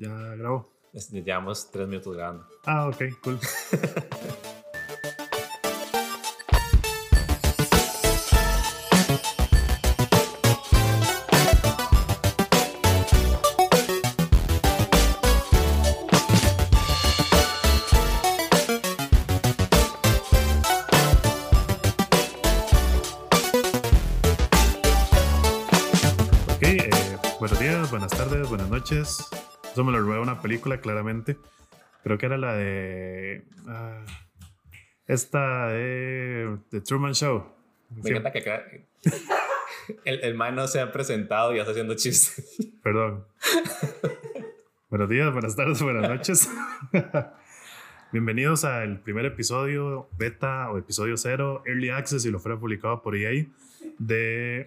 Ya grabo. Llevamos tres minutos grabando. Ah, ok, cool. Eso me lo robé una película, claramente. Creo que era la de. ah, esta de. The Truman Show. Me Sí, encanta que el, el man no se ha presentado y ya está haciendo chistes. Perdón. buenos días, buenas tardes, buenas noches. Bienvenidos al primer episodio beta o episodio cero, Early Access, y lo fuera publicado por EA, de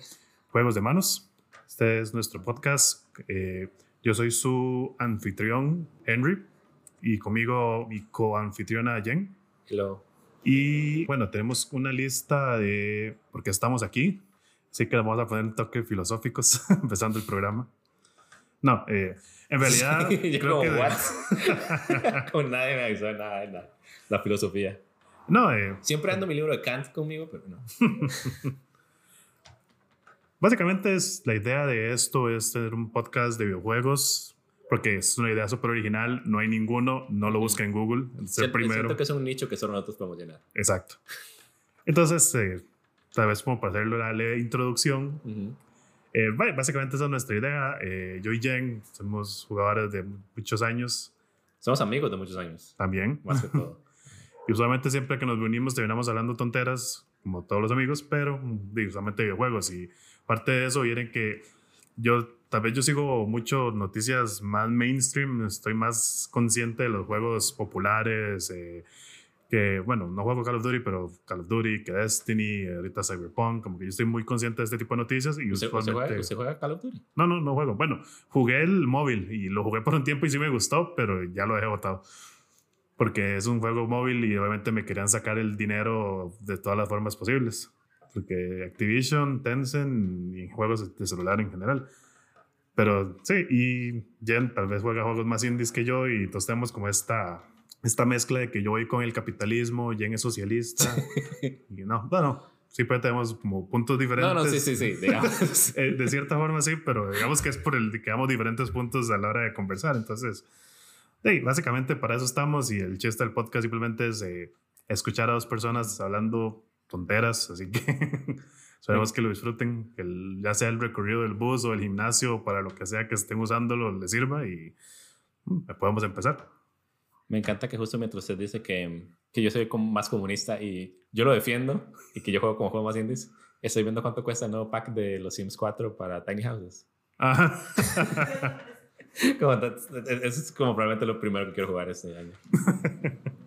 Juegos de Manos. Este es nuestro podcast. Eh, yo soy su anfitrión, Henry, y conmigo mi co-anfitriona, Jen. Hello. Y bueno, tenemos una lista de por qué estamos aquí. Así que vamos a poner un toque filosóficos empezando el programa. No, eh, en realidad Yo creo como, que? Como nadie me avisó nada de la, la filosofía. no, eh, Siempre ando mi libro de Kant conmigo, pero no. Básicamente es la idea de esto es tener un podcast de videojuegos porque es una idea súper original. No hay ninguno, no lo busca en Google. El ser Siento, primero. siento que es un nicho que solo nosotros podemos llenar. Exacto. Entonces, eh, tal vez como para hacerle la leve introducción, Ujú. Eh, ba- básicamente esa es nuestra idea. Eh, yo y Jen somos jugadores de muchos años Somos amigos de muchos años, también. más que todo. Y usualmente siempre que nos reunimos terminamos hablando tonteras, como todos los amigos, pero mm, usualmente videojuegos. Y parte de eso viene que yo, tal vez yo sigo mucho noticias más mainstream, estoy más consciente de los juegos populares. eh, que bueno, no juego Call of Duty, pero Call of Duty, que Destiny, ahorita Cyberpunk, como que yo estoy muy consciente de este tipo de noticias. Y ¿Usted, usted juega, usualmente- usted juega Call of Duty? no, no, no juego. Bueno, jugué el móvil y lo jugué por un tiempo y sí me gustó, pero ya lo dejé botado. Porque es un juego móvil y obviamente me querían sacar el dinero de todas las formas posibles. Porque Activision, Tencent y juegos de celular en general. Pero sí, y Jen tal vez juega juegos más indies que yo y todos tenemos como esta, esta mezcla de que yo voy con el capitalismo, Jen es socialista. y no, bueno, sí, pero tenemos como puntos diferentes. No, no, sí, sí, sí, digamos. Eh, de cierta forma sí, pero digamos que es por el que damos diferentes puntos a la hora de conversar. Entonces, sí, básicamente para eso estamos y el chiste del podcast simplemente es eh, escuchar a dos personas hablando tonteras, así que esperemos que lo disfruten, que el- ya sea el recorrido del bus o el gimnasio, para lo que sea que estén usándolo, les sirva y mm, podemos empezar. Me encanta que justo mientras usted dice que, que yo soy como más comunista y yo lo defiendo y que yo juego como juego más indies, estoy viendo cuánto cuesta el nuevo pack de los Sims 4 para Tiny Houses. Ajá. Como, eso es como probablemente lo primero que quiero jugar este año.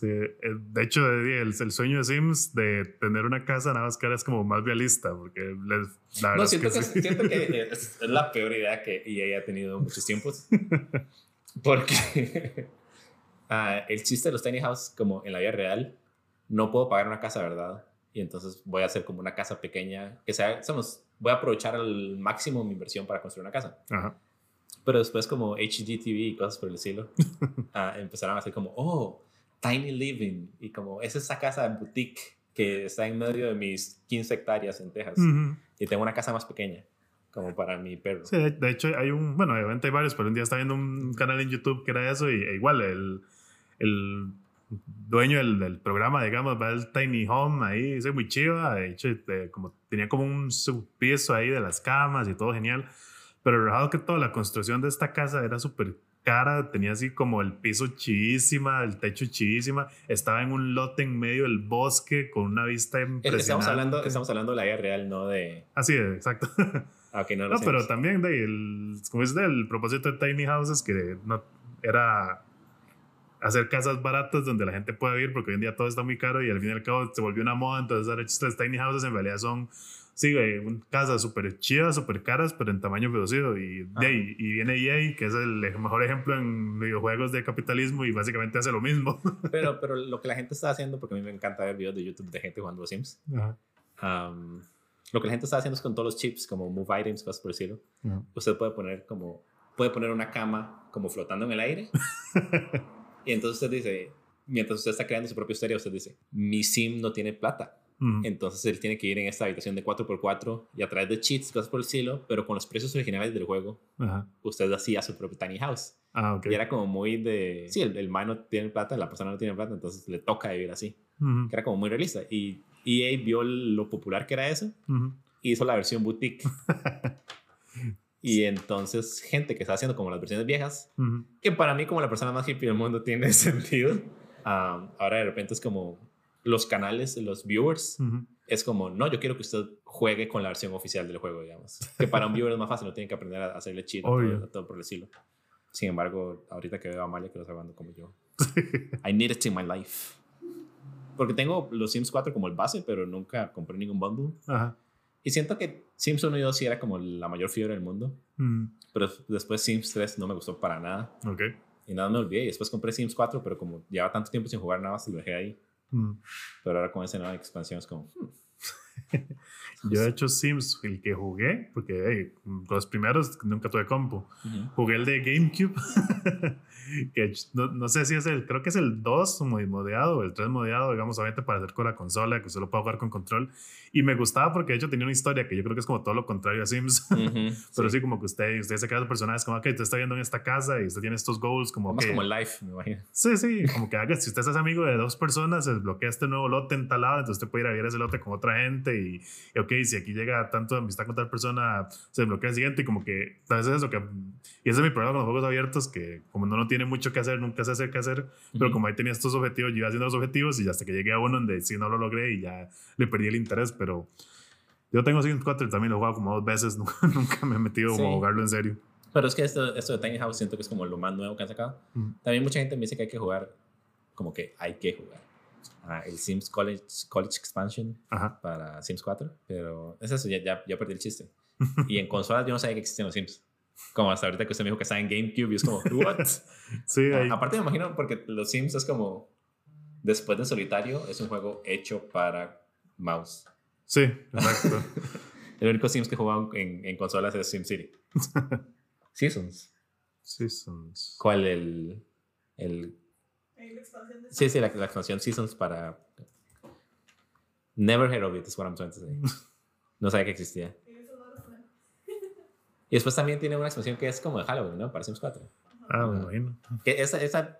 Sí, eh, de hecho, el, el sueño de Sims de tener una casa nada más que ahora es como más realista, porque les, la No, es siento que, sí. siento que es, es la peor idea que EA ha tenido en muchos tiempos. Porque ah, el chiste de los tiny houses, como en la vida real, no puedo pagar una casa, ¿verdad? Y entonces voy a hacer como una casa pequeña, que sea, somos, voy a aprovechar al máximo mi inversión para construir una casa. Ajá. Pero después como HGTV y cosas por el estilo, ah, empezaron a hacer como, oh, tiny living. Y como, es esa casa boutique que está en medio de mis 15 hectáreas en Texas. Ujú. Y tengo una casa más pequeña, como para mi perro. Sí, de, de hecho hay un, bueno, obviamente hay varios, pero un día estaba viendo un canal en YouTube que era eso y e igual el, el dueño del, del programa, digamos, va al tiny home ahí, es muy chiva, de hecho, este, como, tenía como un subpiso ahí de las camas y todo genial, pero rajado que toda la construcción de esta casa era súper cara, tenía así como el piso chivísima, el techo chivísima, estaba en un lote en medio del bosque con una vista impresionante. Estamos hablando, estamos hablando de la vida real, no de... Así es, exacto. Ah, no, pero también de el, como es del propósito de Tiny Houses, que no, era hacer casas baratas donde la gente pueda vivir, porque hoy en día todo está muy caro y al fin y al cabo se volvió una moda, entonces ahora estos Tiny Houses en realidad son, sí, güey, casas súper chidas, súper caras, pero en tamaño reducido. Y, de Ajá. ahí, y viene EA, que es el mejor ejemplo en videojuegos de capitalismo y básicamente hace lo mismo. Pero, pero lo que la gente está haciendo, porque a mí me encanta ver videos de YouTube de gente jugando Sims, Ajá. um, lo que la gente está haciendo es con todos los chips, como Move Items, cosas por decirlo, Ajá. usted puede poner como puede poner una cama como flotando en el aire. y entonces usted dice, mientras usted está creando su propia historia, usted dice, mi sim no tiene plata. Entonces él tiene que ir en esta habitación de 4x4 y a través de cheats, cosas por el estilo, pero con los precios originales del juego, usted hacía su propio tiny house. Ah, okay. Y era como muy de, sí, el, el man no tiene plata, la persona no tiene plata, entonces le toca vivir así. Que era como muy realista. Y EA vio lo popular que era eso y hizo la versión boutique. y entonces gente que está haciendo como las versiones viejas, que para mí como la persona más hippie del mundo tiene sentido, ahora de repente es como los canales, los viewers, es como, no, yo quiero que usted juegue con la versión oficial del juego, digamos. Que para un viewer es más fácil, no tiene que aprender a hacerle chido todo, todo, por el estilo. Sin embargo, ahorita que veo a Amalia que lo está jugando como yo, I need it in my life. Porque tengo los Sims 4 como el base, pero nunca compré ningún bundle. Y siento que Sims 1 y 2 sí era como la mayor fiebre del mundo. Pero después Sims 3 no me gustó para nada. Okay. Y nada me olvidé. Y después compré Sims 4, pero como llevaba tanto tiempo sin jugar nada más, lo dejé ahí. Pero ahora con esa nueva expansión es como... Hmm. Yo he hecho Sims, el que jugué, porque los primeros nunca tuve compu. Jugué el de GameCube, que no, sé si es el, creo que es el 2 muy modeado, o el 3 modeado, digamos, obviamente para hacer con la consola, que solo puedo jugar con control. Y me gustaba porque de hecho tenía una historia que yo creo que es como todo lo contrario a Sims. Pero sí. como que usted, usted se queda personajes como, ok, usted está viendo en esta casa y usted tiene estos goals como... Más como el life, me imagino. Sí, sí, como que haga, si usted es amigo de dos personas, se desbloquea este nuevo lote en tal lado, entonces usted puede ir a ver ese lote con otra gente y, y ok, si aquí llega tanto amistad con tal persona, se desbloquea el siguiente y como que a veces eso que... Y ese es mi problema con los juegos abiertos, que como no, no tiene mucho que hacer, nunca se hace qué hacer, pero como ahí tenía estos objetivos, yo iba haciendo los objetivos y hasta que llegué a uno donde sí no lo logré y ya le perdí el interés, pero yo tengo Sims 4 y también lo he jugado como dos veces, nunca, me he metido como a jugarlo en serio. Pero es que esto, esto de Tiny House siento que es como lo más nuevo que han sacado. También mucha gente me dice que hay que jugar, como que hay que jugar. Ah, el Sims College, College Expansion para Sims 4, pero es eso, ya, ya, ya perdí el chiste. y en consolas yo no sabía que existían los Sims. Como hasta ahorita que usted me dijo que está en GameCube y es como, ¿what? sí, ahí. Aparte me imagino porque los Sims es como, después de Solitario, es un juego hecho para mouse. Sí, exacto. el único Sims que jugaba en, en consolas es SimCity. Seasons. Seasons. ¿Cuál el, el Sí, sí, la, la, expansión Seasons para. Never heard of it, is what I'm trying to say. No sabía que existía. Y después también tiene una expansión que es como de Halloween, ¿no? Para Sims 4. Ah, me imagino. Que esa, esa,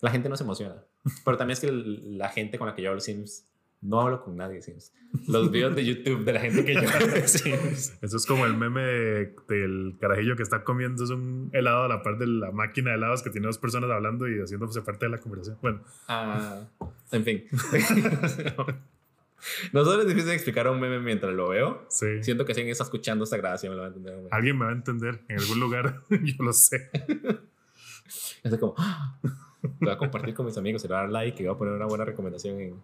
la gente no se emociona. Pero también es que la gente con la que yo hablo Sims, no hablo con nadie de Sims. Los videos de YouTube de la gente que yo hablo de Sims. Eso es como el meme del carajillo que está comiendo un helado a la par de la máquina de helados que tiene dos personas hablando y haciéndose parte de la conversación. Bueno. Ah, en fin. Nosotros es difícil explicar un meme mientras lo veo. Sí. Siento que alguien está escuchando esta grabación me lo va a entender. Alguien me va a entender en algún lugar. Yo lo sé. Es como, ¡Ah! lo voy a compartir con mis amigos, le voy a dar like y voy a poner una buena recomendación en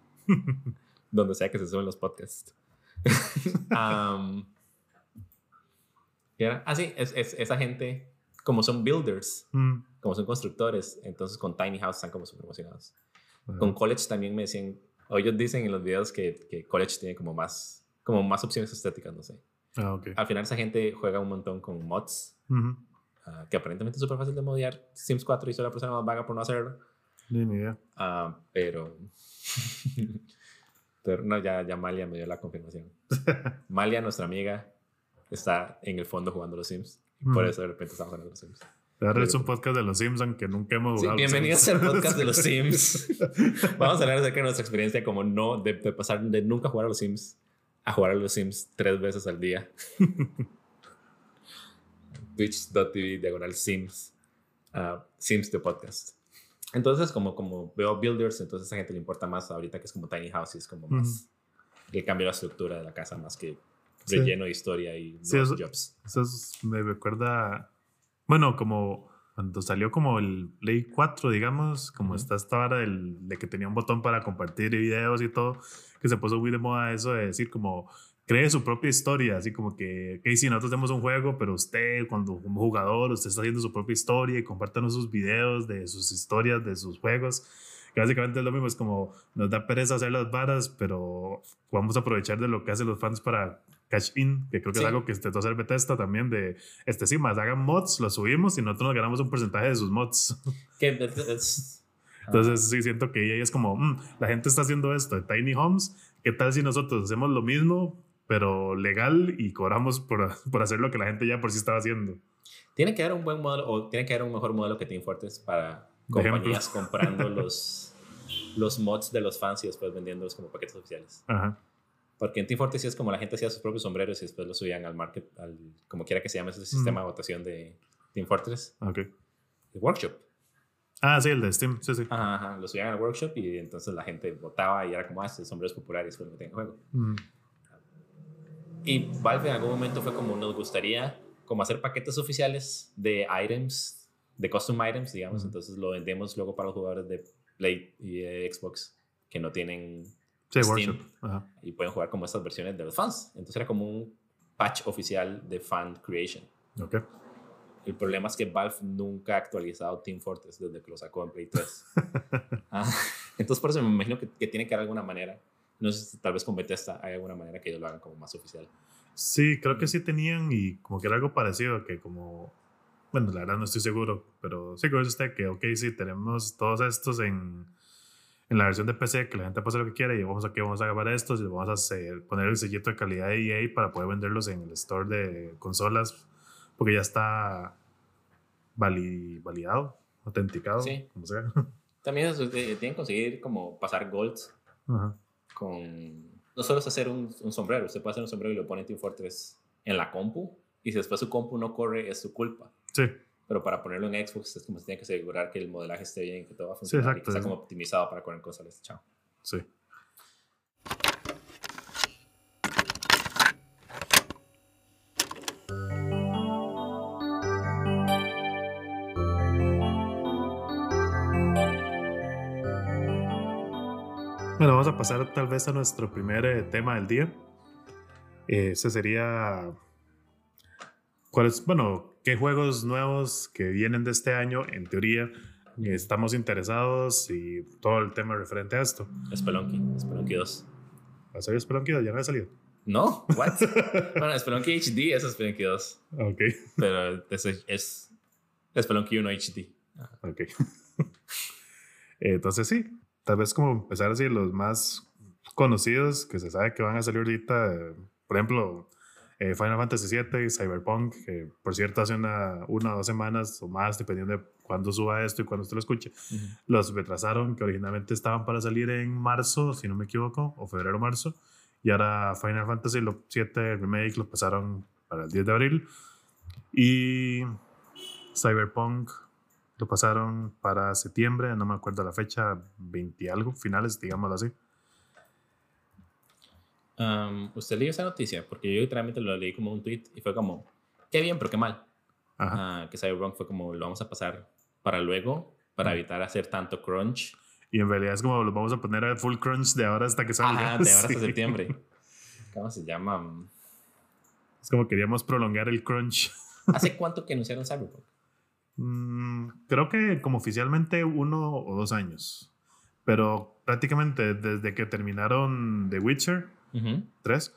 donde sea que se suben los podcasts. um, ah, sí, es, es, esa gente, como son builders, mm. como son constructores, entonces con Tiny House están como súper emocionados. Con College también me decían, o ellos dicen en los videos que, que, College tiene como más, como más opciones estéticas, no sé. Ah, okay. Al final esa gente juega un montón con mods, uh, que aparentemente es súper fácil de modiar Sims 4 y soy la persona más vaga por no hacerlo. Ni idea. Uh, pero... pero no, ya, ya Malia me dio la confirmación. Malia, nuestra amiga, está en el fondo jugando los Sims. Por eso de repente estamos hablando de los Sims. Ahora es un podcast de los Sims, aunque nunca hemos jugado. Sí, bienvenidos al podcast de los Sims. Vamos a hablar acerca de nuestra experiencia como no, de, de, pasar de nunca jugar a los Sims a jugar a los Sims tres veces al día. Twitch.tv, diagonal Sims. Uh, Sims de podcast. Entonces, como, como veo builders, entonces a esa gente le importa más ahorita que es como tiny houses, como más el cambio de la estructura de la casa más que relleno de historia y sí, eso, jobs. Eso me recuerda, bueno, como cuando salió como el Play 4, digamos, como está esta hora del, de que tenía un botón para compartir videos y todo, que se puso muy de moda eso de decir como cree su propia historia, así como que, que si nosotros tenemos un juego, pero usted, cuando como jugador, usted está haciendo su propia historia y compártanos sus videos de sus historias, de sus juegos. Que básicamente es lo mismo, es como nos da pereza hacer las varas, pero vamos a aprovechar de lo que hacen los fans para cash in, que creo que Sí. es algo que intentó hacer Bethesda también, de este sí, más hagan mods, los subimos y nosotros nos ganamos un porcentaje de sus mods. Es- Entonces sí siento que ahí es como, "Mm, la gente está haciendo esto de Tiny Homes, ¿qué tal si nosotros hacemos lo mismo, pero legal y cobramos por, por hacer lo que la gente ya por sí estaba haciendo? Tiene que haber un buen modelo, o tiene que haber un mejor modelo que Team Fortress para Ejemplo. compañías comprando los, los mods de los fans y después vendiéndolos como paquetes oficiales. Ajá. Porque en Team Fortress sí es como la gente hacía sus propios sombreros y después los subían al market, al, como quiera que se llame ese sistema de votación de Team Fortress, Ok. el workshop. Ah, sí, el de Steam, sí, sí. Ajá, ajá, lo subían al workshop y entonces la gente votaba y era como, ah, este sombrero es popular y eso es lo que en juego. Mm, Y Valve en algún momento fue como, nos gustaría como hacer paquetes oficiales de items, de custom items, digamos, Ujú. entonces lo vendemos luego para los jugadores de Play y de Xbox que no tienen Sí, Steam. Workshop. Ajá. y pueden jugar como estas versiones de los fans. Entonces era como un patch oficial de fan creation. Ok. El problema es que Valve nunca ha actualizado Team Fortress desde que lo sacó en Play 3. Ah, entonces por eso me imagino que, que tiene que haber alguna manera. No sé si tal vez con Bethesda hay alguna manera que ellos lo hagan como más oficial. Sí, creo que sí tenían y como que era algo parecido, que como, bueno, la verdad no estoy seguro, pero sí que es usted que, ok, sí, tenemos todos estos en, en la versión de PC, que la gente puede hacer lo que quiera y vamos a, que vamos a grabar estos y vamos a hacer- poner el sellito de calidad de EA para poder venderlos en el store de consolas, porque ya está vali- validado, autenticado, Sí. como sea. También eso, tienen que conseguir como pasar golds Ajá. con... No solo es hacer un, un sombrero, usted puede hacer un sombrero y lo pone en Team Fortress en la compu y si después su compu no corre es su culpa. Sí, Pero para ponerlo en Xbox es como se tiene que asegurar que el modelaje esté bien que todo va a funcionar y que está como optimizado para correr en consolas. Chao. sí. Bueno, vamos a pasar tal vez a nuestro primer eh, tema del día. Eh, ese sería, ¿cuáles, bueno, qué juegos nuevos que vienen de este año, en teoría, estamos interesados y todo el tema referente a esto? Spelunky, Spelunky 2. ¿Va a salir Spelunky? Ya no ha salido. No, what? bueno, Spelunky HD es Spelunky 2, Ok, pero es, es Spelunky 1 HD. ok. Entonces sí, tal vez como empezar así los más conocidos que se sabe que van a salir ahorita, por ejemplo, eh, Final Fantasy VII, Cyberpunk, que por cierto hace una, una o dos semanas o más, dependiendo de cuándo suba esto y cuándo usted lo escuche, los retrasaron, que originalmente estaban para salir en marzo, si no me equivoco, o febrero marzo, y ahora Final Fantasy lo- 7 Remake lo pasaron para el 10 de abril, y Cyberpunk lo pasaron para septiembre, no me acuerdo la fecha, 20 y algo, finales, digámoslo así. Um, ¿Usted leyó esa noticia? Porque yo literalmente lo leí como un tweet y fue como, qué bien, pero qué mal. Ajá. Ah, que Cyberpunk fue como, lo vamos a pasar para luego, para evitar hacer tanto crunch. Y en realidad es como lo vamos a poner a full crunch de ahora hasta que salga. Ajá, de ahora hasta Sí. septiembre. ¿Cómo se llama? Es como queríamos prolongar el crunch. ¿Hace cuánto que anunciaron Cyberpunk? Mm, creo que como oficialmente uno o dos años. Pero prácticamente desde que terminaron The Witcher Ujú. 3,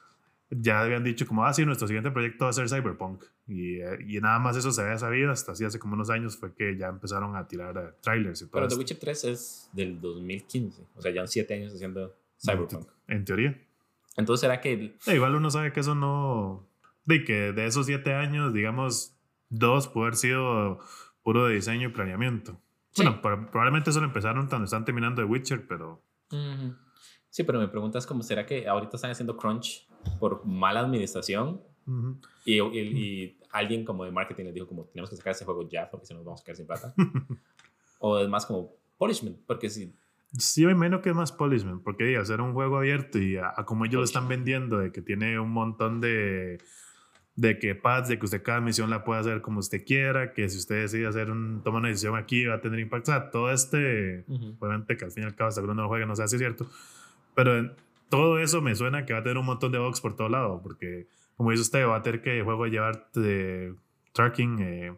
ya habían dicho como, ah, sí, nuestro siguiente proyecto va a ser Cyberpunk. Y, eh, y nada más eso se había sabido hasta así hace como unos años fue que ya empezaron a tirar eh, trailers y todo Pero The. Witcher 3 es del 2015. O sea, ya han 7 años haciendo Cyberpunk. En teoría. Entonces, ¿será que Eh, igual uno sabe que eso no. De que de esos siete años, digamos, dos puede haber sido puro de diseño y planeamiento. Sí. Bueno, pro- probablemente eso lo empezaron cuando están terminando The Witcher, pero. Ujú. Sí, pero me preguntas como, ¿será que ahorita están haciendo crunch por mala administración? ujú. Y, y- y alguien como de marketing les dijo como, tenemos que sacar ese juego ya porque si no nos vamos a quedar sin plata. o es más como polishment, porque si... Sí, me imagino que es más polishment, porque di, al ser un juego abierto y a, a como ellos lo están vendiendo, de que tiene un montón de. de que pads, de que usted cada misión la puede hacer como usted quiera, que si usted decide hacer un, toma una decisión aquí va a tener impacto. O sea, todo este. Ujú. Obviamente que al fin y al cabo uno no lo juegue no sé si es cierto. Pero todo eso me suena que va a tener un montón de bugs por todo lado, porque como dice usted, va a tener que el juego llevar de tracking, eh,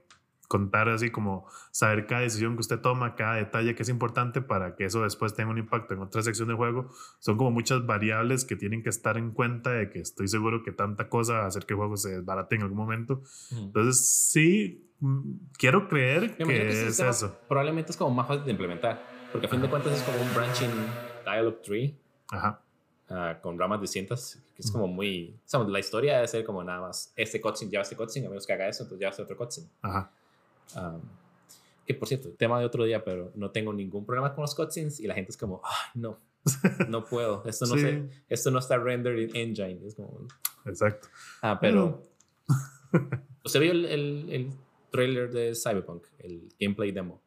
contar así como saber cada decisión que usted toma, cada detalle que es importante para que eso después tenga un impacto en otra sección del juego. Son como muchas variables que tienen que estar en cuenta de que estoy seguro que tanta cosa va a hacer que el juego se desbarate en algún momento. Entonces, sí, mm, quiero creer que, es eso. Probablemente es como más fácil de implementar, porque a fin de cuentas es como un branching dialogue tree. Ajá. Ah, con ramas distintas, que es como muy... O sea, la historia debe ser como nada más, este cutscene lleva este cutscene, a menos que haga eso, entonces lleva este otro cutscene. Ajá. Um, que por cierto, tema de otro día, pero no tengo ningún problema con los cutscenes y la gente es como, ah, no, no puedo, esto no, sé, esto no está rendered in engine. Es como, Exacto. Ah, pero. ¿Usted vio el, el, el, trailer de Cyberpunk, el gameplay demo?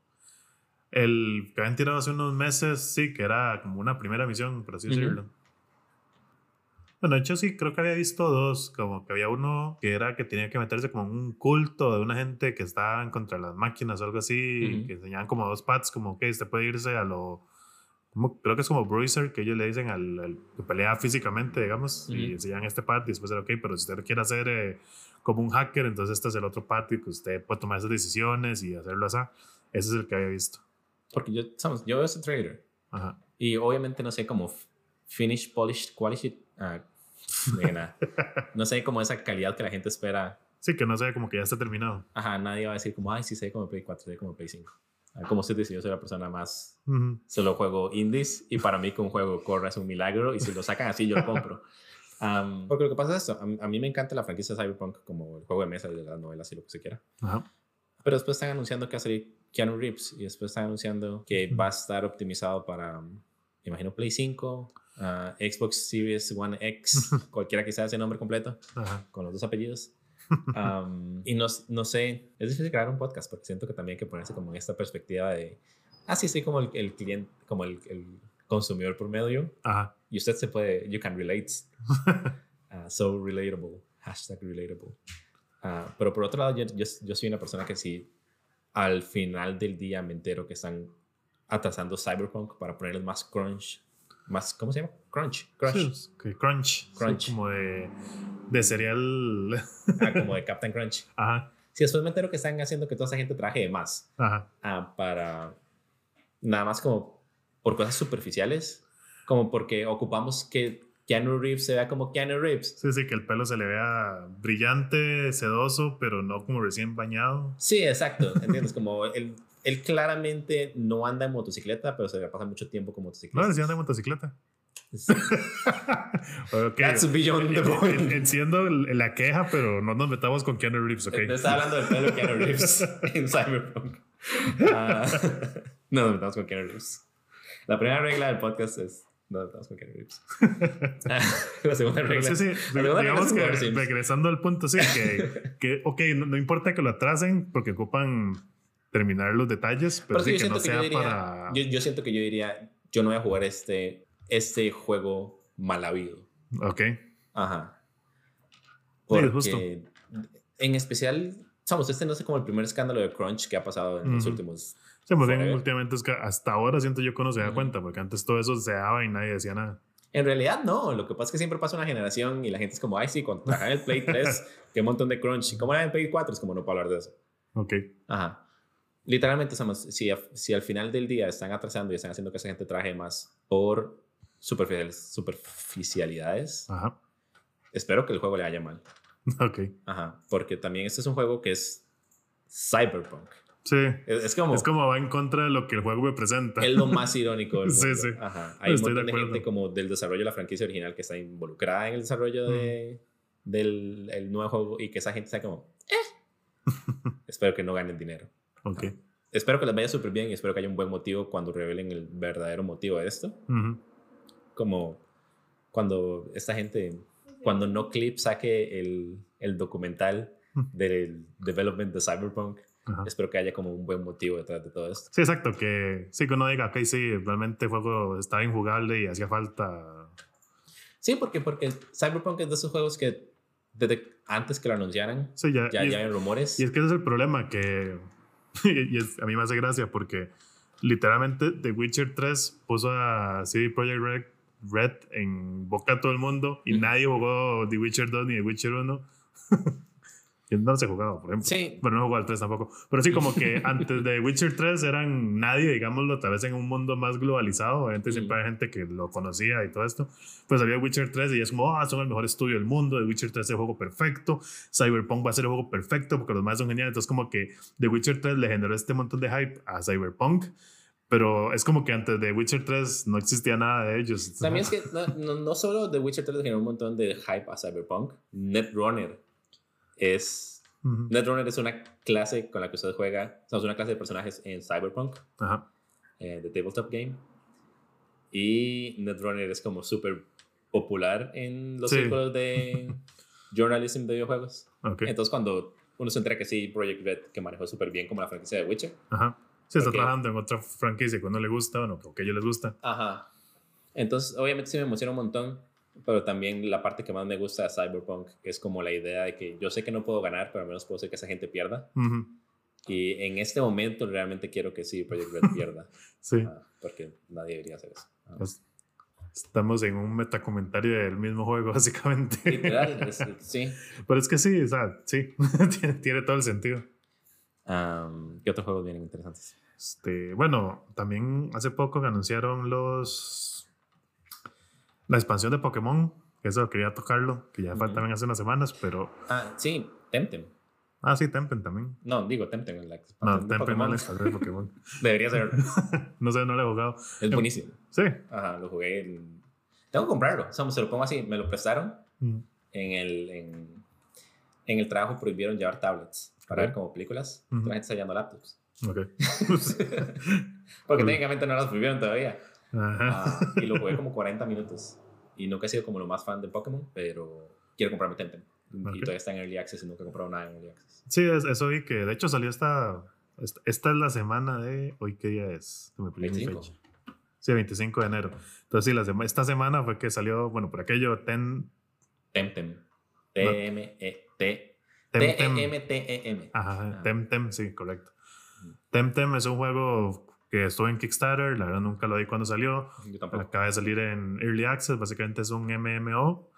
El que habían tirado hace unos meses, sí, que era como una primera misión, por así decirlo. Bueno, de hecho sí, creo que había visto dos, como que había uno que era que tenía que meterse como en un culto de una gente que estaba contra las máquinas o algo así, que enseñaban como dos pads, como que usted puede irse a lo, como, creo que es como bruiser, que ellos le dicen al, que pelea físicamente, digamos, y enseñan este pad y después era ok, pero si usted quiere hacer eh, como un hacker, entonces este es el otro pad y que usted puede tomar esas decisiones y hacerlo así. Ese es el que había visto. Porque yo, sabes, yo veo ese trailer Ajá. y obviamente no sé cómo finish, polished, quality Ah, no sé como esa calidad que la gente espera. Sí, que no sea como que ya está terminado. Ajá, nadie va a decir como, ay, sí, sé como Play 4, sé como Play 5. Ah, como usted dice, yo soy la persona más... Solo juego indies y para mí que un juego corre es un milagro y si lo sacan así yo lo compro. porque lo que pasa es esto, a, mí me encanta la franquicia Cyberpunk como el juego de mesa de las novelas y lo que se quiera. Pero después están anunciando que va a salir Keanu Reeves y después están anunciando que va a estar optimizado para, imagino, Play 5, Ah, Xbox Series One X, cualquiera que sea ese nombre completo, con los dos apellidos. y no, no, sé, es difícil crear un podcast porque siento que también hay que ponerse como en esta perspectiva de, ah, sí, como el, el cliente, como el, el, consumidor promedio. Ajá. Y usted se puede, you can relate. uh, so relatable, hashtag relatable. Uh, pero por otro lado, yo, yo, yo, soy una persona que sí, al final del día me entero que están atrasando Cyberpunk para ponerles más crunch más, ¿cómo se llama? Crunch. Crunch. crunch. Crunch. como de, de cereal. Ah, como de Captain Crunch. Ajá. Sí, después me entero que están haciendo que toda esa gente traje de más. Ajá. Ah, para. Nada más como por cosas superficiales. Como porque ocupamos que Keanu Reeves se vea como Keanu Reeves. Sí, sí, que el pelo se le vea brillante, sedoso, pero no como recién bañado. Sí, exacto. ¿Entiendes? Como el él claramente no anda en motocicleta, pero se le pasa mucho tiempo con motocicleta. No, sí anda en motocicleta. okay. That's beyond the point. Enciendo la queja, pero no nos metamos con Keanu Reeves, ¿ok? No está hablando del pelo de Keanu Reeves en Cyberpunk. Uh, no nos metamos con Keanu Reeves. La primera regla del podcast es no nos metamos con Keanu Reeves. la segunda regla. Sí, sí. digamos que regresando al punto, sí, que, que ok, no importa que lo atrasen porque ocupan terminar los detalles, pero, sí que no sea yo para... Yo, siento que yo diría, yo no voy a jugar este, este juego mal habido. Ok. Ajá. Porque, justo. En especial, sabemos, este no es como el primer escándalo de Crunch que ha pasado en los últimos... Sí, pues últimamente es que hasta ahora siento yo que no se da cuenta, porque antes todo eso se daba y nadie decía nada. En realidad no, lo que pasa es que siempre pasa una generación y la gente es como, ay sí, cuando trabajan el Play 3, qué montón de crunch. ¿Cómo era el Play 4? Es como no puedo hablar de eso. Ok. Ajá literalmente, si, si al final del día están atrasando y están haciendo que esa gente traje más por superficialidades, espero que el juego le haya mal. Ok. Ajá, porque también este es un juego que es cyberpunk. Sí. Es, como. Es como va en contra de lo que el juego me presenta. Es lo más irónico del Sí, sí. Ajá. Hay un montón de, gente como del desarrollo de la franquicia original que está involucrada en el desarrollo de, del el nuevo juego y que esa gente está como. Eh". espero que no ganen dinero. Espero que les vaya súper bien y espero que haya un buen motivo cuando revelen el verdadero motivo de esto. Como cuando esta gente, cuando No Clip saque el, el documental del development de Cyberpunk, espero que haya como un buen motivo detrás de todo esto. Sí, exacto, que sí que uno diga, ok, sí, realmente el juego estaba injugable y hacía falta... Sí, porque, porque Cyberpunk es de esos juegos que desde antes que lo anunciaran, ya, ya, hay rumores. Y es que ese es el problema, que y a mí me hace gracia porque literalmente The Witcher 3 puso a CD Projekt Red Red en boca de todo el mundo y nadie jugó The Witcher 2 ni The Witcher 1. Yo no los he jugado, por ejemplo. Sí. Pero no he jugado al 3 tampoco. Pero sí, como que antes de Witcher 3 eran nadie, digámoslo, tal vez en un mundo más globalizado. Obviamente siempre hay gente que lo conocía y todo esto. Pues había Witcher 3 y es como, ah, son el mejor estudio del mundo. The Witcher 3 es el juego perfecto. Cyberpunk va a ser el juego perfecto porque los más son geniales. Entonces, como que The Witcher 3 le generó este montón de hype a Cyberpunk. Pero es como que antes de Witcher 3 no existía nada de ellos. También es que no, no, no solo The Witcher 3 le generó un montón de hype a Cyberpunk, Netrunner es. Ujú. Netrunner es una clase con la que usted juega, o sea, es una clase de personajes en Cyberpunk, Ajá. eh, de Tabletop Game. Y Netrunner es como súper popular en los Sí. círculos de journalism de videojuegos. Ok. Entonces, cuando uno se entera que sí, Project Red, que manejó súper bien como la franquicia de Witcher, Ajá. Sí, está Ok. trabajando en otra franquicia que uno le gusta, bueno, o que a ellos les gusta. Ajá. Entonces, obviamente sí me emociona un montón, pero también la parte que más me gusta de Cyberpunk es como la idea de que yo sé que no puedo ganar, pero al menos puedo hacer que esa gente pierda. Ujú. Y en este momento realmente quiero que sí, Project Red pierda, Sí. Ah, porque nadie debería hacer eso. Pues, estamos en un metacomentario del mismo juego, básicamente. Literal, es- sí. Pero es que sí, o sea, sí, tiene, tiene todo el sentido. Am, ¿Qué otros juegos vienen interesantes? Este, bueno, también hace poco anunciaron los la expansión de Pokémon, eso quería tocarlo, que ya fue Ujú. también hace unas semanas, pero Ah, sí, Temtem. ah sí, Tempen también. No, digo Temtem. La No, expansión de Tempen no Pokémon. la expansión de Pokémon. Debería ser. no sé, no la he jugado. Es buenísimo. Sí. Ajá, lo jugué. en- Tengo que comprarlo. O sea, se lo pongo así. Me lo prestaron Mm, en el, en, en el trabajo prohibieron llevar tablets para ver como películas. Ujú. La gente está llevando laptops. Ok. Porque técnicamente no las prohibieron todavía. Ajá. Ah, y lo jugué como 40 minutos. Y nunca he sido como lo más fan de Pokémon, pero quiero comprarme Temtem. Y Ok. todavía está en Early Access y nunca he comprado nada en Early Access. Sí, es- eso vi que de hecho salió esta, esta. Esta es la semana de. ¿Hoy qué día es? Me perdí mi 25. fecha. Sí, 25 de enero. Entonces, sí, la sema- esta semana fue que salió, bueno, por aquello, Ten. Temtem. T-M-E-T. Temtem. T-E-M-T-E-M. Ajá, Ah. Temtem, sí, correcto. Temtem es un juego que estuvo en Kickstarter, la verdad nunca lo vi cuando salió. Yo tampoco. Acaba de salir en Early Access, básicamente es un MMO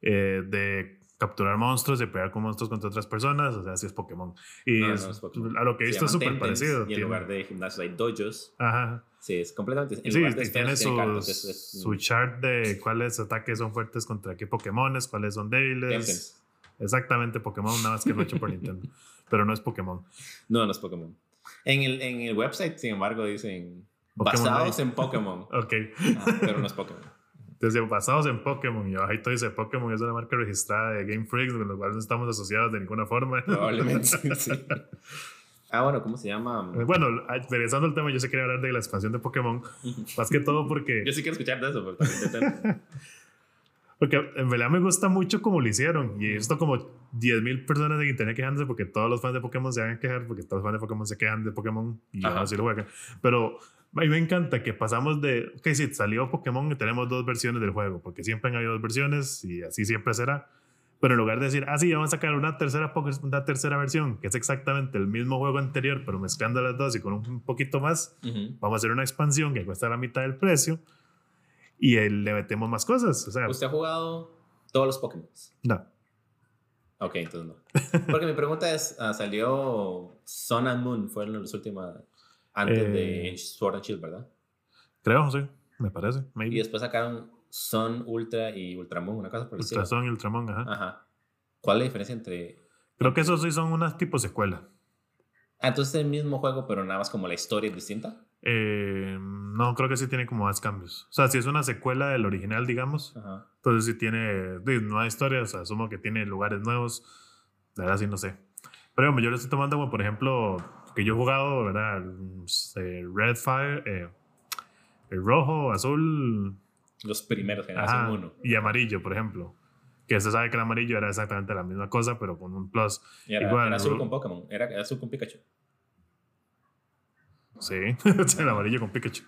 eh, de capturar monstruos y pelear con monstruos contra otras personas, o sea, así es Pokémon. Y No, no es- es Pokémon. a lo que he visto es súper parecido. Y en lugar de gimnasios hay dojos. Ajá. Sí, es completamente. En Sí, lugar de y tiene sus, cartas. Es, es, su chart de cuáles ataques son fuertes contra qué Pokémones, cuáles son débiles. Exactamente Pokémon, nada más que no hecho por Nintendo. Pero no es Pokémon. No, no es Pokémon. En el, en el website, sin embargo, dicen Pokémon basados en Pokémon. Ok. Ah, pero no es Pokémon. Entonces, basados en Pokémon, y bajito dice Pokémon es una marca registrada de Game Freaks, con lo cual no estamos asociados de ninguna forma. Probablemente sí. Ah, bueno, ¿cómo se llama? Bueno, regresando al tema, yo sí quería hablar de la expansión de Pokémon, más que todo porque, Yo sí quiero escuchar de eso, pero también. Porque en realidad me gusta mucho cómo lo hicieron. Y esto como 10.000 personas en internet quejándose porque todos los fans de Pokémon se van a quejar, porque todos los fans de Pokémon se quejan de Pokémon y Ajá. ahora sí lo juegan. Pero a mí me encanta que pasamos de, ok, sí, salió Pokémon y tenemos dos versiones del juego, porque siempre han habido dos versiones y así siempre será. Pero en lugar de decir, ah, sí, vamos a sacar una tercera, una tercera versión, que es exactamente el mismo juego anterior, pero mezclando las dos y con un poquito más, Ujú. vamos a hacer una expansión que cuesta la mitad del precio y le metemos más cosas. O sea, ¿Usted ha jugado todos los Pokémon? no. Ok, entonces no. Porque mi pregunta es, ah, salió Sun and Moon, fueron los últimos antes Eh. de Sword and Shield, ¿verdad? Creo, sí, me parece. Y Maybe. después sacaron Sun, Ultra y Ultramon, una cosa por el estilo. Ultrason y Ultramon, ajá. Ajá. ¿Cuál es la diferencia entre... Creo que esos sí son unas tipo secuela. Ah, entonces es el mismo juego, pero nada más como la historia es distinta. Eh, no, creo que sí tiene como más cambios. O sea, si es una secuela del original, digamos, Ajá. entonces sí tiene nueva historia, o sea, asumo que tiene lugares nuevos. La verdad sí no sé. Pero bueno, yo le estoy tomando como, por ejemplo, que yo he jugado, ¿verdad? Eh, Red Fire, eh, el rojo, azul, Los primeros, generación ajá, 1. y amarillo, por ejemplo. Que se sabe que el amarillo era exactamente la misma cosa, pero con un plus. Y era, Igual, era azul con Pokémon, era, era azul con Pikachu. Sí, el amarillo con Pikachu.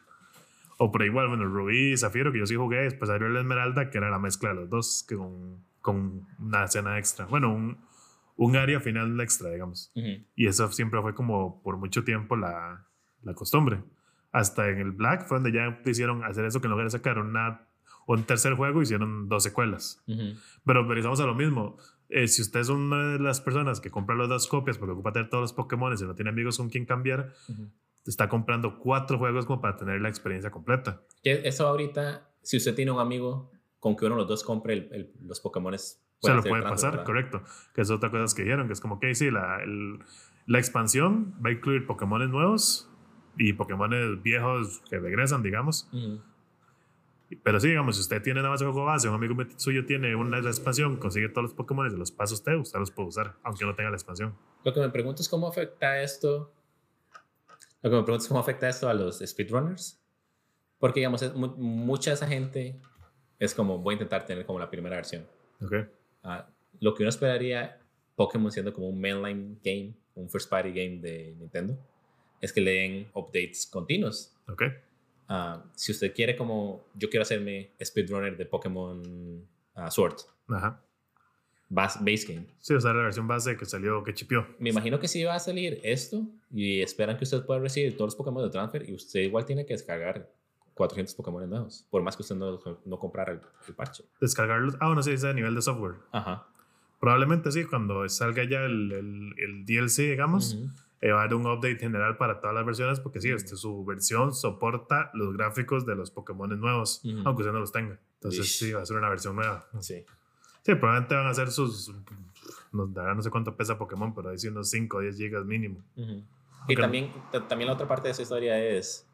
O por igual, bueno, Rubí y Zafiro, que yo sí jugué, después salió el Esmeralda, que era la mezcla de los dos, que con, con una escena extra. Bueno, un, un área final extra, digamos. Ujú. Y eso siempre fue como por mucho tiempo la, la costumbre. Hasta en el Black fue donde ya hicieron hacer eso, que en lugar de sacar una, un tercer juego hicieron dos secuelas. Pero regresamos a lo mismo. Eh, si usted es una de las personas que compra las dos copias porque ocupa tener todos los Pokémon y no tiene amigos con quien cambiar, está comprando cuatro juegos como para tener la experiencia completa. Eso ahorita, si usted tiene un amigo con que uno de los dos compre los Pokémon, se lo puede pasar, correcto. Que es otra cosa que dijeron, que es como que sí, la, la expansión va a incluir Pokémon nuevos y Pokémon viejos que regresan, digamos. Pero sí, digamos, si usted tiene nada más el juego base, un amigo suyo tiene una expansión, consigue todos los Pokémon y se los pasa a usted, usted los puede usar, aunque no tenga la expansión. Lo que me pregunto es cómo afecta esto. Lo que me pregunto es cómo afecta esto a los speedrunners. Porque, digamos, mucha de esa gente es como, voy a intentar tener como la primera versión. Ok. Ah, lo que uno esperaría, Pokémon siendo como un mainline game, un first party game de Nintendo, es que le den updates continuos. Ok. Uh, si usted quiere como, yo quiero hacerme speedrunner de Pokémon uh, Sword. Ajá. Base, base game. Sí, o sea, la versión base que salió, que chipió. Me imagino que sí va a salir esto y esperan que usted pueda recibir todos los Pokémon de transfer y usted igual tiene que descargar 400 Pokémon nuevos, por más que usted no, no comprara el, el, parche. Descargarlos, ah, bueno, sí, es a nivel de software. Ajá. Probablemente sí, cuando salga ya el, el, el DLC, digamos, eh, va a haber un update general para todas las versiones, porque sí, este, su versión soporta los gráficos de los Pokémon nuevos, aunque usted no los tenga. Entonces sí, va a ser una versión nueva. Sí. Sí, probablemente van a ser sus. Nos dará no sé cuánto pesa Pokémon, pero ahí sí unos 5 o 10 gigas mínimo. Y también, también la otra parte de esa historia es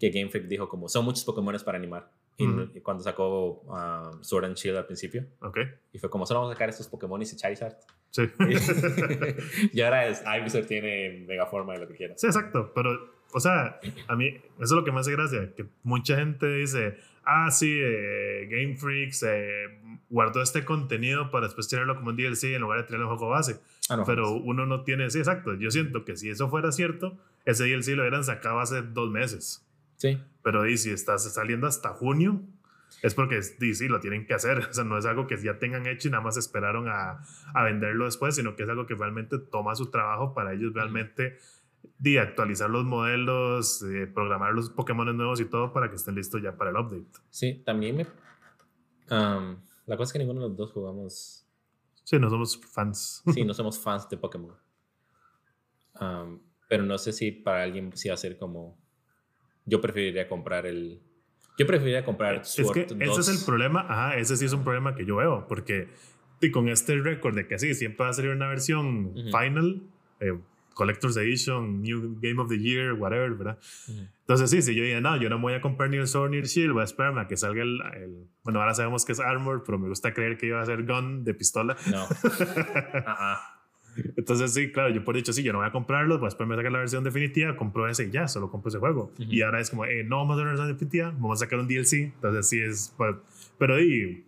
que Game Freak dijo como son muchos Pokémon para animar. Y, cuando sacó um, Sword and Shield al principio. Ok. Y fue como solo vamos a sacar estos Pokémon y Charizard. Sí. y ahora es Ivysaur tiene mega forma de lo que quiera. Sí, exacto. Pero, o sea, a mí eso es lo que me hace gracia. Que mucha gente dice, ah, sí, eh, Game Freaks eh, guardó este contenido para después tirarlo como un DLC en lugar de tirarlo en juego base. Ah, Pero pues. uno no tiene, sí, exacto. Yo siento que si eso fuera cierto, ese DLC lo hubieran sacado hace dos meses. Sí. Pero y si estás saliendo hasta junio, es porque sí, lo tienen que hacer. O sea, no es algo que ya tengan hecho y nada más esperaron a, a venderlo después, sino que es algo que realmente toma su trabajo para ellos realmente de actualizar los modelos, programar los Pokémon nuevos y todo para que estén listos ya para el update. Sí, también me... la cosa es que ninguno de los dos jugamos... Sí, no somos fans. Sí, no somos fans de Pokémon. pero no sé si para alguien sí va a ser como yo preferiría comprar el... Yo preferiría comprar Sword Es que ese es el problema, ajá, ese sí es un problema que yo veo, porque y con este récord de que sí, siempre va a salir una versión final, eh, Collector's Edition, New Game of the Year, whatever, ¿verdad? Entonces sí, si yo diría, no, yo no me voy a comprar ni el Sword ni el Shield, voy a esperarme a que salga el, el, Bueno, ahora sabemos que es Armor, pero me gusta creer que iba a ser Gun de pistola. No. Ajá. Entonces, sí, claro, yo por dicho, sí, yo no voy a comprarlo, pues después me sacar la versión definitiva, compro ese y ya, solo compro ese juego. Y ahora es como, eh, no vamos a hacer una versión definitiva, vamos a sacar un DLC. Entonces, sí es. Pues, pero y,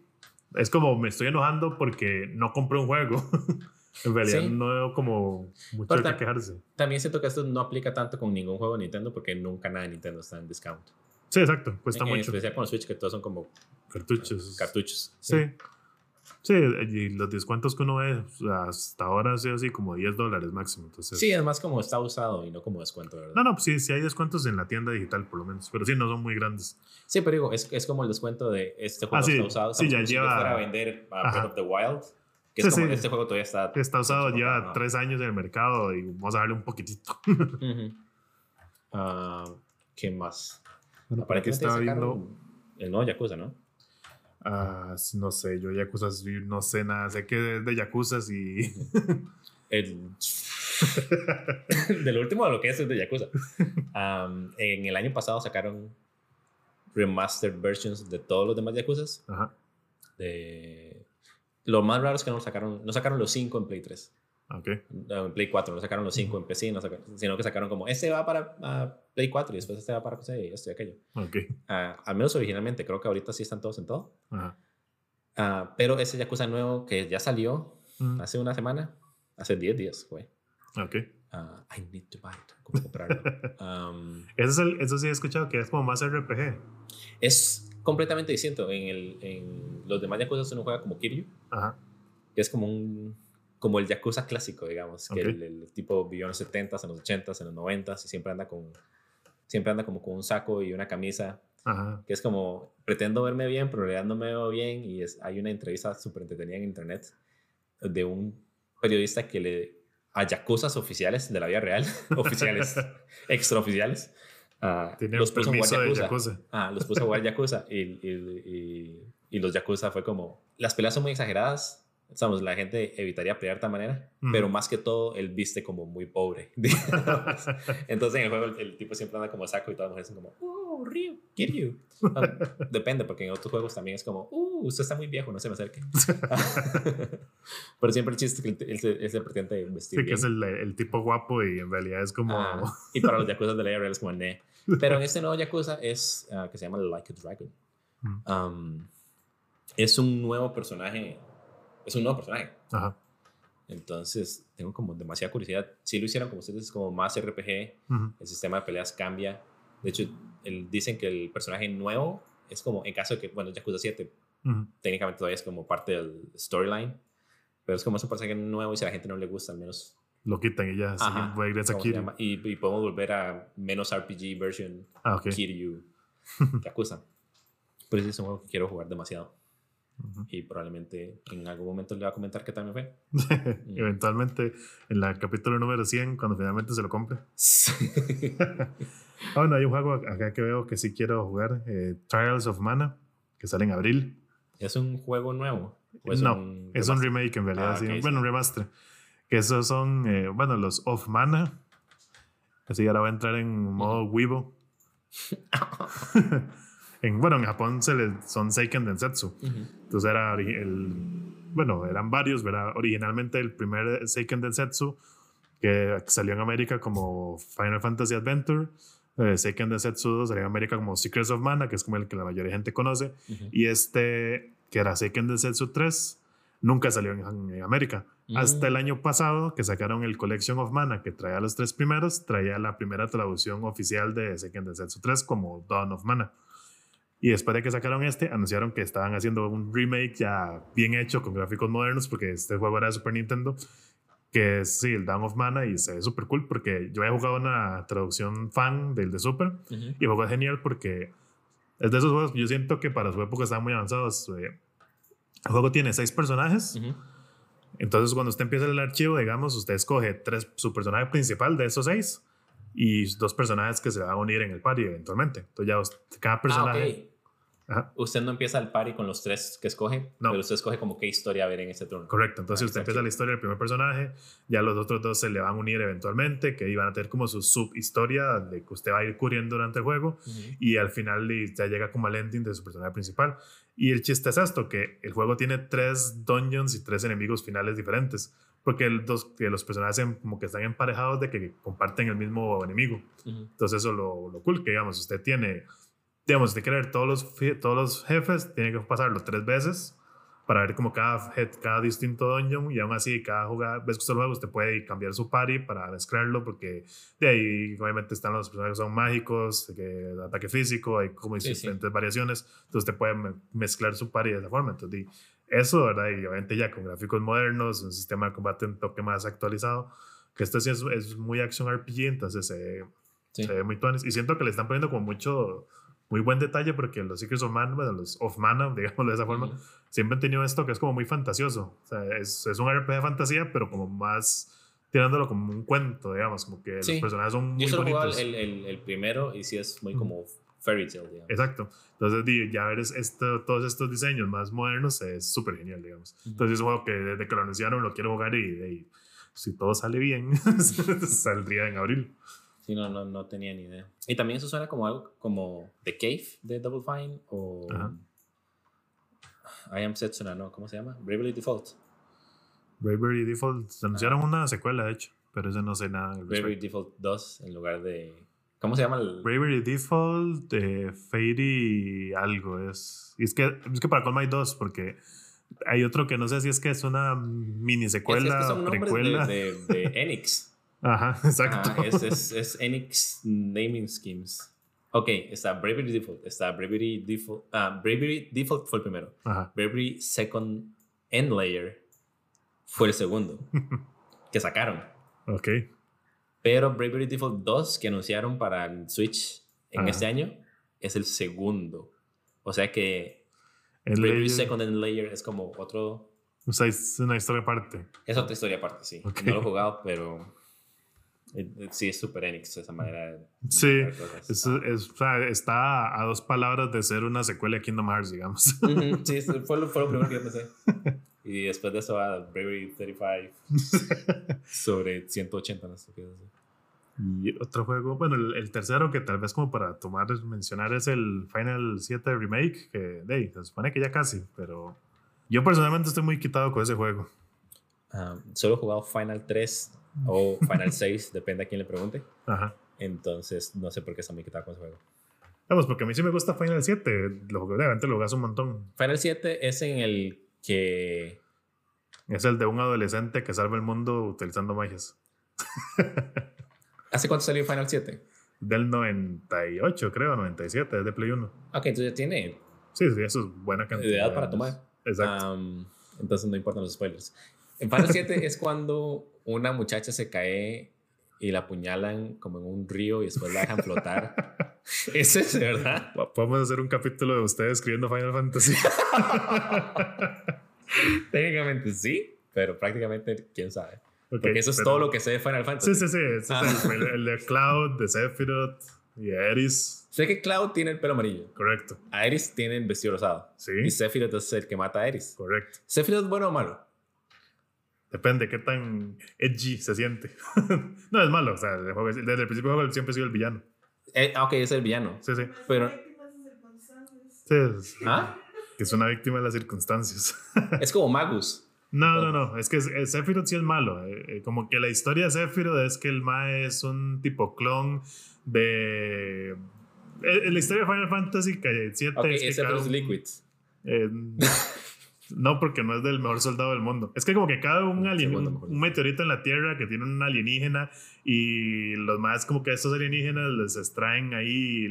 es como, me estoy enojando porque no compré un juego. en realidad, no veo como mucho que quejarse. También siento que esto no aplica tanto con ningún juego de Nintendo porque nunca nada de Nintendo está en discount. Sí, exacto, cuesta mucho. En especial con Switch, que todos son como cartuchos. Cartuchos. sí. Sí, y los descuentos que uno ve hasta ahora ha sido así como 10 dólares máximo. Entonces... Sí, además como está usado y no como descuento, ¿verdad? No, no, pues sí, sí hay descuentos en la tienda digital por lo menos, pero sí, no son muy grandes. Sí, pero digo, es, es como el descuento de este juego ah, está usado. Sí, ya lleva... para vender a Breath of the Wild. Que es como, este juego todavía está... Está usado, lleva tres años en el mercado y vamos a darle un poquitito. Ah, ¿Qué más? Bueno, para que estaba viendo... El nuevo Yakuza, ¿no? Ah, no sé, yo Yakuza no sé nada, sé que es de Yakuza y... El... de lo último de lo que es es de Yakuza. en el año pasado sacaron remastered versions de todos los demás Yakuza. Ajá. De... Lo más raro es que no sacaron, no sacaron los 5 en Play 3. Okay. En Play 4, no sacaron los 5 en PC, sino que sacaron como, este va para uh, Play 4 y después este va para PC y esto y aquello. Okay. Uh, al menos originalmente, creo que ahorita sí están todos en todo. Ajá. Uh, pero ese Yakuza nuevo que ya salió hace una semana, hace 10 días, güey. Ok. I need to buy it. ¿Cómo comprarlo? um, eso, es el, eso sí he escuchado que es como más RPG. Es completamente distinto. En, el, en los demás Yakuza uno juega como Kiryu. Ajá. Que es como un como el Yakuza clásico, digamos, que el, tipo vivió en los 70s, en los 80s, en los 90s y siempre anda con siempre anda como con un saco y una camisa Ajá. que es como, pretendo verme bien, pero en realidad no me veo bien, y es, hay una entrevista súper entretenida en internet de un periodista que le, a yakuzas oficiales de la vida real, oficiales, extraoficiales, ah, los puso a jugar yakuza. Yakuza. Ah, los puso a jugar Yakuza y, y, y, y los Yakuza fue como, las peleas son muy exageradas, Sabemos, la gente evitaría pelear de esta manera, Ujú. pero más que todo, él viste como muy pobre. Entonces en el juego el, el tipo siempre anda como saco y todas las mujeres son como, oh, Ryu, get you. Um, depende, porque en otros juegos también es como, uh, usted está muy viejo, no se me acerque. pero siempre el chiste es que él, se- él se pretende vestir Sí, que bien. es el, el tipo guapo y en realidad es como. Ah, y para los Yakuza de la real es como, ne. Pero en este nuevo Yakuza es, ah, que se llama Like a Dragon. Um, es un nuevo personaje. Es un nuevo personaje. Ajá. Entonces, tengo como demasiada curiosidad. Si lo hicieron como ustedes, como más RPG, Ujú. el sistema de peleas cambia. De hecho, el- dicen que el personaje nuevo es como, en caso de que, bueno, Yakuza 7 Ujú. técnicamente todavía es como parte del storyline, pero es como es un personaje nuevo y si a la gente no le gusta, al menos Lo quitan y ya. Ajá. Regresa ¿cómo se Kiryu. Y, y podemos volver a menos RPG version Ah, ok. Kiryu Yakuza. Pero ese es un juego que quiero jugar demasiado. Ujú. Y probablemente en algún momento le voy a comentar qué tal me fue. Eventualmente, en el capítulo número 100, cuando finalmente se lo compre. Ah, bueno, hay un juego acá que veo que sí quiero jugar: eh, Trials of Mana, que sale en abril. ¿Es un juego nuevo? ¿O es no, un es un remake en realidad. Ah, sí. ok, sí. Bueno, un remaster. Que esos son, eh, bueno, los Of Mana. Así ahora va a entrar en modo Weibo. en, bueno, en Japón se le, son Seiken Densetsu. Ujú. Entonces era el, bueno, eran varios, ¿verdad? Originalmente el primer Seiken Densetsu que salió en América como Final Fantasy Adventure. Eh, Seiken Densetsu 2 salió en América como Secrets of Mana, que es como el que la mayoría de gente conoce. Ujú. Y este, que era Seiken Densetsu 3, nunca salió en, en América. Mm. Hasta el año pasado, que sacaron el Collection of Mana, que traía los tres primeros, traía la primera traducción oficial de Seiken Densetsu 3 como Dawn of Mana. Y después de que sacaron este, anunciaron que estaban haciendo un remake ya bien hecho con gráficos modernos, porque este juego era de Super Nintendo, que es sí, el Dawn of Mana, y se ve súper cool, porque yo he jugado una traducción fan del de Super, Ujú. y el juego es genial porque es de esos juegos que yo siento que para su época estaban muy avanzados. eh. El juego tiene seis personajes. Ujú. Entonces, cuando usted empieza el archivo, digamos, usted escoge tres, su personaje principal de esos seis y dos personajes que se van a unir en el party eventualmente. Entonces, ya cada personaje. Ah, ok. Ajá, Usted no empieza el party con los tres que escoge, No. pero usted escoge como qué historia ver en ese turno. correcto. Entonces, Ah, usted empieza la historia del primer personaje, ya los otros dos se le van a unir eventualmente, que iban a tener como su subhistoria de que usted va a ir cubriendo durante el juego. Y al final ya llega como al ending de su personaje principal. Y el chiste es esto, que el juego tiene tres dungeons y tres enemigos finales diferentes, porque el dos, que los personajes como que están emparejados de que comparten el mismo enemigo. Ujú. Entonces eso es lo, lo cool, que digamos, usted tiene, digamos, usted quiere ver todos los, todos los jefes, tiene que pasarlo tres veces para ver como cada, cada distinto dungeon y aún así cada jugada, vez que usted lo juega, usted puede cambiar su party para mezclarlo porque de ahí obviamente están los personajes que son mágicos, que ataque físico, hay como Sí, sí. diferentes variaciones, entonces usted puede me- mezclar su party de esa forma, entonces eso, ¿verdad? Y obviamente ya con gráficos modernos, un sistema de combate un toque más actualizado, que esto sí es, es muy action RPG, entonces se, Sí. se ve muy tuanis. Y siento que le están poniendo como mucho, muy buen detalle porque los Secrets of Mana, bueno, los of Mana, digámoslo de esa forma, Ujú. siempre han tenido esto que es como muy fantasioso. O sea, es, es un RPG de fantasía, pero como más tirándolo como un cuento, digamos, como que Sí. los personajes son muy Yo solo bonitos. el, el, el primero y sí es muy como fairy tale, digamos. Exacto. Entonces, ya ver es- esto, todos estos diseños más modernos es súper genial, digamos. Entonces, es un juego que desde que lo anunciaron lo quiero jugar y, y si todo sale bien, saldría en abril. Sí, no, no, no tenía ni idea. Y también eso suena como algo como The Cave de Double Fine o Ajá. I Am Setsuna, ¿no? ¿Cómo se llama? Bravely Default. Bravery Default, anunciaron una secuela, de hecho, pero ese no sé nada. respecto. Default 2 en lugar de... ¿Cómo se llama el...? Bravery Default, eh, Fairy algo es. Y es que, es que para colma hay dos, porque hay otro que no sé si es que es una mini Es, es secuela, que son nombres precuela. de, de, de Enix. Ajá, exacto. Ah, es, es, es Enix Naming Schemes. Ok, está Bravery Default. Está Bravery Default. Ah, Bravery Default fue el primero. Ajá. Bravery Second End Layer fue el segundo que sacaron. Ok. Pero Bravery Default 2 que anunciaron para el Switch en Ajá. este año es el segundo. O sea que El Bravery Layer- Second and Layer es como otro. o sea, es una historia aparte. Es otra historia aparte, sí. Ok. No lo he jugado, pero. Eh, eh, Sí, es Super Enix esa manera de. Sí. Es, es- o sea, está a dos palabras de ser una secuela de Kingdom Hearts, digamos. Ujú, Sí, eso fue lo, fue lo primero que yo pensé. Y después de eso va Bravery 35 sobre 180, no sé qué. Y otro juego, bueno, el, el tercero que tal vez como para tomar, mencionar es el Final 7 Remake, que hey, se supone que ya casi, pero yo personalmente estoy muy quitado con ese juego. Ah, solo he jugado Final 3 o Final 6, depende a quién le pregunte. Ajá. Entonces, no sé por qué está muy quitado con ese juego. Vamos, porque a mí sí me gusta Final 7, lo jugué, lo jugas un montón. Final 7 es en el que. Es el de un adolescente que salva el mundo utilizando magias. ¿Hace cuánto salió Final 7? Del 98, creo, 97, es de Play 1. Ok, entonces ya tiene Sí, sí, eso es buena cantidad. edad de para años. tomar. Exacto. Am, entonces no importan los spoilers. En Final 7 es cuando una muchacha se cae y la apuñalan como en un río y después la dejan flotar. Ese es, ¿verdad? Podemos hacer un capítulo de ustedes escribiendo Final Fantasy. Técnicamente sí, pero prácticamente quién sabe. Ok, Porque eso es pero- todo lo que sé de Final Fantasy. Sí, sí, sí. Ah. el, el de Cloud, de Sephiroth y Aeris. Sé que Cloud tiene el pelo amarillo. Correcto. Aeris tiene el vestido rosado. Sí, Y Sephiroth es el que mata a Aeris. correcto. ¿Sephiroth bueno o malo? Depende qué tan edgy se siente. no, es malo. O sea, el juego- desde el principio del juego siempre ha sido el villano. Eh, ah, ok, es el villano. Sí, sí. Pero- Sí, es, ¿Ah? que es una víctima de las circunstancias. Es como Magus. No, no, no. Es que Sephiroth sí es malo. Eh, eh, como que la historia de Sephiroth es que el Mae es un tipo clon de. eh, la historia de Final Fantasy 7 Ok, es que cada Liquid. eh, no, porque no es del mejor soldado del mundo. Es que como que cada un, alien, un, meteorito en la Tierra que tiene un alienígena y los más como que estos alienígenas les extraen ahí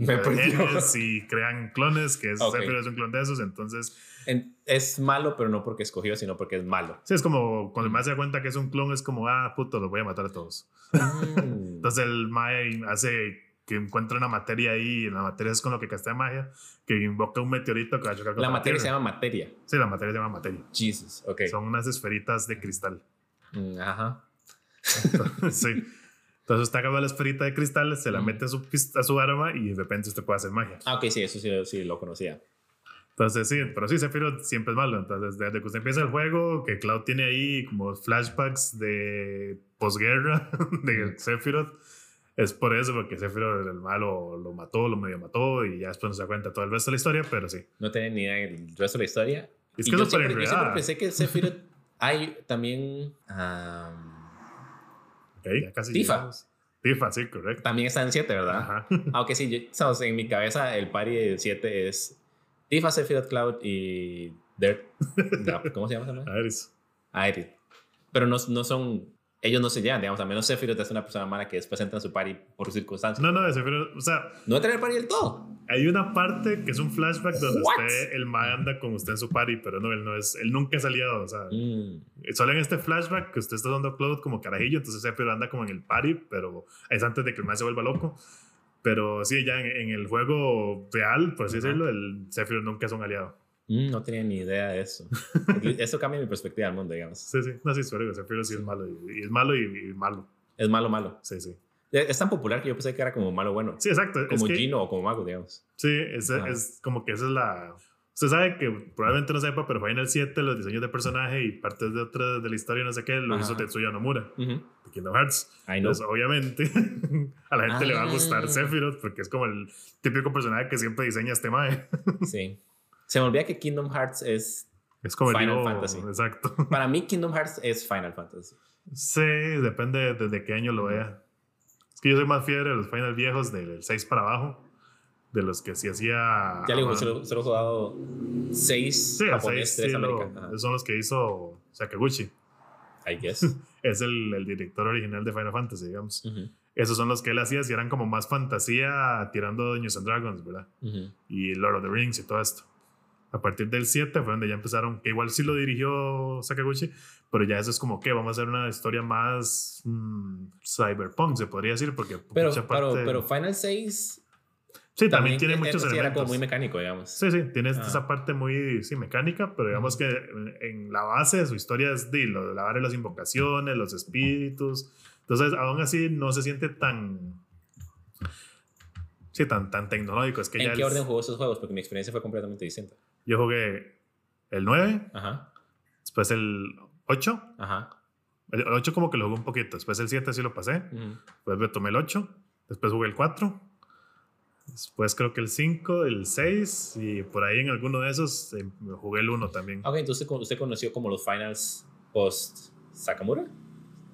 genes y crean clones, que es, Ok. Sephiroth es un clon de esos. Entonces, En- es malo, pero no porque escogió, sino porque es malo. sí, es como cuando el Mm. Mae se da cuenta que es un clon, es como, ah, puto, los voy a matar a todos. Mm. Entonces el Mae hace que encuentra una materia ahí, y la materia es con lo que castea magia, que invoca un meteorito que va a chocar contra La materia se Tierra. llama materia. Sí, la materia se llama materia. Jesus, ok. Son unas esferitas de cristal. Mm, Ajá. sí. Entonces usted agarra la esferita de cristal, se la Mm. mete a su, a su arma y de repente usted puede hacer magia. Ah, ok, sí, eso sí, sí lo conocía. Entonces sí, pero sí, Sephiroth siempre es malo. Entonces desde que usted empieza el juego, que Cloud tiene ahí como flashbacks de posguerra de. Sephiroth, es por eso, porque Sephiroth el malo lo mató, lo medio mató y ya después no se da cuenta todo el resto de la historia, pero sí. No tenía ni idea del resto de la historia. Es Y que yo, siempre, yo siempre pensé que Sephiroth hay también. ya casi Tifa. llegamos. Tifa, sí, correcto. también está en 7, ¿verdad? Ajá. Aunque sí, yo- sabes, en mi cabeza el party de 7 es Tifa, Sephiroth, Cloud y Dirt. No, ¿Cómo se llama? Ares. Aerith. Pero no, no son. Ellos no se llevan, digamos. A menos Sephiroth es una persona mala que después entra en su party por circunstancias. No, no, Sephiroth, o sea, No entra en el party del todo. hay una parte que es un flashback donde What? usted, el Mae anda con usted en su party, pero no, él no es, él nunca es aliado, o sea, Mm. solo en este flashback que usted está dando a Cloud como carajillo, entonces Sephiroth anda como en el party, pero es antes de que el Mae se vuelva loco. Pero sí, ya en, en el juego real, por así Ajá. decirlo, el Sephiroth nunca es un aliado. Mm, no tenía ni idea de eso. eso cambia mi perspectiva del mundo, digamos. Sí, sí, no, sí, sorry, Sephiroth sí es malo, y, es malo y, y malo. Es malo, malo. Sí, sí. Es es tan popular que yo pensé que era como malo, bueno. Sí, exacto. es Como que- Gino o como Mago, digamos. Sí, es, como que esa es la... Usted sabe que probablemente no sepa, pero Final 7, los diseños de personaje y partes de otras de la historia, no sé qué, lo Ajá. hizo Tetsuya Nomura, Ujú. de Kingdom Hearts. Entonces, obviamente, a la gente le va a gustar Ah. Sephiroth porque es como el típico personaje que siempre diseña este mae. Sí. Se me olvida que Kingdom Hearts es. Es como Final Fantasy. Exacto. Para mí, Kingdom Hearts es Final Fantasy. Sí, depende de desde qué año lo vea. Es que yo soy más fiebre de los Final viejos, del 6 para abajo, de los que sí hacía... Ya le digo, solo, solo jugado 6 Sí, japonés, 6 3 sí lo- son los que hizo Sakaguchi. I guess. Es el, el director original de Final Fantasy, digamos. Ujú, Esos son los que él hacía, si eran como más fantasía tirando Dungeons and Dragons, ¿verdad? ujú. Y Lord of the Rings y todo esto. A partir del 7 fue donde ya empezaron, que igual sí lo dirigió Sakaguchi, pero ya eso es como que vamos a hacer una historia más mm, cyberpunk, se podría decir, porque Pero, mucha pero, parte- pero Final 6 Sí, también, tiene eh, muchos sí, era elementos. como muy mecánico, digamos. Sí, sí, tiene Ah. esa parte muy sí, mecánica, pero digamos que en, la base de su historia es de lo de la vara de las invocaciones, los espíritus. Entonces, aún así no se siente tan. Sí, tan, tan tecnológico. Es que ¿En ya qué el- orden jugó esos juegos? Porque mi experiencia fue completamente distinta. Yo jugué el 9, Ajá, después el 8. ajá. El 8 como que lo jugué un poquito. Después el 7 sí lo pasé. ujú. Después me tomé el 8. Después jugué el 4. Después creo que el 5, el 6. Y por ahí en alguno de esos eh, jugué el 1 también. Ok, entonces usted conoció como los finals post Sakamura.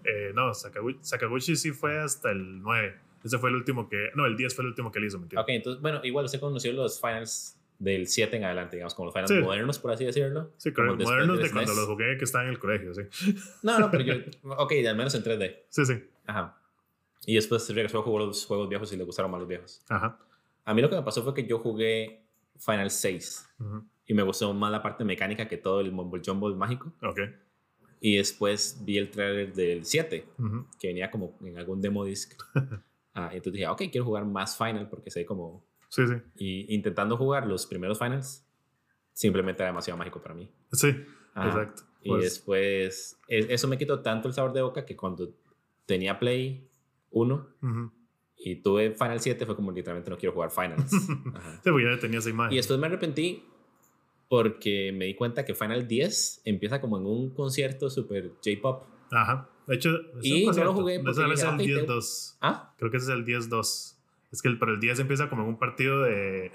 Eh, no, Sakaguchi, Sakaguchi sí fue hasta el 9. Ese fue el último que. No, el 10 fue el último que él hizo, ¿me entiendes? Ok, entonces, bueno, igual usted conoció los finals del 7 en adelante, digamos, como los finals Sí. modernos, por así decirlo. Sí, como modernos del de cuando los jugué que estaban en el colegio, sí. No, no, pero yo. Ok, al menos en 3D. Sí, sí. Ajá. Y después regresó a jugar los juegos viejos y le gustaron más los viejos. Ajá. A mí lo que me pasó fue que yo jugué Final 6 Ujú. y me gustó más la parte mecánica que todo el mumble jumble mágico. Ok. Y después vi el trailer del 7, Ujú. que venía como en algún demo disc. Ah, entonces dije, ok, quiero jugar más Final porque sé como... Sí, sí. Y intentando jugar los primeros Finals, simplemente era demasiado mágico para mí. Sí, Ajá. exacto. Y Pues, después, e- eso me quitó tanto el sabor de boca que cuando tenía Play 1 ujú. y tuve Final 7 fue como literalmente no quiero jugar Finals. Sí, porque ya tenía esa imagen. Y después me arrepentí porque me di cuenta que Final 10 empieza como en un concierto super J-pop. Ajá. De hecho, Y no lo jugué Ese es el ok, tengo- 10-2. Ah, Creo que ese es el 10-2. Es que el, pero el 10 empieza como en un partido de,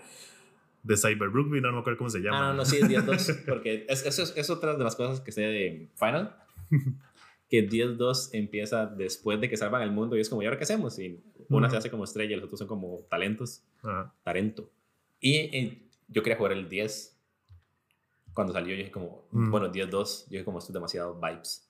de Cyber Rugby, no, no me acuerdo cómo se llama. ah, no, no, sí, es 10-2. Porque es, eso es, es otra de las cosas que sé de Final. Que 10-2 empieza después de que salvan el mundo y es como, ¿y ahora qué hacemos? Y una Ujú. se hace como estrella y los otros son como talentos. Ajá. Talento. Y eh, yo quería jugar el 10. Cuando salió, yo dije como, Mm. bueno, 10-2. Yo dije como, esto es demasiado vibes.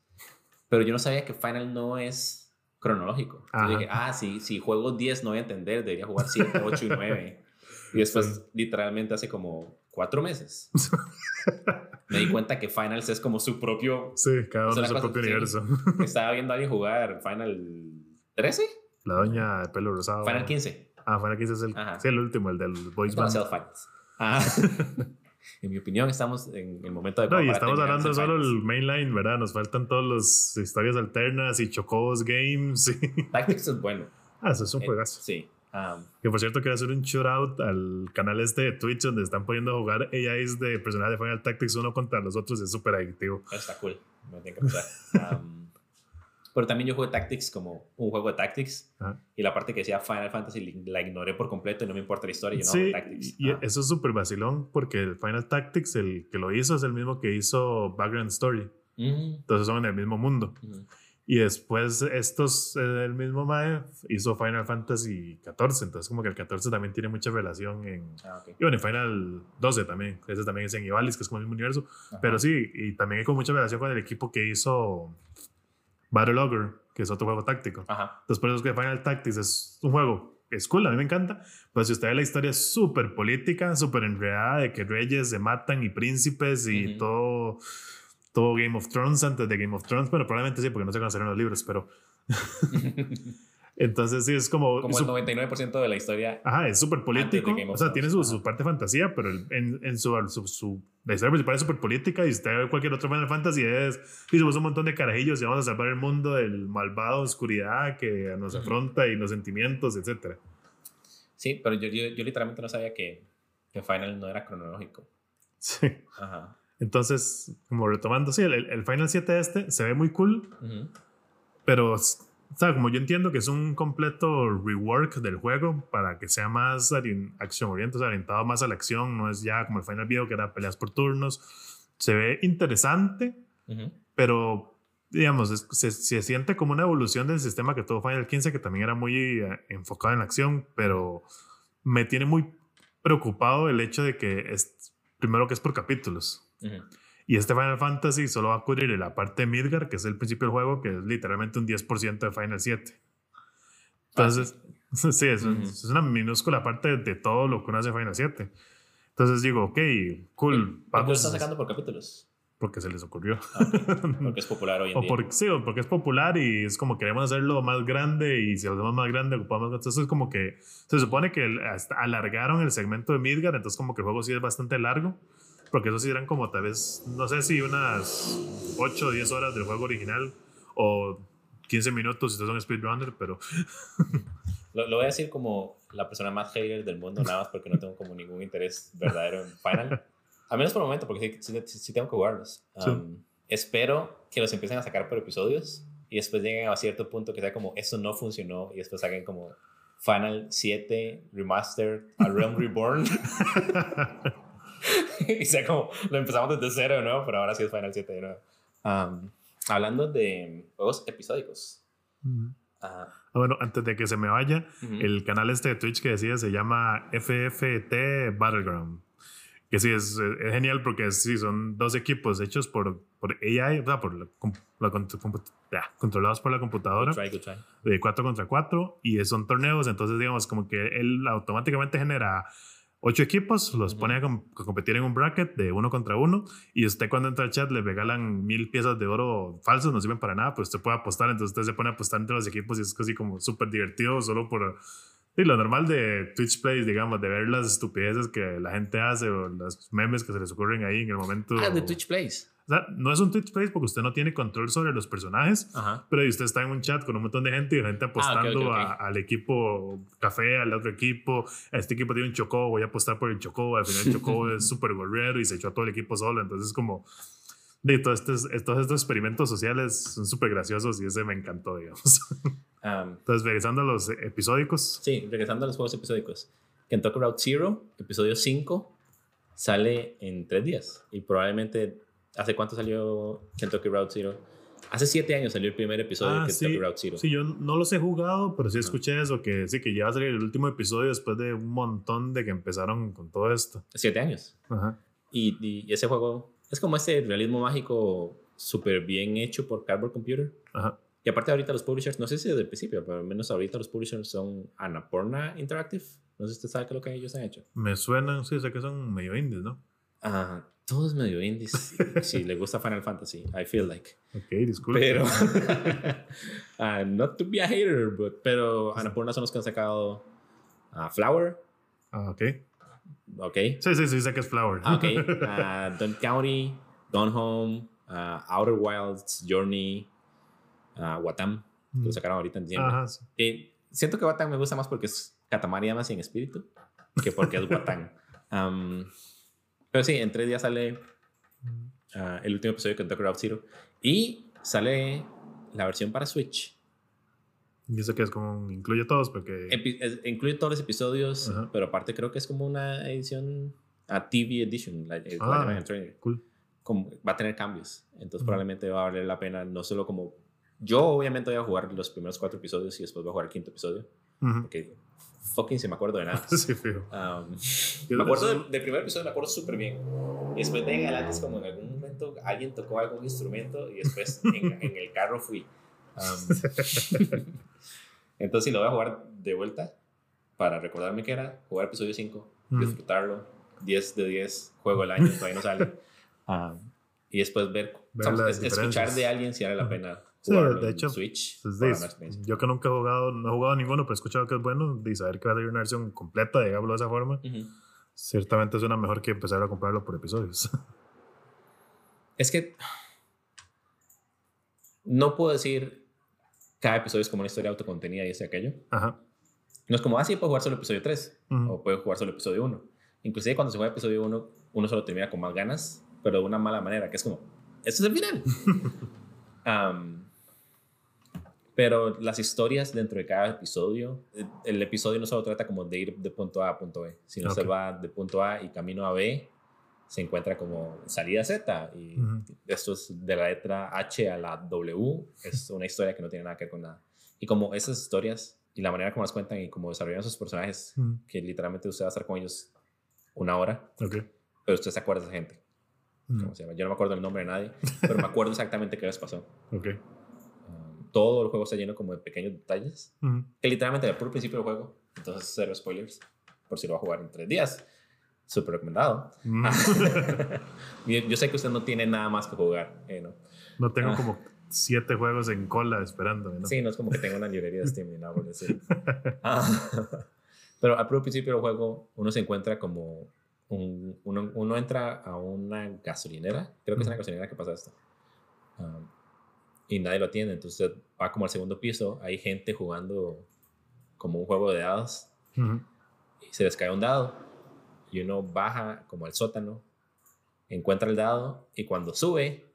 Pero yo no sabía que Final no es cronológico. Entonces dije, ah, si, si juego 10 no voy a entender, debería jugar 7, 8 y 9. Y después, Sí. literalmente hace como 4 meses, me di cuenta que Finals es como su propio... Sí, cada Es uno en su propio sí. universo. Estaba viendo a alguien jugar Final 13, La doña de pelo rosado. Final 15. Ah, Final 15 es el, sí, el último, el del Boys Band. Finals. Ah. En mi opinión, estamos en el momento de... No, y estamos hablando solo Finals. el mainline, ¿verdad? Nos faltan todas las historias alternas y Chocobos Games. y- Tactics es bueno. ah, eso es un Eh, juegazo. Sí. um, Que por cierto, quiero hacer un shootout al canal este de Twitch donde están poniendo a jugar AIs de personajes de Final Tactics uno contra los otros. Es súper adictivo. está cool. Me tiene que. Um, pero también yo jugué Tactics como un juego de Tactics. Ajá. Y la parte que decía Final Fantasy la ignoré por completo y no me importa la historia. Yo no Sí, Tactics. y Ah. eso es súper vacilón porque el Final Tactics, el que lo hizo, es el mismo que hizo Background Story. Mm, Entonces son en el mismo mundo. mm. Y después estos, eh, el mismo Mae hizo Final Fantasy 14. Entonces como que el 14 también tiene mucha relación en... Ah, ok. Y bueno, en Final 12 también. Ese también es en Ivalice, que es como el mismo universo. Ajá. Pero sí, y también hay con mucha relación con el equipo que hizo Battle Ogre, que es otro juego táctico. Ajá. Entonces por eso es que Final Tactics es un juego es cool, a mí me encanta. Pero si usted ve la historia es súper política, súper enredada, de que reyes se matan y príncipes y todo, todo Game of Thrones antes de Game of Thrones. Bueno, probablemente sí, porque no se conocieron los libros, pero... Entonces sí, es como... Como el 99% de la historia. Aja, es súper político. O sea, tiene su, ajá. su parte de fantasía, pero el- en, en su, su, su- La historia principal es súper política y si usted cualquier otro Final Fantasy es... Y somos un montón de carajillos y vamos a salvar el mundo del malvado oscuridad que nos afronta y los sentimientos, etc. Sí, pero yo, yo, yo literalmente no sabía que, que Final no era cronológico. Sí. Ajá. Entonces, como retomando, sí, el, el Final 7 este se ve muy cool, Ujú. pero... O sea, como yo entiendo que es un completo rework del juego para que sea más acción orientado, o sea, orientado más a la acción, no es ya como el Final Video que era peleas por turnos. Se ve interesante, Ujú. pero digamos, es- se, se siente como una evolución del sistema que tuvo Final 15, que también era muy eh, enfocado en la acción, pero me tiene muy preocupado el hecho de que es, primero que es por capítulos. Ujú. Y este Final Fantasy solo va a cubrir la parte de Midgar, que es el principio del juego, que es literalmente un 10% de Final 7. Entonces, sí, es, Ujú. es una minúscula parte de, de todo lo que uno hace en Final 7. Entonces digo, ok, cool. ¿Por qué lo están sacando por capítulos? porque se les ocurrió. porque es popular hoy en o día. Porque, sí, o porque es popular y es como queremos hacerlo más grande y si lo hacemos más grande ocupamos entonces es como que se supone que hasta alargaron el segmento de Midgard entonces como que el juego sí es bastante largo porque eso sí eran como tal vez no sé si unas 8 o 10 horas del juego original o 15 minutos si usted es un speedrunner pero Lo, lo voy a decir como la persona más hater del mundo, nada más porque no tengo como ningún interés verdadero en Final. Al menos por el momento, porque sí, sí- sí tengo que jugarlos. Sí. Um, Espero que los empiecen a sacar por episodios y después lleguen a cierto punto que sea como, eso no funcionó y después saquen como Final 7 Remastered, A Realm Reborn. y sea como, lo empezamos desde cero de nuevo, pero ahora sí es Final 7 de nuevo. Um, hablando de juegos episódicos. ah, Ah, bueno antes de que se me vaya ujú. el canal este de Twitch que decía se llama FFT Battleground. Que sí, es, es genial porque sí, son dos equipos hechos por, por AI, o sea, por la, la ah, controlados por la computadora, Good try, good try. de 4 contra 4, y son torneos, entonces digamos como que él automáticamente genera ocho equipos, los pone a, com- a competir en un bracket de uno contra uno, y usted cuando entra al chat le regalan mil piezas de oro falsos, no sirven para nada, pues usted puede apostar, entonces usted se pone a apostar entre los equipos y es casi como súper divertido solo por... Sí, lo normal de Twitch Plays, digamos, de ver las estupideces que la gente hace o los memes que se les ocurren ahí en el momento. Ah, de Twitch Plays. O sea, no es un Twitch Plays porque usted no tiene control sobre los personajes, Ajá. pero usted está en un chat con un montón de gente y gente apostando Ah, ok, ok, a- al equipo café, al otro equipo. Este equipo tiene un chocobo, voy a apostar por el chocobo. Al final el chocobo es súper gorrero y se echó a todo el equipo solo. Entonces, como. De todos estos, todos estos experimentos sociales son súper graciosos y ese me encantó, digamos. Um, Entonces, regresando a los episódicos. sí, regresando a los juegos episódicos. Kentucky Route Zero, episodio 5, sale en tres días. Y probablemente, ¿hace cuánto salió Kentucky Route Zero? Hace siete años salió el primer episodio Ah, de Kentucky sí, Route Zero. sí, yo no los he jugado, pero sí escuché eso, que sí, que ya va a salir el último episodio después de un montón de que empezaron con todo esto. Siete años. Ajá. Y, y ese juego es como este realismo mágico súper bien hecho por Cardboard Computer. Ajá. Y aparte ahorita los publishers, no sé si desde el principio, pero al menos ahorita los publishers son Annapurna Interactive. No sé si usted sabe qué es lo que ellos han hecho. Me suenan, sí, sé que son medio indies, ¿no? Ah, todos medio indies. si le gusta Final Fantasy, I feel like. Ok, disculpe. Pero, ah, not to be a hater, but, pero Annapurna son los que han sacado ah, Flower, Ah, ok. ok. Sí, sí, sí, sé que es Flower. Ok. Don County, Don Home, Outer Wilds, Journey, Watam, que lo sacaron ahorita en diciembre. Ajá, sí. Eh, siento que Watan me gusta más porque es Katamari Damacy en espíritu que porque es Watan. Am, pero sí, en tres días sale ah, el último episodio de Kentucky Route Zero y sale la versión para Switch. Y eso que es como, incluye todos, porque... Epi- es- incluye todos los episodios, Ajá. pero aparte creo que es como una edición a TV Edition. la- Ah. la. Cool. Como- va a tener cambios. Entonces probablemente va a valer la pena no solo como... Yo obviamente voy a jugar los primeros cuatro episodios y después voy a jugar el quinto episodio. Ujú. Porque fucking se me acuerdo de nada. Sí, fijo. Um, me acuerdo del, del primer episodio, me acuerdo súper bien. Y después de ahí en adelante es como en algún momento alguien tocó algún instrumento y después en, en el carro fui. Um, entonces sí, lo voy a jugar de vuelta para recordarme que era jugar episodio 5, Ujú. disfrutarlo, 10 de 10, juego del año, todavía no sale. Um, y después ver, Ver sabes, escuchar de alguien si vale la pena Sí, de hecho, Switch. Pues, una experiencia. yo que nunca he jugado, no he jugado ninguno, pero he escuchado que es bueno, y saber que va a salir una versión completa, digámoslo de esa forma, Ujú. ciertamente suena mejor que empezar a comprarlo por episodios. Es que no puedo decir cada episodio es como una historia autocontenida y ese aquello. Ajá. No es como, ah, sí, puedo jugar solo episodio 3 Ujú. o puedo jugar solo episodio 1. Inclusive cuando se juega episodio 1, uno solo termina con más ganas, pero de una mala manera, que es como, este es el final. Am, pero las historias dentro de cada episodio, el- el episodio no solo trata como de ir de punto A a punto B, sino Ok. se va de punto A y camino a B, se encuentra como salida Z y Ujú. esto es de la letra H a la W, es una historia que no tiene nada que ver con nada. Y como esas historias y la manera como las cuentan y como desarrollan sus personajes, Ujú. que literalmente usted va a estar con ellos una hora, Ok. pero usted se acuerda de esa gente. Ujú. ¿Cómo se llama? Yo no me acuerdo el nombre de nadie, pero me acuerdo exactamente qué les pasó. Ok. Um, todo el juego está lleno como de pequeños detalles, Ujú. que literalmente al puro principio del juego, entonces cero spoilers, por si lo va a jugar en tres días. súper recomendado. Mm. yo, sé que usted no tiene nada más que jugar. eh, ¿no? no tengo Ah. como siete juegos en cola esperándome, ¿no? Sí, no es como que tenga una librería de Steam nada por decir. Ah, Pero al principio del juego, uno se encuentra como. Un, uno, uno entra a una gasolinera. Creo que es una gasolinera que pasa esto. Ah, y nadie lo atiende. Entonces usted va como al segundo piso. Hay gente jugando como un juego de dados. Ujú. Y se les cae un dado. Y uno baja como al sótano. Encuentra el dado. Y cuando sube,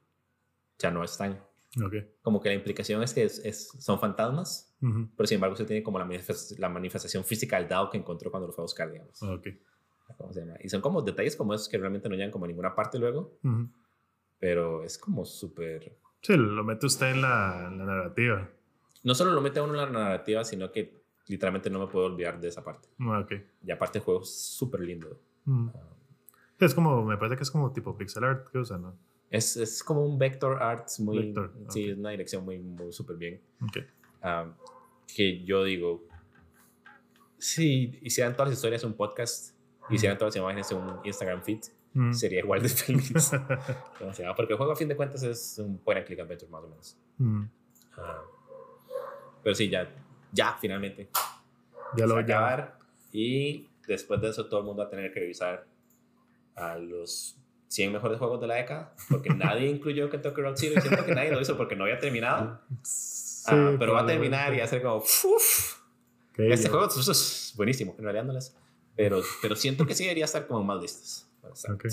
ya no están. Ok. Como que la implicación es que es- es- son fantasmas Ujú. pero sin embargo usted tiene como la, manifest- la manifestación física del dado que encontró cuando lo fue a buscar, digamos. Ok. ¿Cómo se llama? Y son como detalles como esos que realmente no llegan como a ninguna parte luego, Ujú. pero es como súper... Sí, lo mete usted en la, en la narrativa. No solo lo mete uno en la narrativa, sino que literalmente no me puedo olvidar de esa parte. Ah, Ok. Y aparte el juego es súper lindo. Ujú. Es como, me parece que es como tipo pixel art que usa, ¿no? Es, es como un vector arts muy... Vector, Sí, ok. es una dirección muy, muy súper bien. Ah, que yo digo, si hicieran todas las historias un podcast, hicieran todas las imágenes un Instagram feed, Ujú. sería igual de feliz. Porque el juego a fin de cuentas es un point and click adventure más o menos. Ah, pero sí, ya, ya finalmente. Ya lo va a acabar y después de eso todo el mundo va a tener que revisar a los 100 mejores juegos de la década porque nadie incluyó Kentucky Road Zero y siento que nadie lo hizo porque no había terminado. Sí, Ah, pero va a terminar y va a ser como "Uf". Ok, Este juego es buenísimo, en realidad no lo es. Pero, pero siento que sí debería estar como más listos. Ok.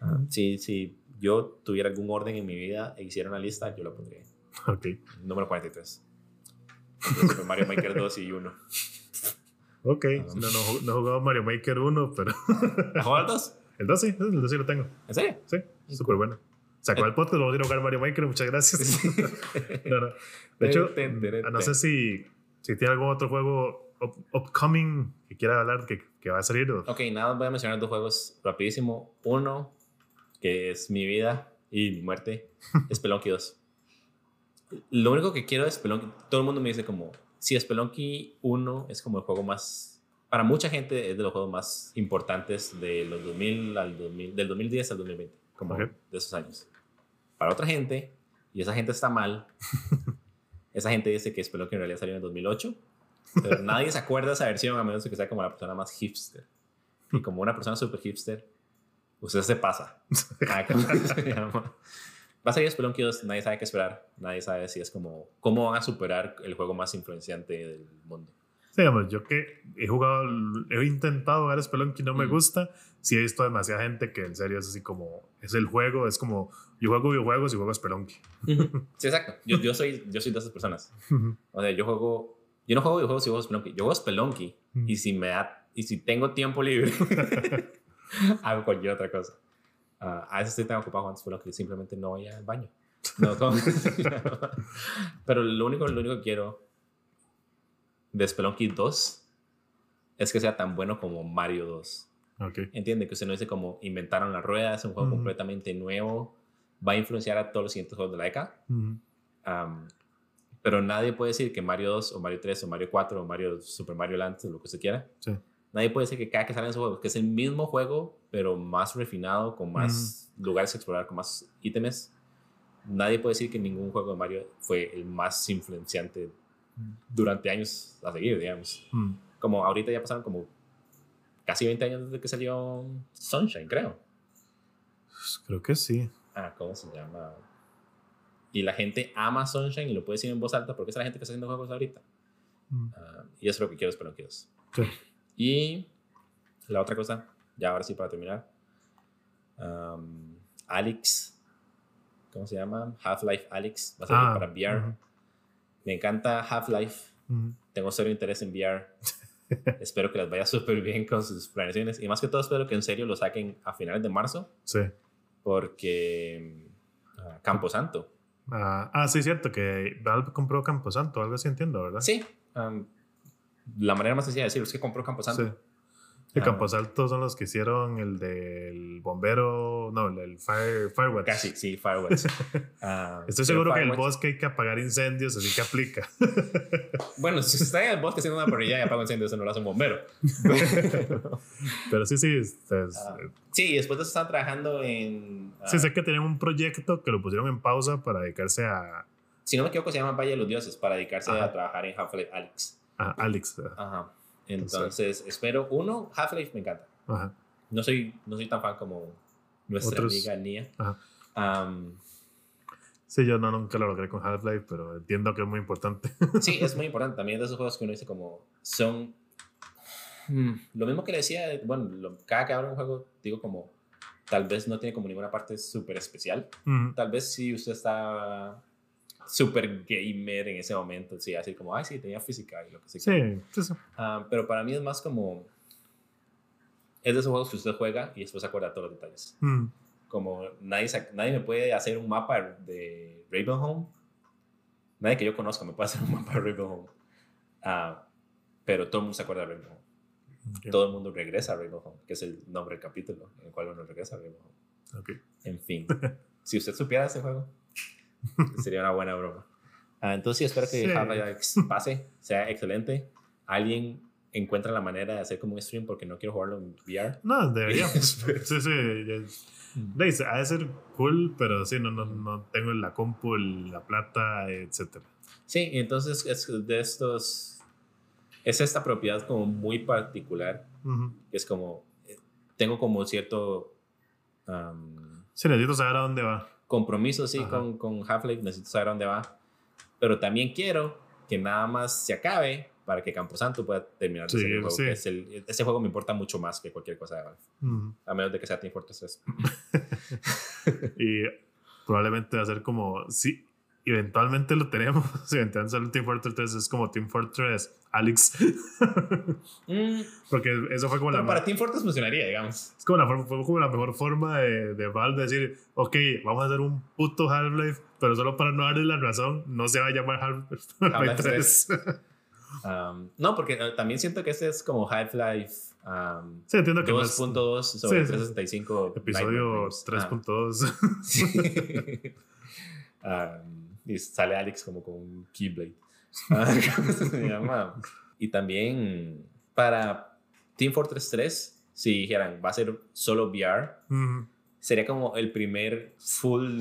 Ah, sí, si yo tuviera algún orden en mi vida e hiciera una lista, yo la pondría. Ok. Número 43. De Super Mario Maker 2 y 1. Ok. Ah. No, no, no he jugado Mario Maker 1, pero ¿La jugaron dos? el 2 sí, el 2 sí lo tengo. ¿En serio? Sí, súper bueno. Se acabó el podcast, lo voy a ir a jugar Mario Maker, muchas gracias. no, no. De hecho, Ten, ten, ten, no sé si, si tiene algún otro juego up- upcoming que quiera hablar que, que va a salir. Ok, nada, voy a mencionar dos juegos rapidísimo. Uno, que es mi vida y mi muerte, es Spelunky 2. Lo único que quiero de Spelunky, todo el mundo me dice como, si Spelunky 1 es como el juego más, para mucha gente es de los juegos más importantes de los 2000 al 2000, del 2010 al 2020, como Ok. de esos años. Para otra gente, y esa gente está mal, esa gente dice que Spelunky en realidad salió en el 2008, pero nadie se acuerda de esa versión a menos que sea como la persona más hipster. Y como una persona super hipster, usted se pasa. Ah, ¿cómo se? Va a salir Spelunky 2, nadie sabe qué esperar. Nadie sabe si es como, cómo van a superar el juego más influenciante del mundo. Sí, digamos, yo que he jugado, he intentado jugar Spelunky no me Mm. gusta. Sí he visto demasiada gente que en serio es así como, es el juego, es como, yo juego videojuegos y juego Spelunky. Sí, exacto. Yo, yo, soy, yo soy de esas personas. O sea, yo juego, yo no juego videojuegos y juego Spelunky. Yo juego Spelunky Mm. y si me da, y si tengo tiempo libre, hago cualquier otra cosa. Ah, a veces estoy tan ocupado jugando Spelunky simplemente no voy al baño. No. Pero lo único, lo único que quiero de Spelunky 2 es que sea tan bueno como Mario 2. Ok. Entiende que usted no dice como inventaron la rueda, es un juego Ujú. completamente nuevo, va a influenciar a todos los siguientes juegos de la década. Ujú. Am, pero nadie puede decir que Mario 2 o Mario 3 o Mario 4 o Mario Super Mario Land, o lo que usted quiera, Sí. nadie puede decir que cada que sale en su juego, que es el mismo juego, pero más refinado, con más lugares a explorar, con más ítems. Nadie puede decir que ningún juego de Mario fue el más influenciante durante años a seguir, digamos. Mm. Como ahorita ya pasaron como casi 20 años desde que salió Sunshine, creo. Creo que sí. Ah, ¿cómo se llama? Y la gente ama Sunshine y lo puede decir en voz alta porque es la gente que está haciendo juegos ahorita. Mm. Ah, y eso es lo que quiero Spelunky 2. Sí. Y la otra cosa, ya ahora sí para terminar. um, Alex, ¿cómo se llama? Half-Life Alex, va a salir Ah, para VR. ujú. Me encanta Half-Life, Ujú. tengo cero interés en VR. espero que les vaya súper bien con sus planeaciones y más que todo espero que en serio lo saquen a finales de marzo Sí. porque ah, Camposanto. Ah, ah, sí, cierto, que Valve compró Camposanto, algo así entiendo, ¿verdad? Sí, um, la manera más sencilla de decirlo es que compró Camposanto. Sí. De Ah. Camposalto son los que hicieron el del bombero, no, el Fire, Firewatch. Casi, sí, Firewatch. Ah, Estoy seguro que el Firewatch- bosque hay que apagar incendios, así que aplica. Bueno, si se está en el bosque haciendo una parrilla y apaga un incendio, eso no lo hace un bombero. Pero sí, sí, es- es- Ah, sí, y después de eso están trabajando en. ah, sí sé que tenían un proyecto que lo pusieron en pausa para dedicarse a, Si no me equivoco, se llama Valle de los Dioses para dedicarse Ajá. a trabajar en Half-Life Alyx. a Alex. Ajá. Entonces, espero. Uno, Half-Life me encanta. Ajá. No soy, no soy tan fan como nuestra Otros- amiga Nia. Ajá. Am, Sí, yo no, nunca lo logré con Half-Life, pero entiendo que es muy importante. sí, es muy importante. También de esos juegos que uno dice como son... Hmm, lo mismo que le decía, bueno, lo- cada que abro un juego digo como tal vez no tiene como ninguna parte súper especial. Ujú. Tal vez si usted está súper gamer en ese momento, sí, así como, ay, sí, tenía física y lo que sea. Sí, sí, sí. Ah, pero para mí es más como... Es de esos juegos que usted juega y después se acuerda todos los detalles. Mm. Como nadie, nadie me puede hacer un mapa de Ravenholm. Nadie que yo conozca me puede hacer un mapa de Ravenholm. Ah, pero todo el mundo se acuerda de Ravenholm. Ok. Todo el mundo regresa a Ravenholm, que es el nombre del capítulo en el cual uno regresa a Ravenholm. Ok. En fin, si usted supiera ese juego, sería una buena broma. Ah, entonces sí, espero que Sí. Half-Life pase, sea excelente. Alguien encuentra la manera de hacer como un stream porque no quiero jugarlo en VR. No, debería. sí, sí. ha de ser cool, pero sí, no, no, no tengo la compu, la plata, etcétera. Sí, entonces es de estos. Es esta propiedad como muy particular, Ujú. que es como. eh, Tengo como cierto am, Sí, necesito saber a dónde va. Compromiso, sí, Ajá. con, con Half-Life, necesito saber dónde va. Pero también quiero que nada más se acabe para que Camposanto pueda terminar Sí, el juego. sí. que es el- ese juego me importa mucho más que cualquier cosa de Valve, Ujú. a menos de que sea Team Fortress 3. Y probablemente va a ser como, sí, eventualmente lo tenemos. Si eventualmente sale Team Fortress 3, es como Team Fortress Alex. Mm, Porque eso fue como la, pero para Team Fortress funcionaría, digamos. es como la, forma- fue como la mejor forma de, de Valve decir, ok, vamos a hacer un puto Half-Life, pero solo para no darle la razón, no se va a llamar Half-Life Half-Life 3. Am, no, porque eh, también siento que este es como Half-Life. am, sí, entiendo que no es 2.2 sobre Sí, sí. 365. episodio Nightmare Dreams. 3.2. Ah. Um, y sale Alex como con un Keyblade. Ah, ¿Cómo se llama? Y también para Team Fortress 3, si dijeran va a ser solo VR, sería como el primer full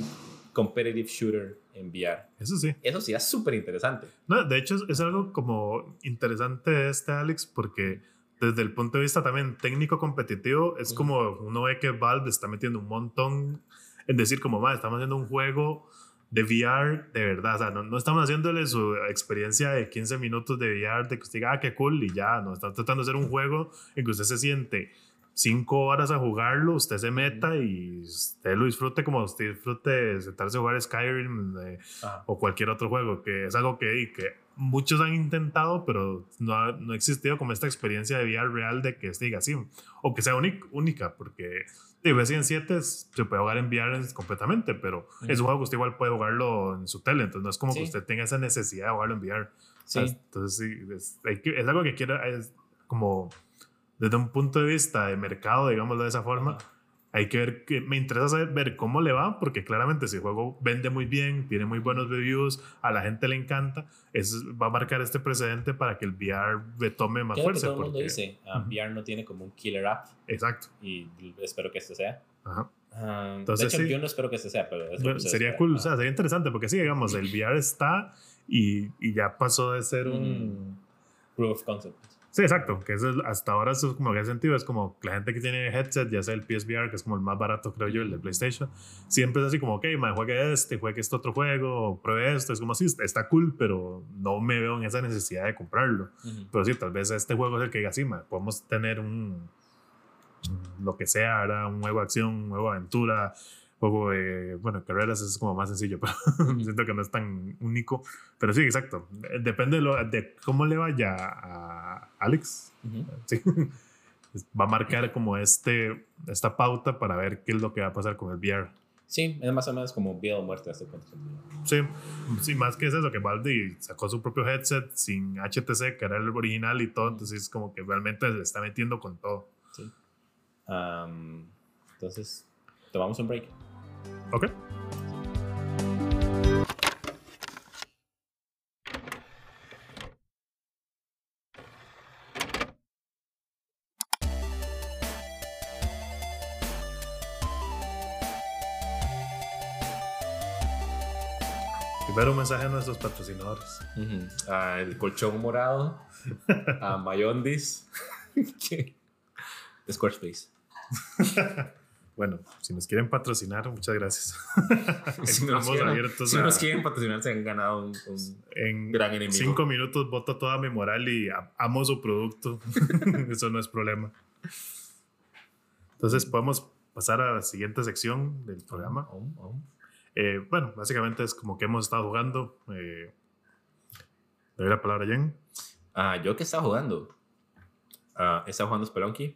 competitive shooter en VR. Eso sí. Eso sí es súper interesante. No, de hecho, es, algo como interesante de este Alex porque desde el punto de vista también técnico competitivo, es como uno ve que Valve está metiendo un montón en decir como, más estamos haciendo un juego de VR de verdad, o sea, no, no estamos haciéndole su experiencia de 15 minutos de VR, de que usted diga, ah, qué cool, y ya, no, están tratando de hacer un juego en que usted se siente cinco horas a jugarlo, usted se meta y usted lo disfrute como usted disfrute de sentarse a jugar Skyrim, Ajá. o cualquier otro juego, que es algo que, que muchos han intentado, pero no ha, no ha existido como esta experiencia de VR real de que se diga así, o que sea únic- única, porque sí, Resident 7 es- se puede jugar en VR completamente, pero Ujú. es un juego que usted igual puede jugarlo en su tele, entonces no es como Sí. que usted tenga esa necesidad de jugarlo en VR. Sí. Entonces sí, es, es algo que quiero, es como desde un punto de vista de mercado, digámoslo de esa forma, Ajá. Hay que ver, que me interesa saber ver cómo le va, porque claramente si el juego vende muy bien, tiene muy buenos reviews, a la gente le encanta, eso va a marcar este precedente para que el VR tome más ¿Qué es lo que fuerza. todo el mundo porque- dice? Ah, Ujú. VR no tiene como un killer app Exacto. y espero que este sea. Ajá. Ah, Entonces, de hecho, sí. yo no espero que este sea, pero Bueno, sería espera. cool, o Ah. sea, sería interesante, porque sí, digamos, el VR está y, y ya pasó de ser un... Mm, Proof of concept. Sí, exacto, que eso es- hasta ahora eso es como que hace sentido, es como la gente que tiene headset, ya sea el PSVR, que es como el más barato, creo yo, el de PlayStation, siempre es así como, ok, man, juegue este, juegue este otro juego, pruebe esto, es como así, está cool, pero no me veo en esa necesidad de comprarlo. Ujú. Pero sí, tal vez este juego es el que diga, sí, man, podemos tener un, lo que sea, ¿verdad? un juego de acción, un juego de aventura, juego de, bueno, carreras es como más sencillo, pero siento que no es tan único. Pero sí, exacto. Depende de, lo- de cómo le vaya a Alex. Ujú. Sí. Va a marcar como este, esta pauta para ver qué es lo que va a pasar con el VR. Sí, es más o menos como vida o muerte hasta. Sí, sí, más que es eso, que Valve sacó su propio headset sin HTC, que era el original y todo, entonces es como que realmente le está metiendo con todo. Sí. Am, entonces, tomamos un break. Ok. Primero un mensaje a nuestros patrocinadores. Ujú. Ah, el colchón morado. A Mayondis. Squarespace. Bueno, si nos quieren patrocinar, muchas gracias. Si nos Estamos quieren- abiertos si a- nos quieren patrocinar, se han ganado un, un En gran enemigo. cinco minutos voto toda mi moral y amo su producto. Eso no es problema. Entonces podemos pasar a la siguiente sección del programa. Om, om. Eh, bueno, básicamente es como que hemos estado jugando. Eh, le doy la palabra a Jen. Ah, yo que estaba jugando. Ah, estaba jugando Spelunky.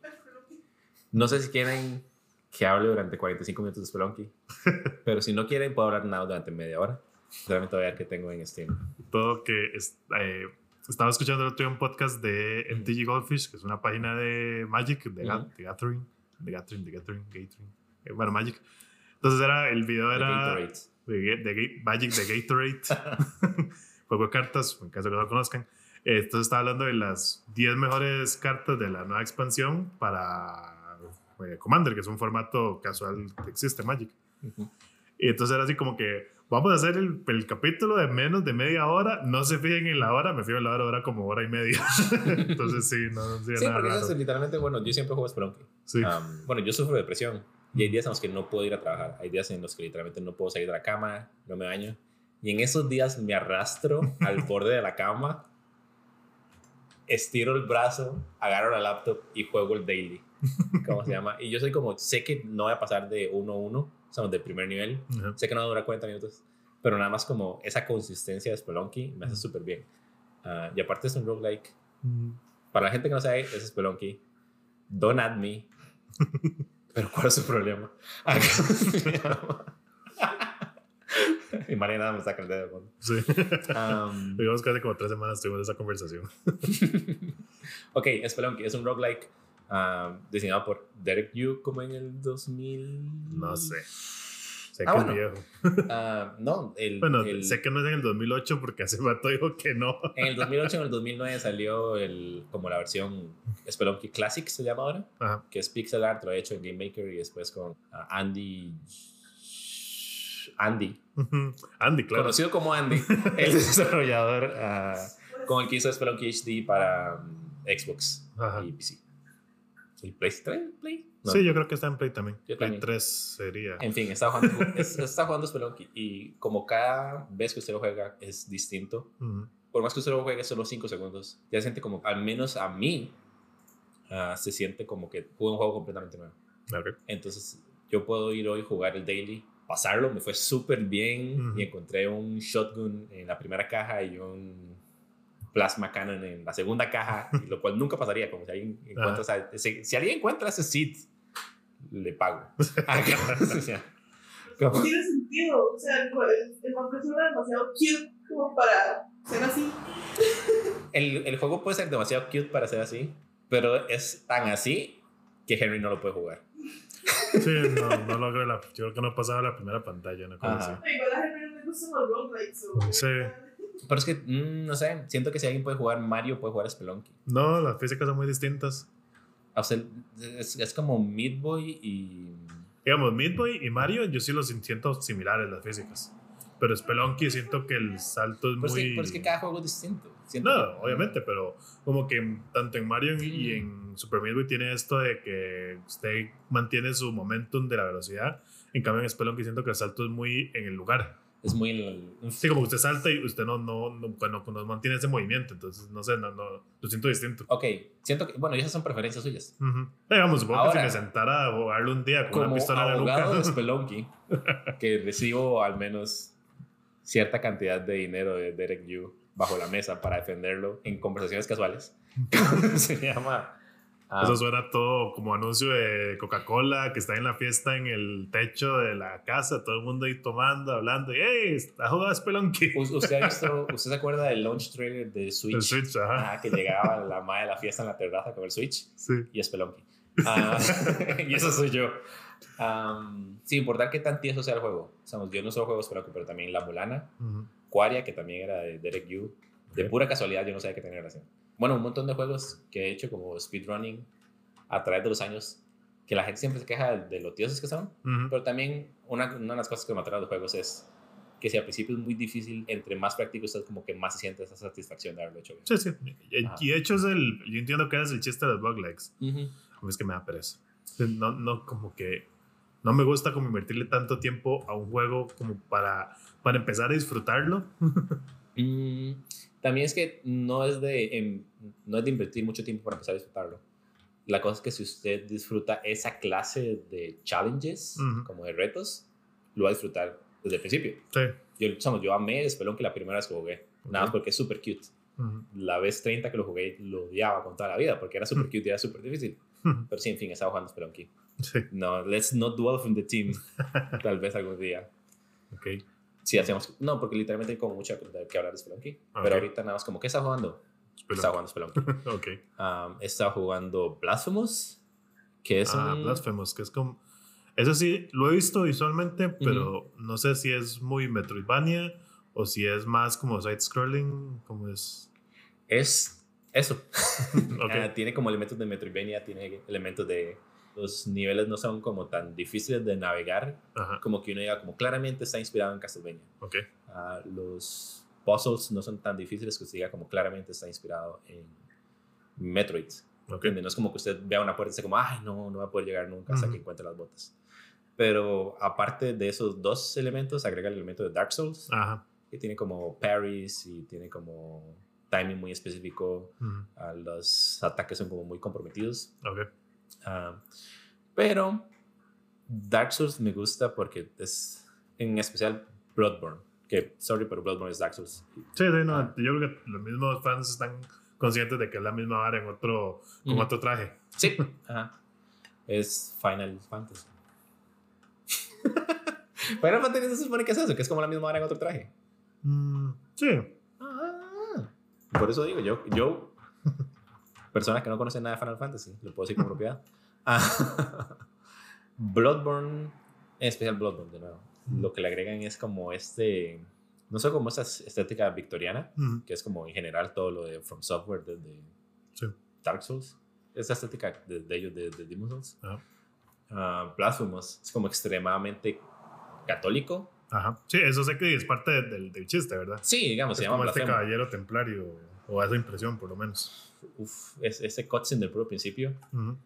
No sé si quieren que hable durante 45 minutos de Spelunky. pero si no quieren, puedo hablar nada durante media hora. Realmente voy a ver qué tengo en Steam. Todo que es- eh, estaba escuchando el otro día un podcast de MTG Goldfish, que es una página de Magic, de, de Gathering, de Gathering, de Gathering, Gathering. Eh, bueno, Magic. Entonces era, el video De era Gatorade. de, de Ga- Magic de Gatorade, juego de cartas, en caso que no lo conozcan. Entonces estaba hablando de las 10 mejores cartas de la nueva expansión para eh, Commander, que es un formato casual que existe en Magic. Ujú. Y entonces era así como que vamos a hacer el, el capítulo de menos de media hora. No se fijen en la hora, me fijo en la hora, hora como hora y media. entonces sí, no, no Sí, nada porque eso es literalmente, bueno, yo siempre juego Spelunky. Sí. Am, bueno, yo sufro de depresión y hay días en los que no puedo ir a trabajar. Hay días en los que literalmente no puedo salir de la cama, no me baño. Y en esos días me arrastro al borde de la cama, estiro el brazo, agarro la laptop y juego el daily. ¿Cómo se llama? Y yo soy como, sé que no voy a pasar de 1 a 1, o sea, de primer nivel. Ajá. Sé que no va a durar 40 minutos, pero nada más como esa consistencia de Spelunky me hace Mm. súper bien. Ah, y aparte es un roguelike. Mm. Para la gente que no sabe, es Spelunky. Don't add me. Pero ¿cuál es su problema? Ah, y María nada me saca el dedo. de fondo. Sí. Um, Digamos que hace como tres semanas tuvimos esa conversación. ok, Spelunky es un roguelike um, diseñado por Derek Yu como en el 2000. No sé. Sé Ah, que bueno. es viejo. Ah, no, el, Bueno, el- sé que no es en el 2008 porque hace rato dijo que no. en el 2008 en el 2009 salió el, como la versión Spelunky Classic, se llama ahora. Ajá. que es pixel art, lo he hecho en Game Maker y después con ah, Andy. Andy. Andy, claro. conocido como Andy, el desarrollador ah, con el que hizo Spelunky HD para mm, Xbox Ajá. y PC. ¿Y PlayStation? ¿Play? No. Sí, yo creo que está en Play también. Yo Play también. 3 sería. En fin, está jugando, es- está jugando Spelunky y como cada vez que usted lo juega es distinto, Ujú. por más que usted lo juegue solo 5 segundos, ya siente como, al menos a mí, ah, se siente como que juega un juego completamente nuevo. Ok. Entonces, yo puedo ir hoy jugar el daily, pasarlo, me fue súper bien Ujú. y encontré un shotgun en la primera caja y un plasma cannon en la segunda caja, lo cual nunca pasaría, como si alguien encuentra, o sea, si, si alguien encuentra ese seed, le pago. O sea, como- Tiene sentido. O sea, el, el, vampiro era demasiado cute como para ser así. el, el juego puede ser demasiado cute para ser así, pero es tan así que Henry no lo puede jugar. Sí, no, no logré la. Yo creo que no pasaba la primera pantalla, cosa así. Igual a Henry no le gustan los roguelikes. Sí. Pero es que, mm, no sé, siento que si alguien puede jugar Mario, puede jugar Spelunky. No, las físicas son muy distintas. O sea, es, es como Meat Boy y. Digamos, Meat Boy y Mario, yo sí los siento similares las físicas. Pero Spelunky siento que el salto es Pero es, muy. que, pero es que cada juego es distinto. Siento No, que- obviamente, pero como que tanto en Mario y Mm. en Super Meat Boy tiene esto de que usted mantiene su momentum de la velocidad. En cambio, en Spelunky siento que el salto es muy en el lugar. Es muy. Sí, como usted salta y usted no, no, no, bueno, no mantiene ese movimiento. Entonces, no sé, no, no, lo siento distinto. Ok, siento que. Bueno, esas son preferencias suyas. Ujú. Digamos, supongo Ahora, que si me sentara a jugarlo un día con una Como pistola en la abogado de nuca. Spelunky, que recibo al menos cierta cantidad de dinero de Derek Yu bajo la mesa para defenderlo en conversaciones casuales. ¿Cómo se llama? Ah, Eso suena todo como anuncio de Coca-Cola que está en la fiesta en el techo de la casa, todo el mundo ahí tomando, hablando. y, ¡Hey! ¿Está jugando Spelunky? ¿Usted ha visto, usted se acuerda del launch trailer de Switch? El Switch, ajá. Ah, que llegaba la madre de la fiesta en la terraza con el Switch Sí. y Spelunky. Ah, y eso soy yo. Um, sin importar qué tan tieso sea el juego. O yo no solo juego Spelunky, pero también La Mulana, Ujú. Quaria, que también era de Derek Yu. De pura casualidad, yo no sabía que tenía relación. Bueno, un montón de juegos que he hecho como speedrunning a través de los años, que la gente siempre se queja de, lo tiesos que son, Ujú. pero también una, una de las cosas que me atrae de los juegos es que si al principio es muy difícil, entre más práctico estás, como que más se siente esa satisfacción de haberlo hecho bien. Sí, sí. Y, Ajá. y de hecho es el, yo entiendo que es el chiste de bug legs. Ujú. A mí es que me da pereza. No, no, como que no me gusta como invertirle tanto tiempo a un juego como para, para empezar a disfrutarlo. Mm, también es que no es, de, em, no es de invertir mucho tiempo para empezar a disfrutarlo. La cosa es que si usted disfruta esa clase de challenges, Ujú. como de retos, lo va a disfrutar desde el principio. Sí. Yo, chamo, yo amé Spelunky la primera vez que jugué, nada más porque es súper cute. Ujú. La vez 30 que lo jugué lo odiaba con toda la vida porque era súper Mm. cute y era súper difícil. Pero sí, en fin, estaba jugando Spelunky. Sí. No, let's not dwell from the team. Tal vez algún día. Ok. Sí, hacemos. No, porque literalmente hay como mucho de que hablar de Spelunky. Ok. Pero ahorita nada más como, ¿qué está jugando? Estaba jugando Spelunky. ok. Um, estaba jugando Blasphemous, que es ah, un... Blasphemous, que es como. Eso sí, lo he visto visualmente, pero no sé si es muy Metroidvania o si es más como side-scrolling, como es. Es eso. Ok. Ah, tiene como elementos de Metroidvania, tiene elementos de... Los niveles no son como tan difíciles de navegar, Ajá, como que uno diga, como claramente está inspirado en Castlevania. ok. Ah, los puzzles no son tan difíciles que usted diga como claramente está inspirado en Metroid. Ok. ¿entiende? No es como que usted vea una puerta y esté como, ay, no, no va a poder llegar nunca hasta Ujú. que encuentre las botas. Pero aparte de esos dos elementos, agrega el elemento de Dark Souls, Ajá. que tiene como parries y tiene como timing muy específico. ujú, Ah, los ataques son como muy comprometidos. Ok. Ah, pero Dark Souls me gusta porque es en especial Bloodborne. Que, sorry, pero Bloodborne es Dark Souls. Sí, sí, no. Ah. Yo creo que los mismos fans están conscientes de que es la misma vara en otro, con otro traje. Sí, ajá. Es Final Fantasy. Final Fantasy se supone que es eso, que es como la misma hora en otro traje. Mm, sí. Ah, por eso digo, yo, yo, persona que no conoce nada de Final Fantasy, lo puedo decir con propiedad. Ah, Bloodborne, en especial Bloodborne, de nuevo, lo que le agregan es como este, no sé, como esa estética victoriana, Ujú, que es como en general todo lo de From Software, de, de Sí. Dark Souls, esa estética de, de ellos, de, de Demon Souls. Ajá. Ah, Blasphemous es como extremadamente católico. Ajá. Sí, eso sé que es parte de- del, del chiste, ¿verdad? Sí, digamos, se es llama como este caballero templario, o esa impresión, por lo menos. Uf, es, ese cutscene del puro principio, Ujú, um,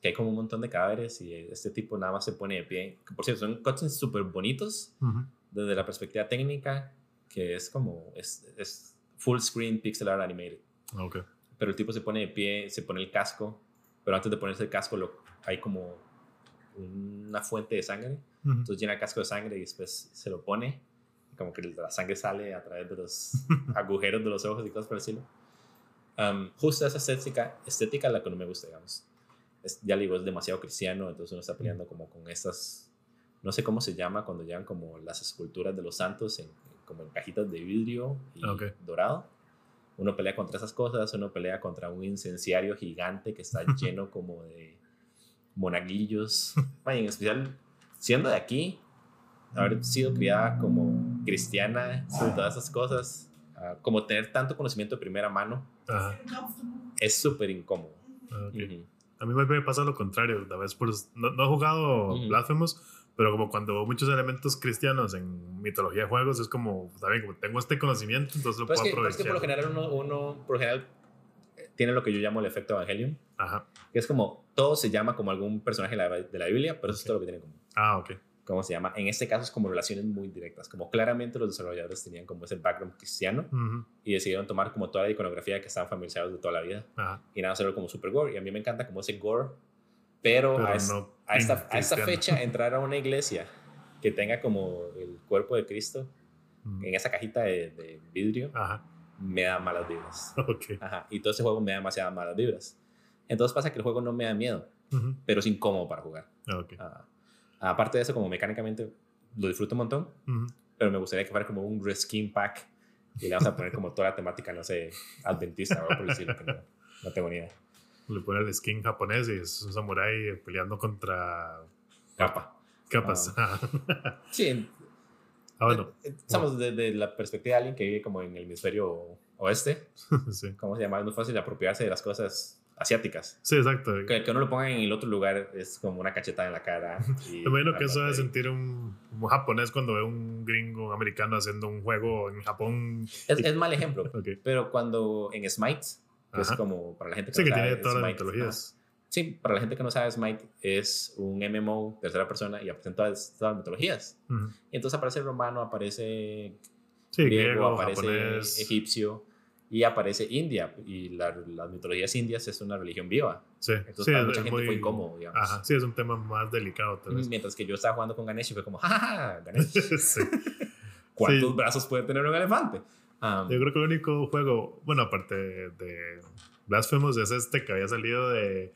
que hay como un montón de cadáveres y este tipo nada más se pone de pie. Por cierto, son cutscenes súper bonitos ujú. desde la perspectiva técnica, que es como, es, es full screen pixel art animated. Ok. Pero el tipo se pone de pie, se pone el casco, pero antes de ponerse el casco lo, hay como una fuente de sangre. Ujú. Entonces llena el casco de sangre y después se lo pone. Como que la sangre sale a través de los agujeros de los ojos y cosas por el estilo. Um, justo esa estética, estética es la que no me gusta, digamos. Es, ya le digo, es demasiado cristiano, entonces uno está peleando como con estas, no sé cómo se llama cuando llevan como las esculturas de los santos en, como en cajitas de vidrio y Ok. dorado. Uno pelea contra esas cosas, uno pelea contra un incenciario gigante que está lleno como de monaguillos. Ay, en especial, siendo de aquí, haber sido criada como cristiana, sobre todas esas cosas, como tener tanto conocimiento de primera mano, Ajá. es súper incómodo. Ah, ok. Ujú. A mí me pasa lo contrario. A veces por, no, no he jugado Ujú. Blasphemous, pero como cuando veo muchos elementos cristianos en mitología de juegos, es como, también como tengo este conocimiento, entonces lo Pero es, puedo que, pero es que por lo aprovechar. general uno, uno, por lo general, eh, tiene lo que yo llamo el efecto Evangelion, Ajá. que es como todo se llama como algún personaje de la, de la Biblia, pero eso es todo lo que tiene como. Ah, ok. ¿Cómo se llama? En este caso es como relaciones muy directas, como claramente los desarrolladores tenían como ese background cristiano Ujú. y decidieron tomar como toda la iconografía que estaban familiarizados de toda la vida Ajá. y nada, hacerlo como super gore. Y a mí me encanta como ese gore, pero, Pero a, es- no a esta, a esta fecha entrar a una iglesia que tenga como el cuerpo de Cristo Ujú. en esa cajita de, de vidrio Ajá. me da malas vibras. Ok. Ajá. Y todo ese juego me da demasiadas malas vibras. Entonces pasa que el juego no me da miedo, pero es incómodo para jugar. Ah, ok. Ah, aparte de eso, como mecánicamente lo disfruto un montón, Ujú. pero me gustaría que fuera como un reskin pack y le vamos a poner como toda la temática, no sé, adventista o por estilo, que no, no tengo ni idea. Le pone el skin japonés y es un samurái peleando contra Capa. capas. Sí, Ah, bueno. eh, estamos desde la perspectiva de alguien que vive como en el hemisferio oeste. sí. ¿Cómo se llama? Es muy fácil apropiarse de las cosas asiáticas. Sí, exacto. Que, que uno lo ponga en el otro lugar es como una cachetada en la cara. y Me imagino que eso debe sentir un, un japonés cuando ve un gringo un americano haciendo un juego en Japón. Es, es mal ejemplo. Pero cuando en Smite, que es como para la gente que Sí, no que sabe, tiene todas las mitologías. Sí, para la gente que no sabe, Smite es un MMO tercera persona y aparecen todas, todas las mitologías. Y entonces aparece romano, aparece Sí, griego, griego, aparece japonés. egipcio y aparece India. Y la- las mitologías indias es una religión viva. Sí, Entonces sí, para mucha gente muy- fue incómodo, digamos. Ajá, sí, es un tema más delicado. Mientras que yo estaba jugando con Ganesh y fue como, jajaja, Ganesh, sí. ¿cuántos Sí. brazos puede tener un elefante? Um, Yo creo que el único juego, bueno, aparte de, de Blasphemous, es este que había salido de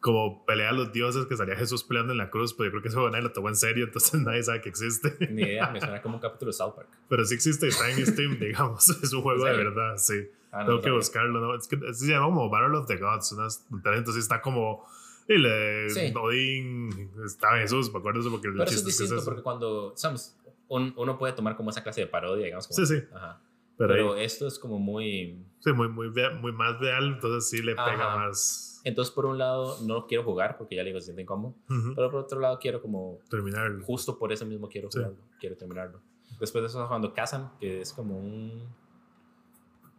como pelea a los dioses que salía Jesús peleando en la cruz, pero yo creo que eso nadie lo tomó en serio, entonces nadie sabe que existe. ni idea, me suena como un capítulo de South Park. Pero sí existe, está en Steam, digamos. Es un juego ¿En de verdad, sí. Ah, no, Tengo no que buscarlo, ¿no? Es que se llama como Battle of the Gods, unas entonces está como. Y le, Sí. Odín, estaba Jesús, me acuerdo eso porque el Pero eso es distinto es porque cuando, sabes, un- uno puede tomar como esa clase de parodia, digamos. Como, Sí, sí. Ajá. Pero, Pero, ahí- esto es como muy... sí, muy, muy, muy más real, entonces sí le pega Ajá. más. Entonces, por un lado, no quiero jugar porque ya le digo, se siente incómodo. Ujú. Pero por otro lado, quiero como... Terminarlo. Justo por eso mismo quiero Sí. jugarlo. Quiero terminarlo. Después de eso, jugando Kazan, que es como un...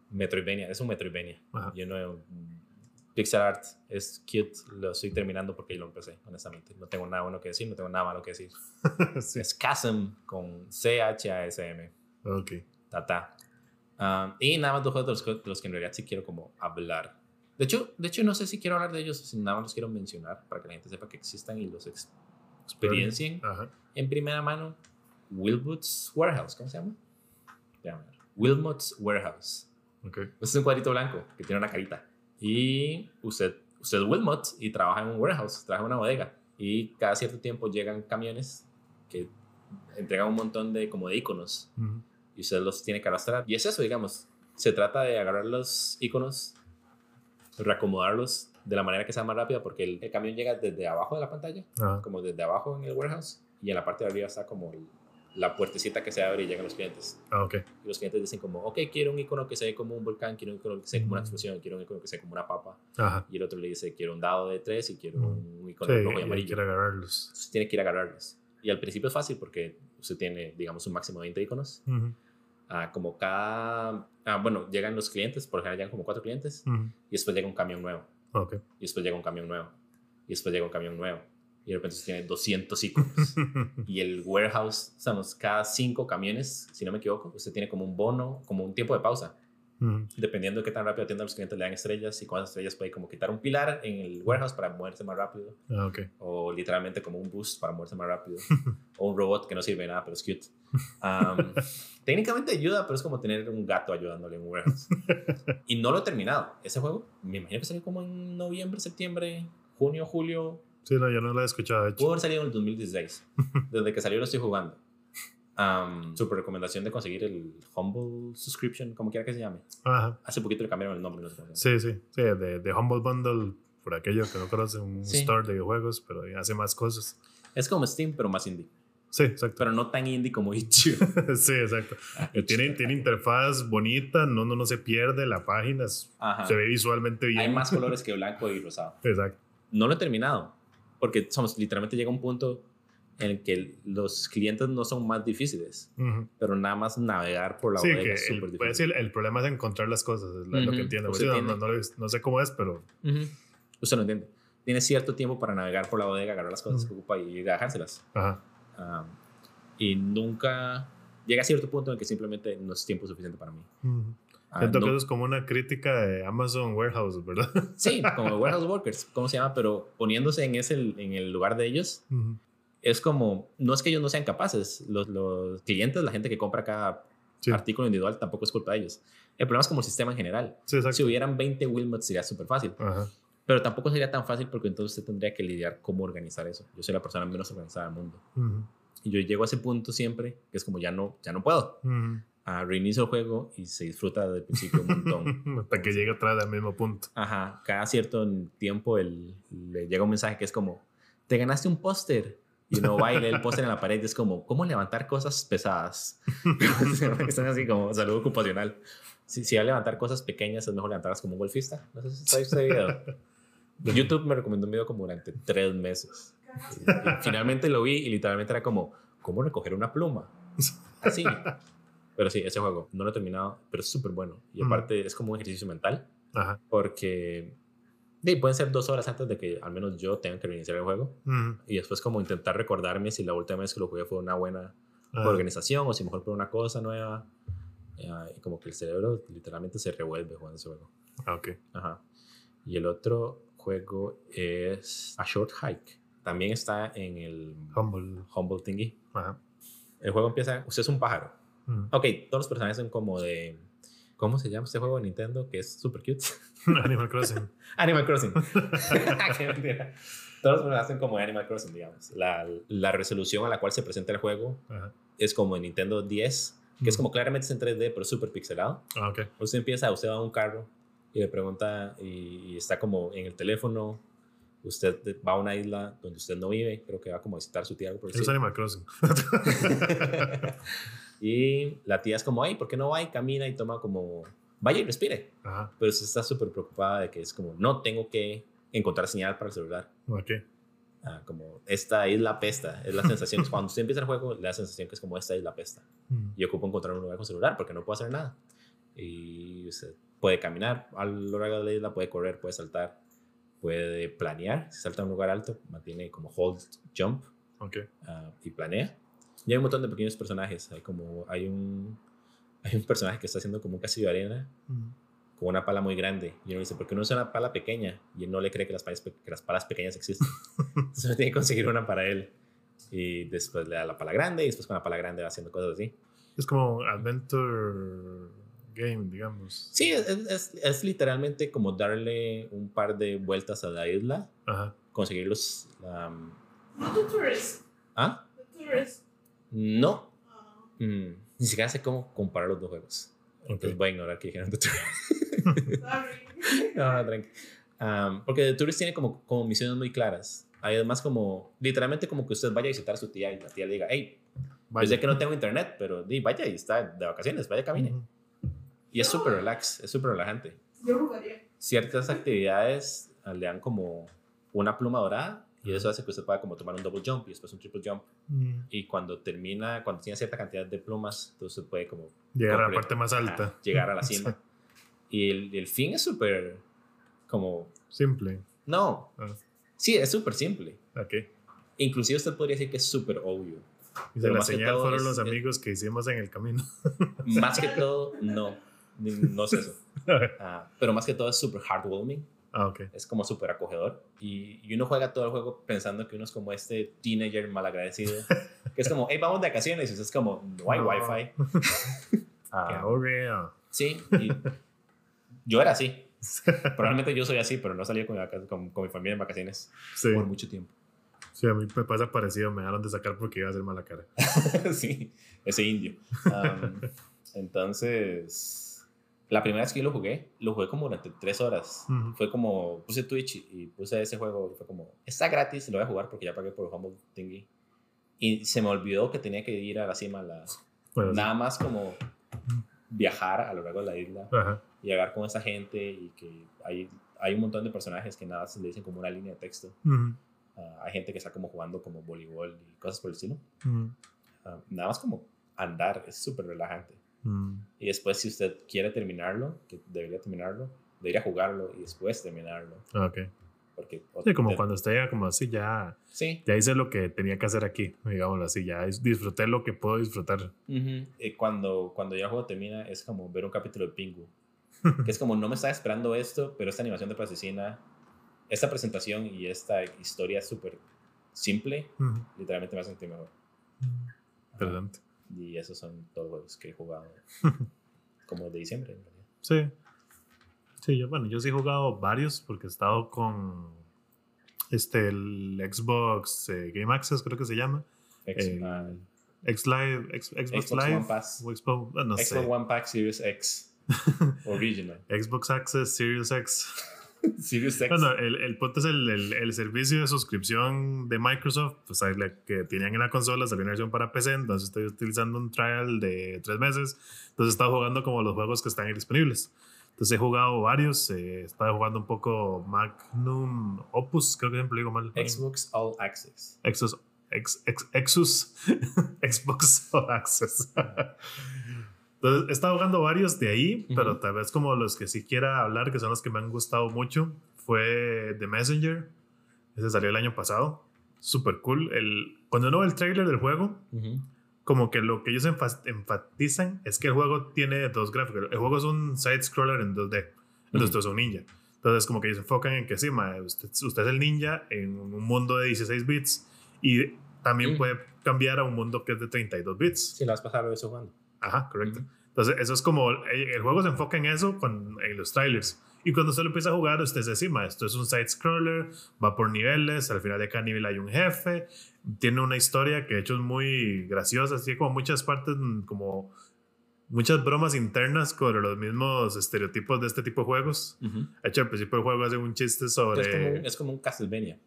Metroidvania. Es un Metroidvania. Ajá. Yo no... Pixel art es cute. Lo estoy terminando porque lo empecé, honestamente. No tengo nada bueno que decir, no tengo nada malo que decir. sí. Es Chasm con C-H-A-S-M. Ok. Tata. Um, y nada más dos juegos de los, que- de los que en realidad sí quiero como hablar. De hecho, de hecho, no sé si quiero hablar de ellos nada más los quiero mencionar para que la gente sepa que existan y los ex- experiencien Ajá. en primera mano. Wilmot's Warehouse, ¿cómo se llama? Déjame ver. Wilmot's Warehouse. Ok. Este es un cuadrito blanco que tiene una carita. Y usted, usted es Wilmot y trabaja en un warehouse, trabaja en una bodega. Y cada cierto tiempo llegan camiones que entregan un montón de como de iconos Ujú. y usted los tiene que arrastrar. Y es eso, digamos. Se trata de agarrar los iconos, reacomodarlos de la manera que sea más rápida, porque el, el camión llega desde abajo de la pantalla, Ajá. como desde abajo en el warehouse, y en la parte de arriba está como el- la puertecita que se abre y llegan los clientes. Ah, ok. Y los clientes dicen como, ok, quiero un icono que se ve como un volcán, quiero un icono que se ve como una explosión, quiero un icono que se ve como una papa. Ajá. Y el otro le dice, quiero un dado de tres y quiero Mm. un icono Sí, rojo y amarillo. quiere agarrarlos. Entonces tiene que ir a agarrarlos. Y al principio es fácil porque usted tiene, digamos, un máximo de 20 iconos. Ujú. Ah, como cada... ah, bueno, llegan los clientes, por ejemplo llegan como cuatro clientes, Ujú. y después llega un camión nuevo, Ok. y después llega un camión nuevo, y después llega un camión nuevo. Y de repente usted tiene 200 iconos. y el warehouse, estamos cada cinco camiones, si no me equivoco, usted tiene como un bono, como un tiempo de pausa. Dependiendo de qué tan rápido atiendan los clientes, le dan estrellas y cuántas estrellas puede como quitar un pilar en el warehouse para moverse más rápido. Ah, o literalmente como un boost para moverse más rápido, o un robot que no sirve de nada, pero es cute. Um, técnicamente ayuda, pero es como tener un gato ayudándole en un warehouse. Y no lo he terminado. Ese juego, me imagino que salió como en noviembre, septiembre, junio, julio. Sí, no, yo no lo he escuchado, de Pudo hecho. haber salido en el 2016. Desde que salió lo estoy jugando. Um, super recomendación de conseguir el Humble Subscription, como quiera que se llame. Ajá. Hace poquito le cambiaron el nombre, no sé cómo se llama. Sí, sí. Sí, de, de Humble Bundle, por aquello que no conoce, un Sí. store de videojuegos, pero hace más cosas. Es como Steam, pero más indie. Sí, exacto. Pero no tan indie como Itch.io. sí, exacto. Eh, Tiene, tiene interfaz bonita, no, no, no se pierde la página, Ajá. se ve visualmente bien. Hay más colores que blanco y rosado. Exacto. No lo he terminado, porque somos, literalmente llega un punto en el que los clientes no son más difíciles, Ujú. pero nada más navegar por la Sí, bodega que es súper puede difícil. decir, el problema es encontrar las cosas, es lo, lo Ujú. que entiendo. Sí, no, no, no lo no sé cómo es, pero Ujú. Usted lo entiende. Tiene cierto tiempo para navegar por la bodega, agarrar las cosas que ocupa y ir a dejárselas. ajá. Ah, y nunca llega a cierto punto en el que simplemente no es tiempo suficiente para mí. Ah, Siento no- que eso es como una crítica de Amazon Warehouse, ¿verdad? Sí, como warehouse workers, ¿cómo se llama? Pero poniéndose en, ese, en el lugar de ellos, Ujú. Es como, no es que ellos no sean capaces, los, los clientes, la gente que compra cada Sí, artículo individual, tampoco es culpa de ellos. El problema es como el sistema en general. sí. Si hubieran 20 Wilmots sería súper fácil, Ajá. pero tampoco sería tan fácil porque entonces usted tendría que lidiar cómo organizar eso. Yo soy la persona menos organizada del mundo. Y yo llego a ese punto siempre, que es como ya no, ya no puedo. Ah, reinicio el juego y se disfruta del principio un montón. Hasta que llegue atrás al mismo punto. Ajá, cada cierto tiempo el, le llega un mensaje que es como, te ganaste un póster. Y uno va y lee el póster en la pared y es como, ¿cómo levantar cosas pesadas? Están así como salud ocupacional. Si, si va a levantar cosas pequeñas, es mejor levantarlas como un golfista. No sé si está este video. YouTube me recomendó un video como durante tres meses. Y- y finalmente lo vi y literalmente era como, ¿cómo recoger una pluma? Así. Pero sí, ese juego no lo he terminado, pero es súper bueno. Y aparte es como un ejercicio mental Ajá. porque sí, pueden ser dos horas antes de que al menos yo tenga que reiniciar el juego Ujú. y después como intentar recordarme si la última vez que lo jugué fue una buena Ah, organización o si mejor fue una cosa nueva Eh, y como que el cerebro literalmente se revuelve jugando ese juego ah, ok. Ajá. y el otro juego es A Short Hike también está en el Humble. Humble Thingy Ajá. el juego empieza usted es un pájaro ok todos los personajes son como de ¿cómo se llama este juego de Nintendo? que es super cute Animal Crossing. Animal Crossing. Qué mentira. Todos personajes hacen como Animal Crossing, digamos. La, la resolución a la cual se presenta el juego Ajá. es como en Nintendo 10, que es como claramente es en 3D, pero súper pixelado. Ah, ok. Usted empieza, usted va a un carro y le pregunta, y, y está como en el teléfono. Usted va a una isla donde usted no vive, creo que va como a visitar su tía. Por Es. Animal Crossing. Y la tía es como, ay, ¿por qué no va y camina y toma como, vaya y respire? Ajá. Pero usted está súper preocupada de que es como, no tengo que encontrar señal para el celular. Ok. Ah, como esta isla pesta, es la sensación. Cuando usted empieza el juego, la sensación que es como esta isla pesta. Mm. Y ocupo encontrar un lugar con celular porque no puedo hacer nada. Y usted puede caminar a lo largo de la isla, puede correr, puede saltar, puede planear. Si salta a un lugar alto, mantiene como hold, jump Ok. ah, y planea. Y hay un montón de pequeños personajes. Hay como, hay un, hay un personaje que está haciendo como un castillo de arena Mm. con una pala muy grande. Y uno dice, ¿por qué no usa una pala pequeña? Y él no le cree que las palas, que las palas pequeñas existen. Entonces uno tiene que conseguir una para él. Y después le da la pala grande y después con la pala grande va haciendo cosas así. Es como Adventure Game, digamos. Sí, es, es, es literalmente como darle un par de vueltas a la isla, Ajá. conseguir los... la- No The Tourist. ¿Ah? The Tourist. No. Ah. Mm, ni siquiera sé cómo comparar los dos juegos. Ok. Entonces voy a ignorar que dijeron The Tourist. Sorry. No, no, tranqui. Um, porque The Tourist tiene como, como misiones muy claras. Hay además como, literalmente como que usted vaya a visitar a su tía y la tía le diga, hey, yo sé que no tengo internet, pero di, vaya y está de vacaciones, vaya, camine. Y es súper relax, es súper relajante. Yo jugaría. Ciertas actividades le dan como una pluma dorada y eso hace que usted pueda como tomar un double jump y después un triple jump. Mm. Y cuando termina, cuando tiene cierta cantidad de plumas, entonces usted puede como Llegar a la parte más alta. ah, llegar a la cima. y el, el fin es súper como, Simple. no, Ah, sí, es súper simple. ok. Inclusive usted podría decir que es súper obvio. Dice, Pero la señal fueron es- los amigos que hicimos en el camino. Más que todo, no. No es eso. Ah, pero más que todo es súper heartwarming. Ah, ok. Es como súper acogedor. Y, y uno juega todo el juego pensando que uno es como este teenager malagradecido. Que es como, hey, vamos de vacaciones. Y usted es como, no hay No. wifi. Ah, aburrido. sí. y yo era así. Probablemente yo soy así, pero no salí con, mi con, con mi familia en vacaciones Sí. por mucho tiempo. sí, a mí me pasa parecido. Me dejaron de sacar porque iba a hacer mala cara. sí, ese indio. Um, entonces, la primera vez que yo lo jugué, lo jugué como durante tres horas. Ujú. Fue como, puse Twitch y- puse ese juego. Fue como, está gratis, lo voy a jugar porque ya pagué por Humble Thingy. Y se me olvidó que tenía que ir a la cima, la, Bueno, sí. nada más como viajar a lo largo de la isla Ajá. y hablar con esa gente y que hay, hay un montón de personajes que nada se le dicen como una línea de texto. Ujú. Ah, hay gente que está como jugando como voleibol y cosas por el estilo. Ah, nada más como andar, es súper relajante. Ujú. Y después, si usted quiere terminarlo, que debería terminarlo, debería jugarlo y después terminarlo. Ah, Ok. Porque, Sí, como cuando usted llega como así, ya, Sí. ya hice lo que tenía que hacer aquí, digámoslo así, ya dis- disfruté lo que puedo disfrutar. Ujú. Y cuando, cuando ya el juego termina, es como ver un capítulo de Pingu. que es como, no me estaba esperando esto, pero esta animación de plasticina, esta presentación y esta historia súper simple, Ujú. literalmente me hace sentir mejor. Interesante. Y esos son todos los juegos que he jugado. como de diciembre, en realidad. Sí. Sí, yo, bueno, yo sí he jugado varios porque he estado con este, el Xbox eh, Game Access, creo que se llama. Ex- El- ah, X Live, X- Xbox, Xbox Live, One Pass. o Xbox, no Xbox sé. One Pack Series X. Original. Xbox Access, Series X. Series X. Bueno, el, el punto es el, el, el servicio de suscripción de Microsoft, pues la que tenían en la consola, salió una versión para PC, entonces estoy utilizando un trial de tres meses, entonces estaba jugando como los juegos que están disponibles. Entonces he jugado varios, eh, estaba jugando un poco Magnum Opus, creo que siempre lo digo mal. Xbox All Access. Ex, ex, Exus, Xbox All Access. Entonces, he estado jugando varios de ahí, Ujú. pero tal vez como los que sí quiera hablar, que son los que me han gustado mucho, fue The Messenger. Ese salió el año pasado. Súper cool. El, cuando uno ve el trailer del juego, como que lo que ellos enfa- enfatizan es que el juego tiene dos gráficos. El juego es un side-scroller en 2D. Entonces, Ujú. tú es un ninja. Entonces, como que ellos se enfocan en que sí, usted, usted es el ninja en un mundo de 16 bits y también puede cambiar a un mundo que es de 32 bits. Sí, la has pasado eso jugando. Ajá, correcto. Entonces, eso es como, el, el juego se enfoca en eso con, en los trailers. Y cuando usted lo empieza a jugar, usted se encima, esto es un side-scroller, va por niveles, al final de cada nivel hay un jefe, tiene una historia que de hecho es muy graciosa, así como muchas partes, mm, como muchas bromas internas sobre los mismos estereotipos de este tipo de juegos. De hecho, al principio del juego hace un chiste Es, como sobre... es como un Castlevania.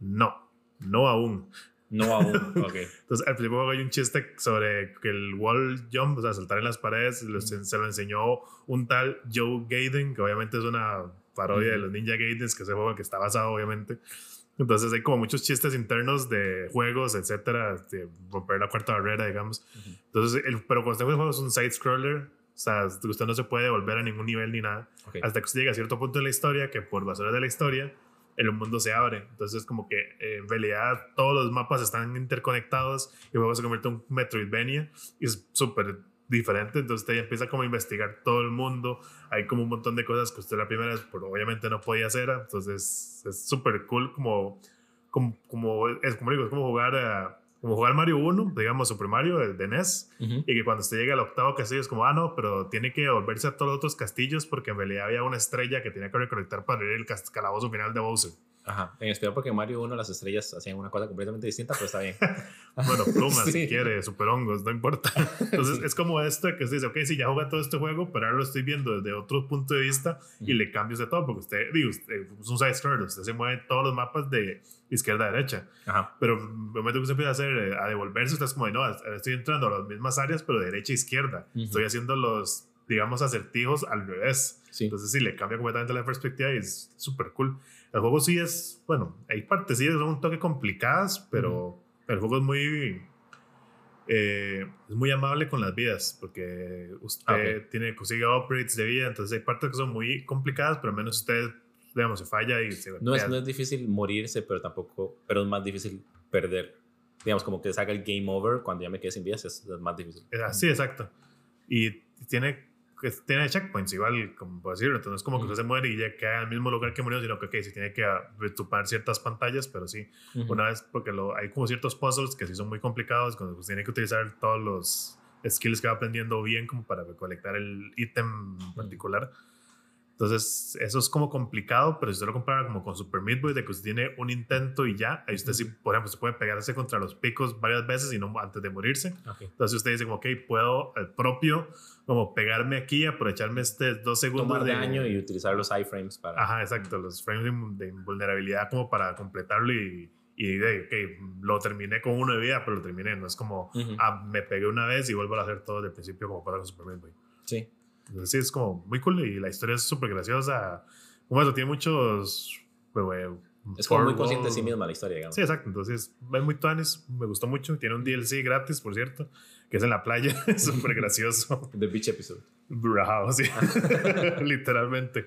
No, no aún. No aún. ok. Entonces, al juego hay un chiste sobre que el wall jump, o sea, saltar en las paredes, lo- se, se lo enseñó un tal Joe Gaiden, que obviamente es una parodia de los Ninja Gaidens, que es el juego que está basado, obviamente. Entonces, hay como muchos chistes internos de juegos, etcétera, de romper la cuarta barrera, digamos. Ujú. Entonces, el, pero cuando este juego es un side-scroller, o sea, usted no se puede volver a ningún nivel ni nada hasta que usted llega a cierto punto de la historia que por razones de la historia el mundo se abre. Entonces como que eh, en realidad todos los mapas están interconectados y luego se convierte en un Metroidvania y es súper diferente. Entonces usted ya empieza como a investigar todo el mundo. Hay como un montón de cosas que usted la primera vez pues, obviamente no podía hacer. Entonces es súper cool como como, como es como digo es como jugar a como jugar Mario 1 digamos Super Mario el de NES y que cuando usted llega al octavo castillo es como, ah, no, pero tiene que volverse a todos los otros castillos porque en realidad había una estrella que tenía que recolectar para ir el calabozo final de Bowser. Ajá. En especial porque en Mario 1 las estrellas hacían una cosa completamente distinta, pero está bien. Bueno, plumas Sí. si quiere, super hongos, no importa. Entonces es como esto que usted dice, ok, sí, ya juega todo este juego, pero ahora lo estoy viendo desde otro punto de vista y le cambio de todo porque usted, digo, usted es un side scroller, usted se mueve en todos los mapas de izquierda a derecha. Ajá. Pero el momento que usted empieza a hacer, eh, a devolverse, usted es como, de, no, estoy entrando a las mismas áreas, pero de derecha a izquierda. Estoy haciendo los, digamos, acertijos al revés. Sí. Entonces sí, le cambia completamente la perspectiva y es súper cool. El juego sí es, bueno, hay partes sí son un toque complicadas, pero el juego es muy, eh, es muy amable con las vidas, porque usted Ah, ok. tiene, consigue upgrades de vida, entonces hay partes que son muy complicadas, pero al menos usted, digamos, se falla y se No es, no es difícil morirse, pero tampoco, pero es más difícil perder. Digamos, como que saca el game over cuando ya me quedé sin vidas, es, es más difícil. Eh, Sí, exacto. Y tiene, que- tiene checkpoints igual, como por decirlo. Entonces, como que usted se muere y ya queda en el mismo lugar que murió, sino que, ok, sí tiene que ah, retupar ciertas pantallas, pero sí, Ujú. una vez, porque lo, hay como ciertos puzzles que sí son muy complicados, cuando pues, tiene que utilizar todos los skills que va aprendiendo bien como para recolectar el ítem particular. Entonces, eso es como complicado, pero si usted lo compara como con Super Meat Boy, de que usted tiene un intento y ya, ahí usted sí, por ejemplo, se puede pegarse contra los picos varias veces y no antes de morirse. Ok. Entonces usted dice como, ok, puedo al propio como pegarme aquí, aprovecharme este dos segundos Tomar de daño y utilizar los iframes para. Ajá, exacto, los frames de, invulnerabilidad como para completarlo y, y de, ok, lo terminé con uno de vida, pero lo terminé, no es como, Ujú. ah, me pegué una vez y vuelvo a hacer todo desde el principio como para con Super Meat Boy. Sí. Entonces sí, es como muy cool y la historia es súper graciosa. Eso, tiene muchos... güey, Es como muy consciente de sí misma la historia, digamos. Sí, exacto. Entonces, es muy tuanis. Me gustó mucho. Tiene un DLC gratis, por cierto, que es en la playa. Es súper gracioso. The Beach Episode. Bravo, sí. Literalmente.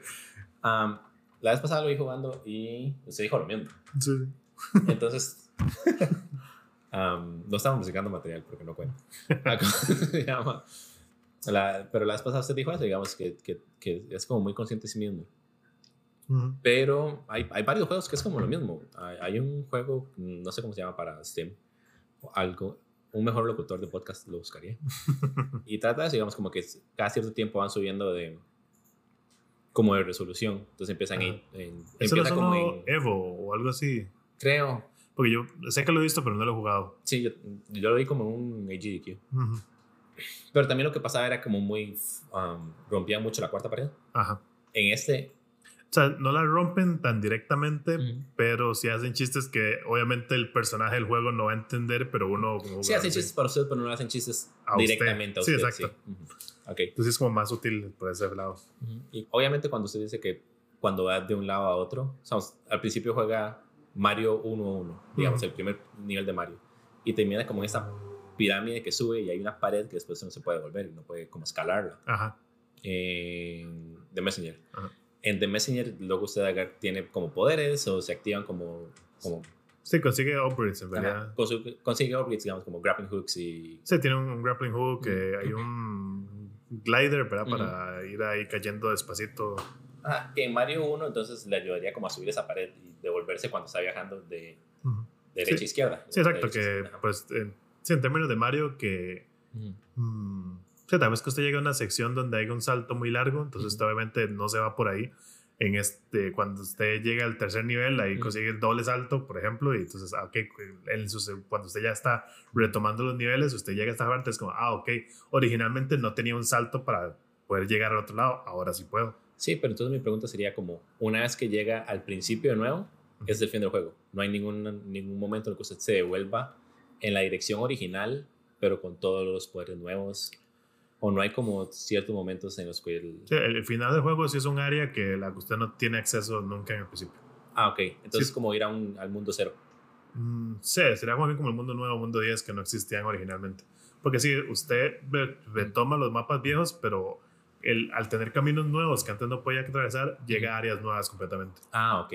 Um, la vez pasada lo vi jugando y usted dijo lo mismo. Sí. Entonces, um, no estamos musicando material porque no cuenta. ¿cómo se llama? La- pero la vez pasada usted dijo eso, digamos, que, que, que es como muy consciente de sí mismo. Ujú. Pero hay, hay varios juegos que es como lo mismo. Hay, hay un juego, no sé cómo se llama para Steam, algo, un mejor locutor de podcast lo buscaría. y trata de eso, digamos, como que cada cierto tiempo van subiendo de como de resolución. Entonces empiezan en, en- Eso empieza como en, Evo o algo así. creo, Porque yo sé que lo he visto, pero no lo he jugado. Sí, yo, yo lo vi como un AGDQ. Ujú. Pero también lo que pasaba era como muy... um, rompían mucho la cuarta pared. Ajá. En este... O sea, no la rompen tan directamente, Ujú. pero sí hacen chistes que obviamente el personaje del juego no va a entender, pero uno como Sí, hacen chistes para usted, pero no hacen chistes A usted. directamente a Sí, usted. exacto. Ujú. Ok. Entonces es como más útil por ese lado. Ujú. Y obviamente cuando usted dice que cuando va de un lado a otro, o sea, al principio juega Mario 1-1, digamos, el primer nivel de Mario, y termina como en esta pirámide que sube y hay una pared que después no se puede volver no puede como escalarla. Ajá. En The Messenger. Ajá. En The Messenger luego usted tiene como poderes o se activan como... como Sí, consigue upgrades en ajá, consigue, consigue upgrades, digamos, como grappling hooks y... Sí, tiene un grappling hook, que hay un glider, ¿verdad? Ujú. Para ir ahí cayendo despacito. Ajá, que en Mario 1 entonces le ayudaría como a subir esa pared y devolverse cuando está viajando de Ujú. derecha Sí. a izquierda. Sí, exacto, que pues en, sí, en términos de Mario que... Ujú. mm, sí, tal vez que usted llegue a una sección donde hay un salto muy largo, entonces Ujú. obviamente no se va por ahí. En este, cuando usted llega al tercer nivel, ahí consigue el doble salto, por ejemplo, y entonces, ah, ok, en su- cuando usted ya está retomando los niveles, usted llega a esta parte, es como, ah, ok, originalmente no tenía un salto para poder llegar al otro lado, ahora sí puedo. Sí, pero entonces mi pregunta sería como, una vez que llega al principio de nuevo, es el fin del juego. No hay ningún, ningún momento en el que usted se devuelva en la dirección original, pero con todos los poderes nuevos. O no hay como ciertos momentos en los que... el- Sí, el, final del juego sí es un área que la que usted no tiene acceso nunca en el principio. Ah, ok. Entonces Sí. como ir a un, al mundo cero. Mm, sí, sería bien como el mundo nuevo, mundo 10 que no existían originalmente. Porque sí, usted re- retoma los mapas viejos, pero el, al tener caminos nuevos que antes no podía atravesar, llega a áreas nuevas completamente. Ah, ok.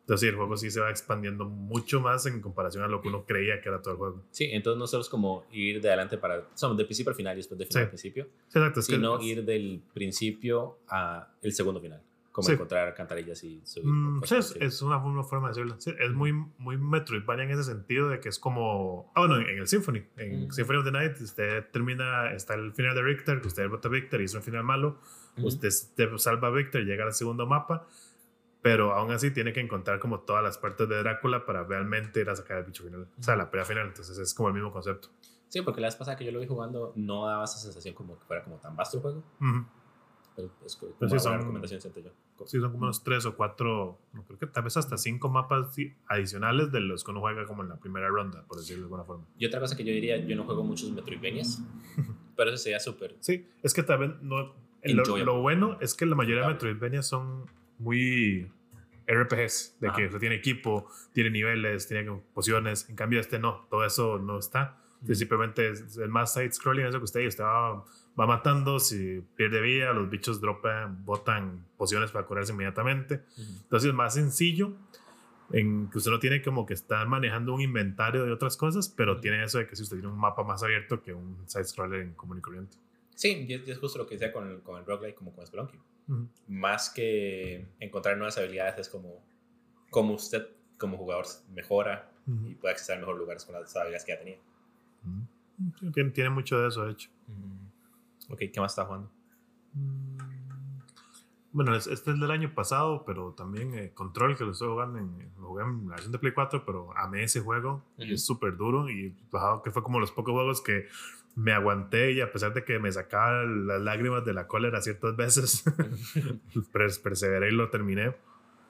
Entonces sí, el juego sí se va expandiendo mucho más en comparación a lo que uno creía que era todo el juego. Sí, entonces no solo es como ir de adelante para... Somos del principio al final y después del final Sí. al principio, Sí, exacto, es que- sino ir del principio a el segundo final. Como Sí. encontrar cantarillas y subir. Mm, sí, es, es una, una forma de decirlo. Es muy, muy Metroidvania en ese sentido de que es como... Ah, bueno, en, en el Symphony. En Mm. Symphony of the Night, usted termina... Está el final de Richter, que usted vota a Victor y hizo un final malo. Ujú. Usted te salva a Victor, llega al segundo mapa, pero aún así tiene que encontrar como todas las partes de Drácula para realmente ir a sacar el bicho final. O sea, la pelea final. Entonces es como el mismo concepto. Sí, porque la vez pasada que yo lo vi jugando no daba esa sensación como que fuera como tan vasto el juego. Ujú. Pero es como Pero sí una son- recomendación, siento yo. Sí, son como unos tres o cuatro, no creo que tal vez hasta cinco mapas adicionales de los que uno juega como en la primera ronda, por decirlo de alguna forma. Y otra cosa que yo diría, yo no juego muchos Metroidvanias, pero eso sería súper. Sí, es que vez no. Lo, lo bueno es que la mayoría de Disfrutable. Metroidvania son muy RPGs, de que Ajá. usted tiene equipo, tiene niveles, tiene pociones. En cambio, este no, todo eso no está. Entonces, simplemente es el más side-scrolling, eso que usted, usted va, va matando, si pierde vida, los bichos dropan, botan pociones para curarse inmediatamente. Entonces, es más sencillo, en que usted no tiene como que estar manejando un inventario de otras cosas, pero tiene eso de que si usted tiene un mapa más abierto que un side-scroller en común y corriente. Sí, y es, y es justo lo que decía con el, con el roguelike, como con Spelunky. Más que encontrar nuevas habilidades, es como, como usted, como jugador, mejora y puede acceder a mejores lugares con las habilidades que ya tenía. Sí, Tiene, tiene mucho de eso, de hecho. Ok, ¿qué más está jugando? Bueno, es- este es del año pasado, pero también eh, Control, que lo estoy jugando en, lo jugué en la versión de Play 4, pero amé ese juego y Ujú. es súper duro y bajado que fue como los pocos juegos que me aguanté y a pesar de que me sacaba las lágrimas de la cólera ciertas veces, pers- perseveré y lo terminé.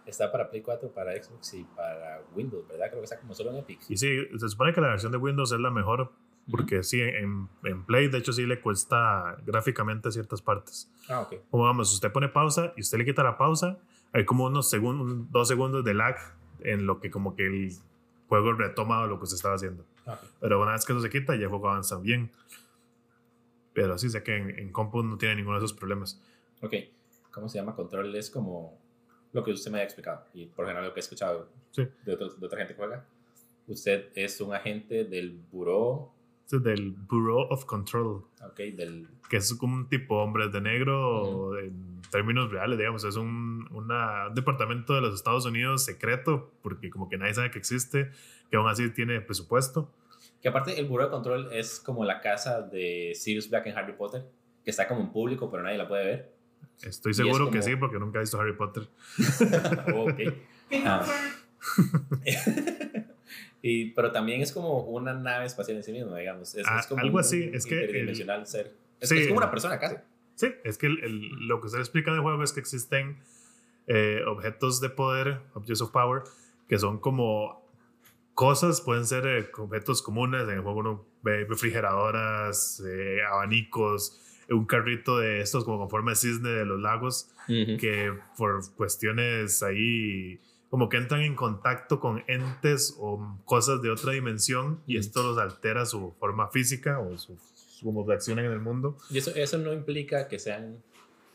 Está para Play 4, para Xbox y para Windows, ¿verdad? Creo que está como solo en Epic. Y sí, se supone que la versión de Windows es la mejor porque sí, en, en Play de hecho sí le cuesta gráficamente ciertas partes. Ah, ok. como vamos, usted pone pausa y usted le quita la pausa, hay como unos segundos, dos segundos de lag en lo que como que el juego retoma lo que usted estaba haciendo. Pero una vez que eso se quita, ya el juego avanza bien. Pero sí sé que en, en compu no tiene ninguno de esos problemas. Ok, ¿cómo se llama? Control es como lo que usted me ha explicado y por general lo que he escuchado Sí. de, otros- de otra gente que juega. Usted es un agente del buró, es del Bureau of Control, ok, del... que es como un tipo hombres de negro en términos reales, digamos. Es un, una- un departamento de los Estados Unidos secreto, porque como que nadie sabe que existe, que aún así tiene presupuesto. Que aparte el buró de control es como la casa de Sirius Black en Harry Potter, que está como en público pero nadie la puede ver. Estoy Y es seguro que como- sí, porque nunca he visto Harry Potter. Oh, ok. ¿Qué Ah. Y, pero también es como una nave espacial en sí mismo, digamos. Es, Ah, es como algo un así, es que el- ser. Es, Sí. es como una persona casi. Sí, es que el- el- lo que usted explica en el juego es que existen eh, objetos de poder, objects of power, que son como cosas, pueden ser eh, objetos comunes. En el juego uno ve refrigeradoras, eh, abanicos, un carrito de estos como con forma de cisne de los lagos, que por cuestiones ahí como que entran en contacto con entes o cosas de otra dimensión y esto los altera su forma física o su, su- cómo reaccionan en el mundo. Y eso, eso no implica que sean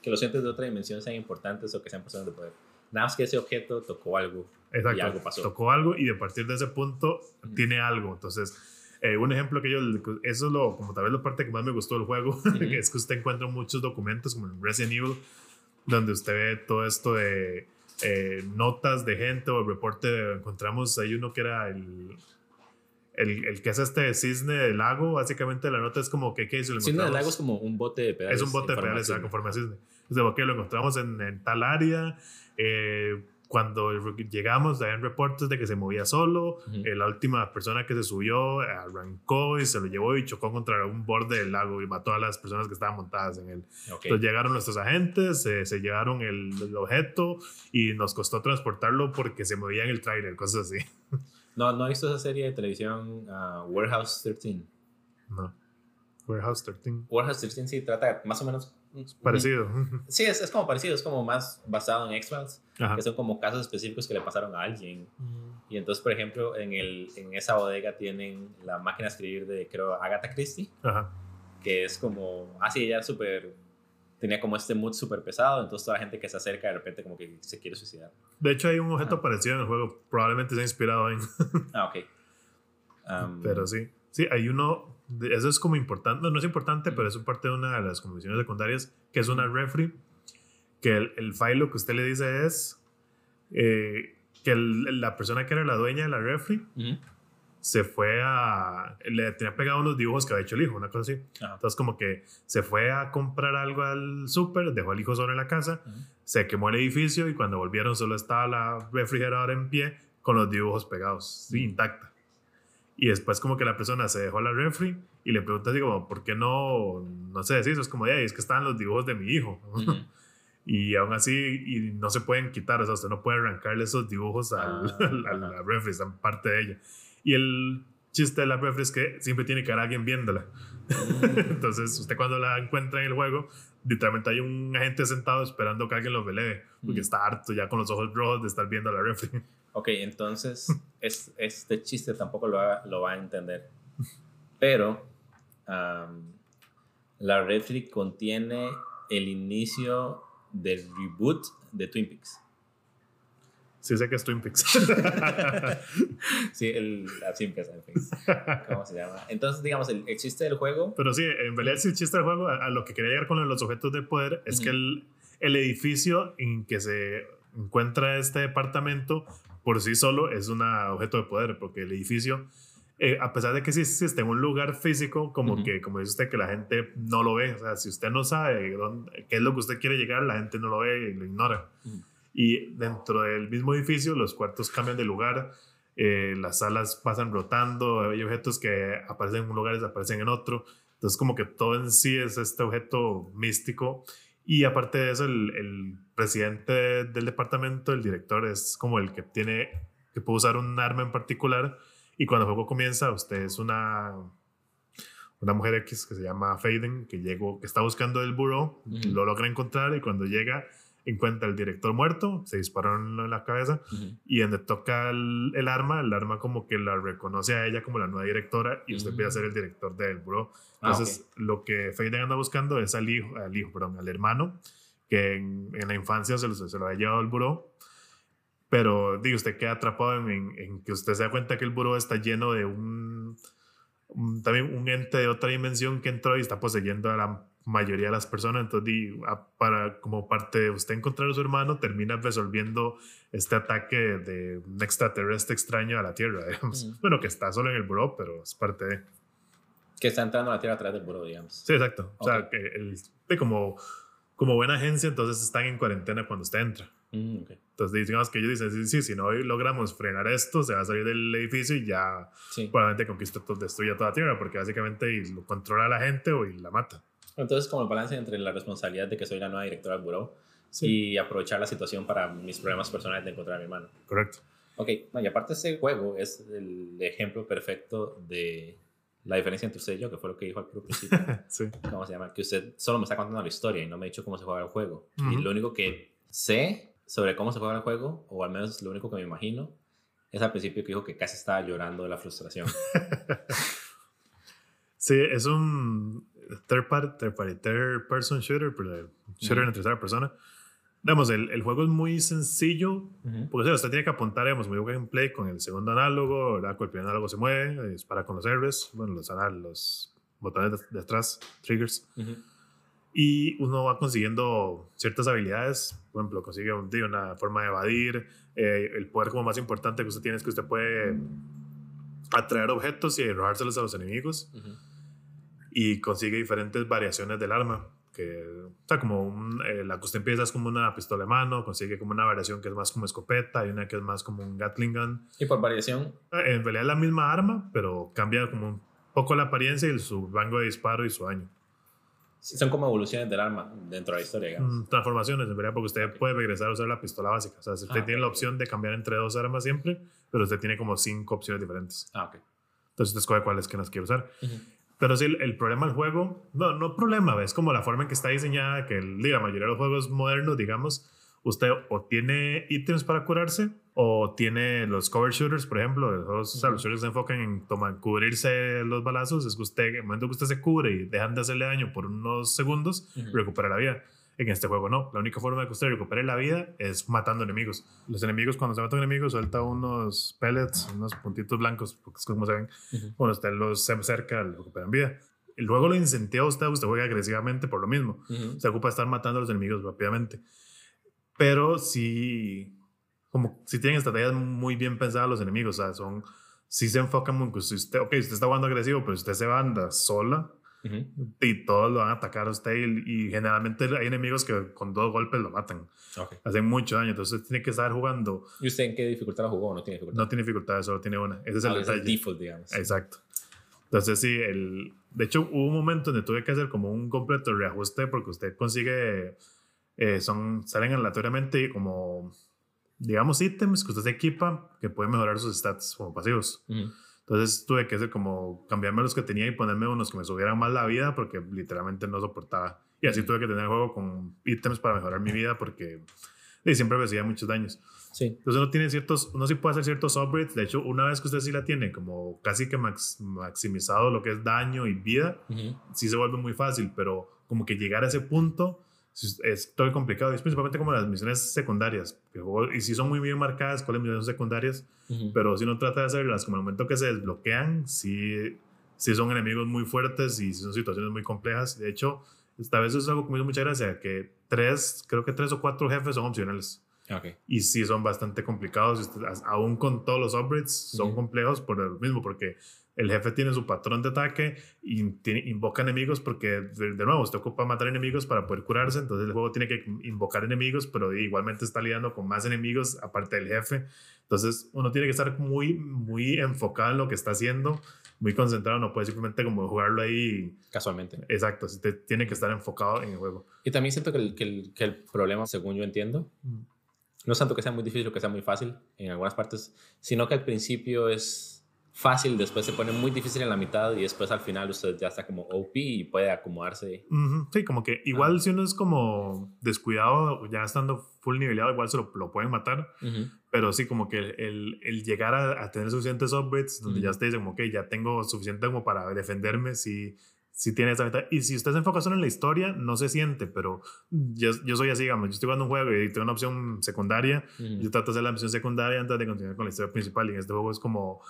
que los entes de otra dimensión sean importantes o que sean personas de poder. Nada más que ese objeto tocó algo Exacto. y algo pasó. Tocó algo y de partir de ese punto tiene algo. Entonces, eh, un ejemplo que yo, eso es lo, como tal vez la parte que más me gustó del juego, que es que usted encuentra muchos documentos como en Resident Evil, donde usted ve todo esto de eh, notas de gente o el reporte. Encontramos, hay uno que era el, el, el que es este cisne del lago, básicamente la nota es como que, ¿qué hizo? Lo Cisne del lago es como un bote de pedales. es un bote de pedales conforme a cisne. Entonces, ok, lo encontramos en, en tal área. eh, cuando llegamos, habían reportes de que se movía solo. Ujú. eh, la última persona que se subió arrancó y se lo llevó y chocó contra un borde del lago y mató a las personas que estaban montadas en él. Ok. Entonces llegaron nuestros agentes, eh, se llevaron el, el objeto y nos costó transportarlo porque se movía en el tráiler, cosas así. No, no he visto esa serie de televisión ah, Warehouse 13. No. Warehouse 13. Warehouse 13 sí trata más o menos. Parecido. Sí, es, es como parecido, es como más basado en X-Files, que son como casos específicos que le pasaron a alguien. Y entonces, por ejemplo, en, el, en esa bodega tienen la máquina de escribir de, creo, Agatha Christie, Ajá. que es como, así ella súper, tenía como este mood súper pesado, entonces toda la gente que se acerca de repente como que se quiere suicidar. De hecho, hay un objeto Ajá. parecido en el juego. Probablemente se ha inspirado en. Ah, ok. Am, Pero sí. Sí, hay uno. Eso es como importante. No, no es importante, pero es parte de una de las condiciones secundarias, que es una refri. Que el, el file lo que usted le dice es eh, que el- la persona que era la dueña de la refri ujú, se fue a. Le tenía pegado unos dibujos que había hecho el hijo, una cosa así. ajá, Entonces, como que se fue a comprar algo al súper, dejó al hijo solo en la casa, ujú. se quemó el edificio y cuando volvieron solo estaba la refrigeradora en pie con los dibujos pegados, sí, intacta. Y después como que la persona se dejó la refri y le pregunta así como, ¿por qué no, no se deshizo? Es como, "Ey, es que estaban los dibujos de mi hijo. Y aún así y no se pueden quitar, o sea, usted no puede arrancarle esos dibujos al- Ah, a la refri, están parte de ella. Y el chiste de la refri es que siempre tiene que haber alguien viéndola. Entonces, usted cuando la encuentra en el juego, literalmente hay un agente sentado esperando que alguien lo velee, porque está harto ya con los ojos rojos de estar viendo la refri. Ok, entonces es, este chiste tampoco lo va, lo va a entender. Pero am, la refri contiene el inicio del reboot de Twin Peaks. Sí sé que es Twin Peaks. Sí, el, así empieza, fin. ¿Cómo se llama? Entonces, digamos, el, el chiste del juego. Pero sí, en realidad sí, el chiste del juego, a, a lo que quería llegar con los objetos de poder, es que el, el edificio en que se encuentra este departamento por sí solo es un objeto de poder, porque el edificio, eh, a pesar de que sí existe en un lugar físico, como Ujú. que, como dice usted, que la gente no lo ve, o sea, si usted no sabe dónde- qué es lo que usted quiere llegar, la gente no lo ve y lo ignora. Ujú. Y dentro del mismo edificio, los cuartos cambian de lugar, eh, las salas pasan rotando, hay objetos que aparecen en un lugar y desaparecen en otro. Entonces, como que todo en sí es este objeto místico. Y aparte de eso, el, el presidente del departamento, el director, es como el que tiene, que puede usar un arma en particular. Y cuando el juego comienza, usted es una, una mujer X que se llama Faden, que llegó, que está buscando el buró, Ujú. lo logra encontrar y cuando llega encuentra al director muerto, se disparó en la cabeza Ujú. y donde toca el, el arma, el arma como que la reconoce a ella como la nueva directora y usted Mm. empieza a ser el director del buró. Ah, Entonces, lo que Faden anda buscando es al hijo, al hijo, perdón, al hermano, que en, en la infancia se lo, se lo ha llevado al buró. Pero, digo, usted queda atrapado en, en- en que usted se da cuenta que el buró está lleno de un, un- también un ente de otra dimensión que entró y está poseyendo a la mayoría de las personas. Entonces, di, a- para, como parte de usted encontrar a su hermano, termina resolviendo este ataque de un extraterrestre extraño a la Tierra, digamos. Ujú. Bueno, que está solo en el buró, pero es parte de... Que está entrando a la tierra atrás del buró, digamos. Sí, exacto. O sea, que el, de como, como buena agencia, entonces están en cuarentena cuando usted entra. Mm, ok. Entonces, digamos que ellos dicen, sí, sí, si no logramos frenar esto, se va a salir del edificio y ya Sí. probablemente conquista, to- destruya toda tierra, porque básicamente y lo controla la gente o y la mata. Entonces, como el balance entre la responsabilidad de que soy la nueva directora del buró y aprovechar la situación para mis problemas personales de encontrar a mi hermano. Correcto. Ok, no, y aparte ese juego es el ejemplo perfecto de la diferencia entre usted y yo, que fue lo que dijo al principio. Sí. ¿Cómo se llama? Que usted solo me está contando la historia y no me ha dicho cómo se juega el juego. Y Ujú. lo único que sé sobre cómo se juega el juego, o al menos lo único que me imagino, es al principio que dijo que casi estaba llorando de la frustración. Sí, es un third party, third, party, third person shooter, pero shooter Ujú. en tercera persona. Digamos, el, el juego es muy sencillo, porque o sea, usted tiene que apuntar, digamos, muy gameplay con el segundo análogo, ¿verdad? Con el primer análogo se mueve, dispara con los héroes, bueno, los, anal- los botones de, de atrás, triggers, Ujú. y uno va consiguiendo ciertas habilidades, por ejemplo, consigue un, una forma de evadir, eh, el poder como más importante que usted tiene es que usted puede atraer objetos y arrojárselos a los enemigos, Ujú. Y consigue diferentes variaciones del arma. Que, o sea, como un, eh, la que usted empieza es como una pistola de mano, consigue como una variación que es más como escopeta y una que es más como un Gatling gun. Y por variación, Eh, En realidad es la misma arma, pero cambia como un poco la apariencia y su rango de disparo y su daño. sí, son como evoluciones del arma dentro de la historia, digamos. Mm, Transformaciones, en realidad, porque usted puede regresar a usar la pistola básica. O sea, usted Ah, tiene la ok. opción de cambiar entre dos armas siempre, pero usted tiene como cinco opciones diferentes. Ah, ok. Entonces usted escoge cuáles que las quiere usar. Ujú. Pero sí, el, el problema del juego, no, no problema, es como la forma en que está diseñada, que el- la mayoría de los juegos modernos, digamos, usted o tiene ítems para curarse o tiene los cover shooters, por ejemplo, o sea, los shooters se enfocan en tomar, cubrirse los balazos, es que usted, en el momento que usted se cubre y dejan de hacerle daño por unos segundos, Ujú. recupera la vida. En este juego no, la única forma de que usted recupere la vida es matando enemigos. Los enemigos, cuando se matan enemigos, suelta unos pellets, unos puntitos blancos, porque es como se ven, Ujú. cuando usted los cerca, le recuperan vida. El juego lo incentiva a usted, usted juega agresivamente por lo mismo. Ujú. Se ocupa estar matando a los enemigos rápidamente. Pero sí, como si tienen estrategias muy bien pensadas los enemigos, o sea, son, si se enfocan muy, si usted, ok, usted está jugando agresivo, pero usted se anda sola Ujú. y todos lo van a atacar a usted y, y generalmente hay enemigos que con dos golpes lo matan, Ok. hacen mucho daño, entonces tiene que estar jugando, ¿Y usted en qué dificultad lo jugó no tiene dificultad? no tiene dificultades, solo tiene una, ese es el Ah, es el default, digamos. Exacto. Entonces, sí, el, de hecho, hubo un momento donde tuve que hacer como un completo reajuste porque usted consigue, eh, son, salen aleatoriamente como, digamos, ítems que usted se equipa que pueden mejorar sus stats como pasivos. Ujú. Entonces, tuve que hacer como cambiarme los que tenía y ponerme unos que me subieran más la vida porque literalmente no soportaba. Y así tuve que tener el juego con ítems para mejorar mi vida porque y siempre recibía muchos daños. Sí. Entonces uno tiene ciertos, uno sí puede hacer ciertos upgrades. De hecho, una vez que usted sí la tiene como casi que max- maximizado lo que es daño y vida, Ujú. sí se vuelve muy fácil, pero como que llegar a ese punto es todo complicado. Y es principalmente como las misiones secundarias. Y sí son muy bien marcadas cuáles misiones secundarias, Ujú. pero si uno trata de hacerlas como el momento que se desbloquean, sí, sí son enemigos muy fuertes y sí son situaciones muy complejas. De hecho, esta vez es algo que me hizo mucha gracia, que tres, creo que tres o cuatro jefes son opcionales Ok. y sí son bastante complicados, aún con todos los upgrades son Ujú. complejos por lo mismo, porque el jefe tiene su patrón de ataque y invoca enemigos porque, de, de nuevo, usted ocupa matar enemigos para poder curarse, entonces el juego tiene que invocar enemigos, pero igualmente está lidiando con más enemigos aparte del jefe, entonces uno tiene que estar muy, muy enfocado en lo que está haciendo, muy concentrado, no puede simplemente como jugarlo ahí, Casualmente. exacto, usted tiene que estar enfocado en el juego. Y también siento que el, que el, que el problema, según yo entiendo, no es tanto que sea muy difícil o que sea muy fácil en algunas partes, sino que al principio es fácil, después se pone muy difícil en la mitad y después al final usted ya está como OP y puede acomodarse. Ujú, Sí, como que igual Ah. si uno es como descuidado, ya estando full nivelado, igual se lo, lo pueden matar. Ujú. Pero sí, como que el, el, llegar a, a tener suficientes upgrades, donde ya Ujú. usted dice como que ya tengo suficiente como para defenderme, si, si tiene esa mitad. Y si usted se enfoca solo en la historia, no se siente, pero yo, yo soy así, digamos, yo estoy jugando un juego y tengo una opción secundaria, yo trato de hacer la misión secundaria antes de continuar con la historia principal. Y en este juego es como,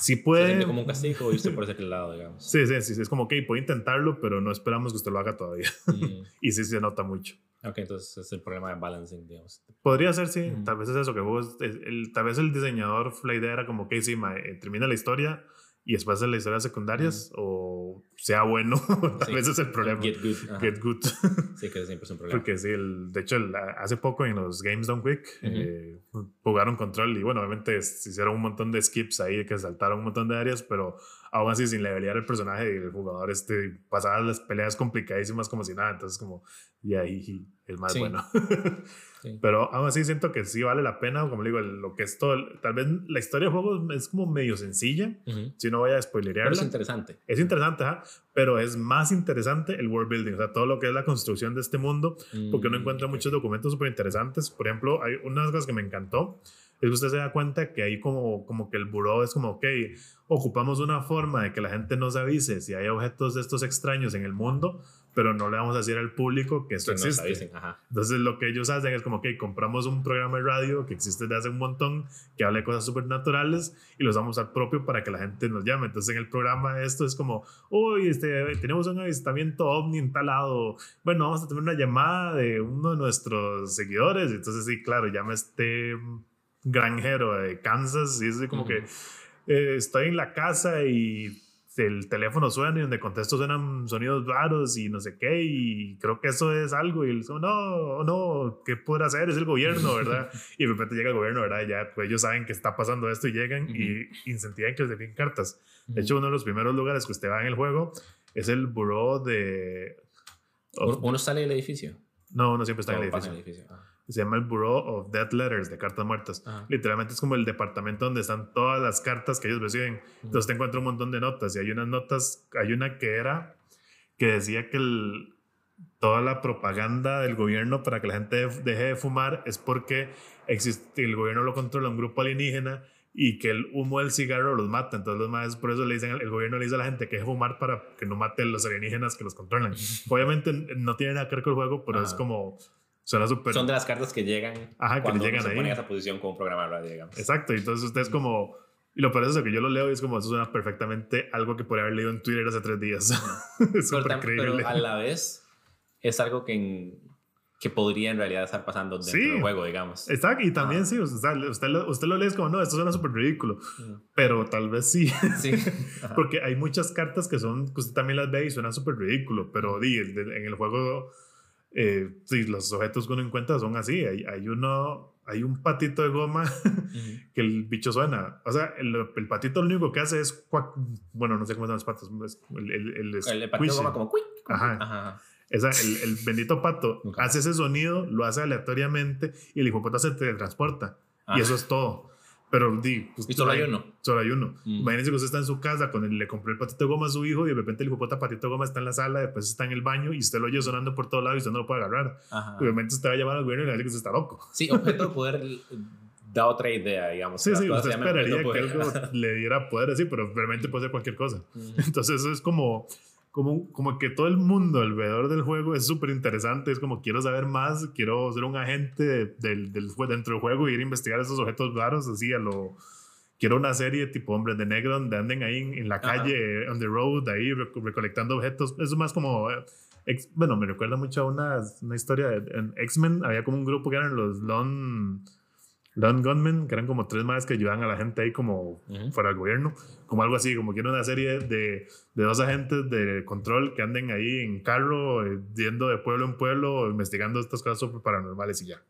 si Se puede... siente como un castigo y usted por ese lado, digamos. Sí, sí, sí, sí, es como, ok, puedo intentarlo, pero no esperamos que usted lo haga todavía. Mm. y sí se nota mucho. Ok, entonces es el problema de balancing, digamos. Podría ser, sí. Ujú. Tal vez es eso, que vos, el, tal vez el diseñador, la idea era como que sí, ma, eh, termina la historia y después de las historias secundarias o sea bueno, tal Sí. vez es el problema. Get good. ajá. Get good. Sí, que siempre es un problema. Porque sí, el, de hecho, el- hace poco en los Games Done Quick eh, jugaron control y bueno, obviamente se hicieron un montón de skips ahí que saltaron un montón de áreas, pero aún así sin levelear el personaje y el jugador este, pasaba las peleas complicadísimas como si nada, entonces como, y ahí es más Sí. bueno. Sí. Pero aún así siento que sí vale la pena, como le digo, lo que es todo, tal vez la historia del juego es como medio sencilla, Ujú. si no voy a Pero spoilerearla. es interesante. Es interesante, ajá, pero es más interesante el world building, o sea, todo lo que es la construcción de este mundo, porque uno Mm, encuentra ok. muchos documentos súper interesantes. Por ejemplo, hay unas cosas que me encantó, es que usted se da cuenta que hay como, como que el buró es como, ok, ocupamos una forma de que la gente nos avise si hay objetos de estos extraños en el mundo, pero no le vamos a decir al público que esto Que nos existe. avisen, ajá. Entonces lo que ellos hacen es como que compramos un programa de radio que existe desde hace un montón, que habla de cosas supernaturales y los vamos a usar propio para que la gente nos llame. Entonces en el programa esto es como, uy, este, tenemos un avistamiento ovni en tal lado. Bueno, vamos a tener una llamada de uno de nuestros seguidores. Entonces sí, claro, llama este granjero de Kansas y es como Ujú. que eh, estoy en la casa y el teléfono suena y donde contesto suenan sonidos raros y no sé qué y creo que eso es algo y él dice, no, no, ¿qué podrá hacer? Es el gobierno, ¿verdad? y de repente llega el gobierno, ¿verdad? Y ya pues ellos saben que está pasando esto y llegan y incentivan que les envíen cartas. De hecho, uno de los primeros lugares que usted va en el juego es el buró de... Uno- uno sale del edificio. No, no siempre está en el O pasa edificio. Ah. Se llama el Bureau of Dead Letters, de cartas muertas. Ajá. Literalmente es como el departamento donde están todas las cartas que ellos reciben. Entonces te encuentras un montón de notas y hay unas notas, hay una que era que decía que el- toda la propaganda del gobierno para que la gente deje de fumar es porque existe, el gobierno lo controla un grupo alienígena y que el humo del cigarro los mata. Entonces los más por eso le dicen, el gobierno le dice a la gente que deje de fumar para que no mate a los alienígenas que los controlan. Obviamente no tiene nada que ver con el juego, pero es Ajá. como, suena. Son de las cartas que llegan Ajá, que cuando le llegan se ahí. pone en esa posición con un programa de radio, digamos. Exacto, y entonces usted es como... Y lo peor es eso, que yo lo leo y es como, eso suena perfectamente algo que podría haber leído en Twitter hace tres días. es súper tam- pero creíble. a la vez es algo que, en- que podría en realidad estar pasando dentro Sí. del juego, digamos. Exacto, y también Ah. sí, usted, usted, lo, usted lo lee es como, no, esto suena súper ridículo, pero tal vez sí, Sí. Porque hay muchas cartas que son, que usted también las ve y suenan súper ridículo, pero di, en el juego, eh, sí, los objetos que uno encuentra son así, hay, hay uno, hay un patito de goma Ujú. que el bicho suena, o sea, el, el patito lo único que hace es, cuac- bueno, no sé cómo llaman los patos, el, el, el, El patito squishy. goma como quick. Ajá. Ajá. Esa, el, bendito pato hace ese sonido, lo hace aleatoriamente y el hijo de puta se teletransporta. Ah. Y eso es todo. Pero di, pues, Y solo hay uno. Solo hay uno. Mm. Imagínense que usted está en su casa, con el, le compró el patito de goma a su hijo y de repente el puta patito de goma está en la sala, después está en el baño y usted lo oye sonando por todos lados y usted no lo puede agarrar. Ajá. Obviamente usted va a llamar al gobierno y le decir que usted está loco. Sí, objeto de poder da otra idea, digamos. Sí, sí, usted esperaría que algo le diera poder así, pero realmente puede ser cualquier cosa. Ujú. Entonces eso es como, como, como que todo el mundo alrededor del juego es súper interesante. Es como quiero saber más, quiero ser un agente de- del, del, jue- dentro del juego y ir a investigar esos objetos raros así a lo... Quiero una serie tipo Hombres de Negro donde anden ahí en, en la Ajá. calle, on the road, ahí reco- recolectando objetos. Eso es más como... eh, ex- bueno, me recuerda mucho a una, una historia de, en X-Men. Había como un grupo que eran los Lone, Lone Gunmen, que eran como tres más que ayudaban a la gente ahí como Ujú. fuera del gobierno, como algo así, como quiero una serie de, de dos agentes de control que anden ahí en carro, eh, yendo de pueblo en pueblo, investigando estas cosas super paranormales y ya.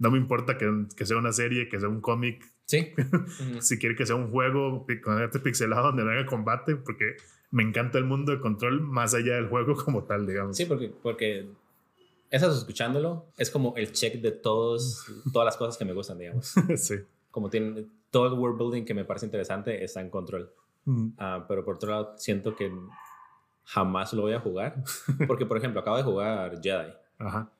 No me importa que, que sea una serie, que sea un cómic, Sí. Si quiere que sea un juego con este pixelado donde no haya combate, porque me encanta el mundo de control más allá del juego como tal, digamos. Sí, porque, porque esas escuchándolo es como el check de todos, todas las cosas que me gustan, digamos. sí. Como tiene todo el world building que me parece interesante está en control. Mm, Ah, pero por otro lado, siento que jamás lo voy a jugar. Porque, por ejemplo, acabo de jugar Jedi Ajá.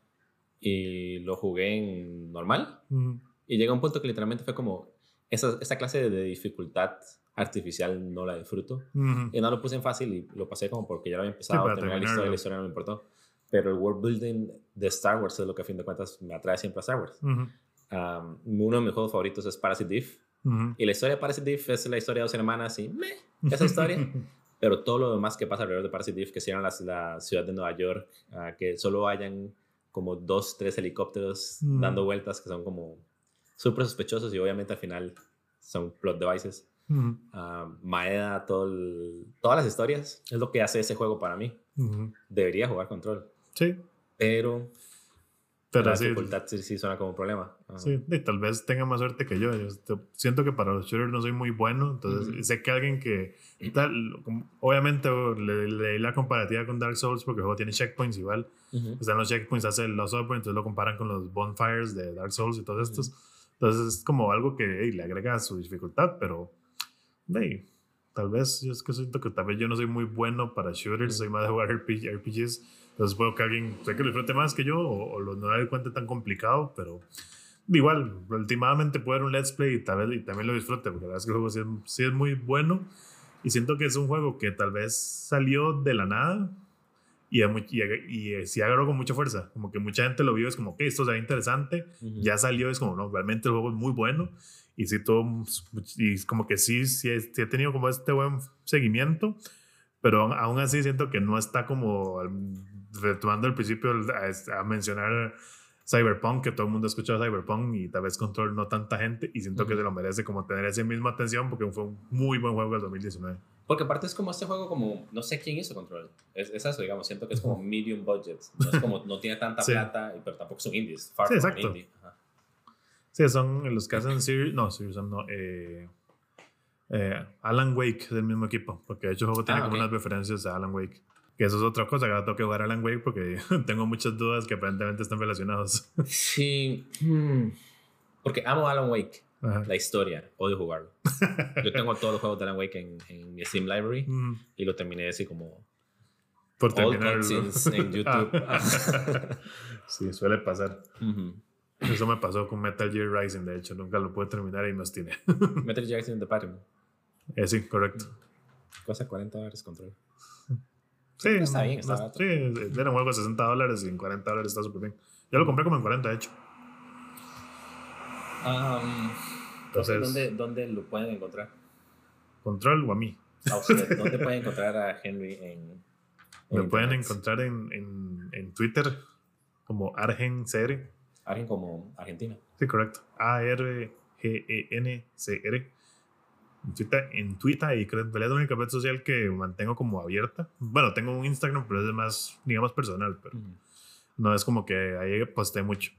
y lo jugué en normal. Mm, Y llega un punto que literalmente fue como, esa, esta clase de dificultad artificial no la disfruto. mm, Y no lo puse en fácil y lo pasé como porque ya lo había empezado, para terminé la historia, la historia no me importó. Pero el world building de Star Wars es lo que a fin de cuentas me atrae siempre a Star Wars. mm, Um, uno de mis juegos favoritos es Parasite Eve. mm. Y la historia de Parasite Eve es la historia de dos hermanas y meh, esa historia. Pero todo lo demás que pasa alrededor de Parasite Eve, que cierran la, la ciudad de Nueva York, ah, que solo hayan como dos, tres helicópteros Mm. dando vueltas que son como súper sospechosos y obviamente al final son plot devices. Ujú, ah, Maeda, todo el- todas las historias. Es lo que hace ese juego para mí. Debería jugar control. Sí, Pero, pero la sí, dificultad sí, sí suena como un problema. Ajá. sí, y tal vez tenga más suerte que yo. Yo siento que para los shooters no soy muy bueno, entonces sé que alguien que, tal, obviamente le leí la comparativa con Dark Souls porque el juego tiene checkpoints igual. Ujú. Están los checkpoints, hace Lost Upper, entonces lo comparan con los bonfires de Dark Souls y todos estos. Entonces es como algo que hey, le agrega su dificultad, pero hey, tal vez yo es que siento que tal vez yo no soy muy bueno para shooters, soy más de jugar RPG, RPGs. Entonces puedo que alguien sé que lo disfrute más que yo o, o lo, no le cuente tan complicado, pero igual, últimamente puedo ver un let's play y, tal vez, y también lo disfrute, porque la verdad es que el juego sí es, sí es muy bueno y siento que es un juego que tal vez salió de la nada y, y, y, y sí agarró con mucha fuerza. Como que mucha gente lo vio, es como que esto se ve interesante. Ujú. Ya salió, es como, no, realmente el juego es muy bueno. Y sí, todo, y como que sí, sí, sí he tenido como este buen seguimiento, pero aún- aún así siento que no está como al- retomando el principio a, a mencionar Cyberpunk, que todo el mundo ha escuchado Cyberpunk y tal vez Control no tanta gente, y siento que Ujú. se lo merece como tener esa misma atención porque fue un muy buen juego del 2019. Porque aparte es como este juego como, no sé quién hizo Control. Es, es eso, digamos, siento que es como medium budget. No es como, no tiene tanta Sí. plata, pero tampoco son indies. Far Sí, from exacto. indie. Ajá. Sí, son los que hacen Serious, no, Serious Sam no, eh, eh, Alan Wake del mismo equipo, porque de hecho el juego tiene Ah, como unas referencias a Alan Wake. Que eso es otra cosa, que ahora tengo que jugar Alan Wake porque tengo muchas dudas que aparentemente están relacionados. Sí. hmm. Porque amo Alan Wake, Ajá. la historia, odio jugarlo. Yo tengo todos los juegos de Alan Wake en, en mi Steam Library Mm, y lo terminé así como Por all terminar. cutscenes en YouTube. sí, suele pasar. Eso me pasó con Metal Gear Rising, de hecho, nunca lo pude terminar y me obstiné. Metal Gear Solid The Pattern. Eh, sí, correcto. Cuesta 40 dólares control. Sí, Está bien, está no-. Sí, era un juego de 60 dólares y en 40 dólares está súper bien. Yo lo compré como en 40, de hecho. Um, Entonces- ¿dónde, ¿Dónde lo pueden encontrar? Control o a mí. A usted, ¿Dónde pueden encontrar a Henry en, Me pueden encontrar en, en, en Twitter como ArgenCR. Alguien como Argentina. Sí, correcto. A-R-G-E-N-C-R. En Twitter, y creo realidad es la única red social que mantengo como abierta. Bueno, tengo un Instagram, pero es más, digamos, personal, pero no es como que ahí posté mucho.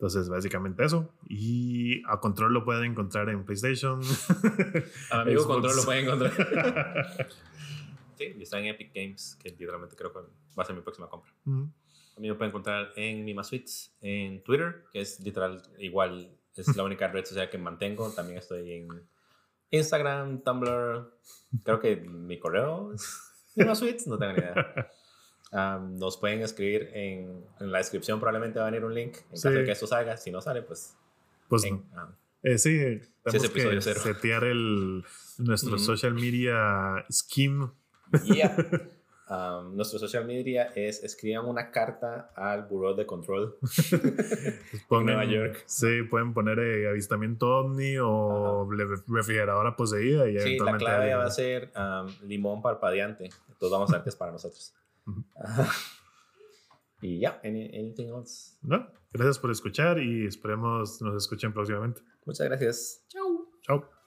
Entonces, básicamente eso. Y a Control lo pueden encontrar en PlayStation. A mi amigo. Control lo pueden encontrar. sí, y está en Epic Games, que literalmente creo que va a ser mi próxima compra. Mm. A mí me pueden encontrar en Mima Suites, en Twitter, que es literal igual, es la única red social que mantengo. También estoy en Instagram, Tumblr, creo que mi correo Mima Suites, no tengo ni idea. Um, nos pueden escribir en, en la descripción, probablemente va a venir un link en caso Sí. de que esto salga. Si no sale, pues. Pues en- ah, Eh, sí, tenemos episodio que cero. setear el, nuestro Ujú. social media scheme. Yeah. Um, nuestro social media es escriban una carta al Bureau de Control. Pongan- Nueva York. Sí, pueden poner eh, avistamiento ovni o le- refrigeradora poseída. Y Sí, la clave alguien- va a ser um, limón parpadeante. Entonces vamos a ver qué es para nosotros. Ujú. y ya, any- anything else. No, gracias por escuchar y esperemos nos escuchen próximamente. Muchas gracias. Chao. Chao.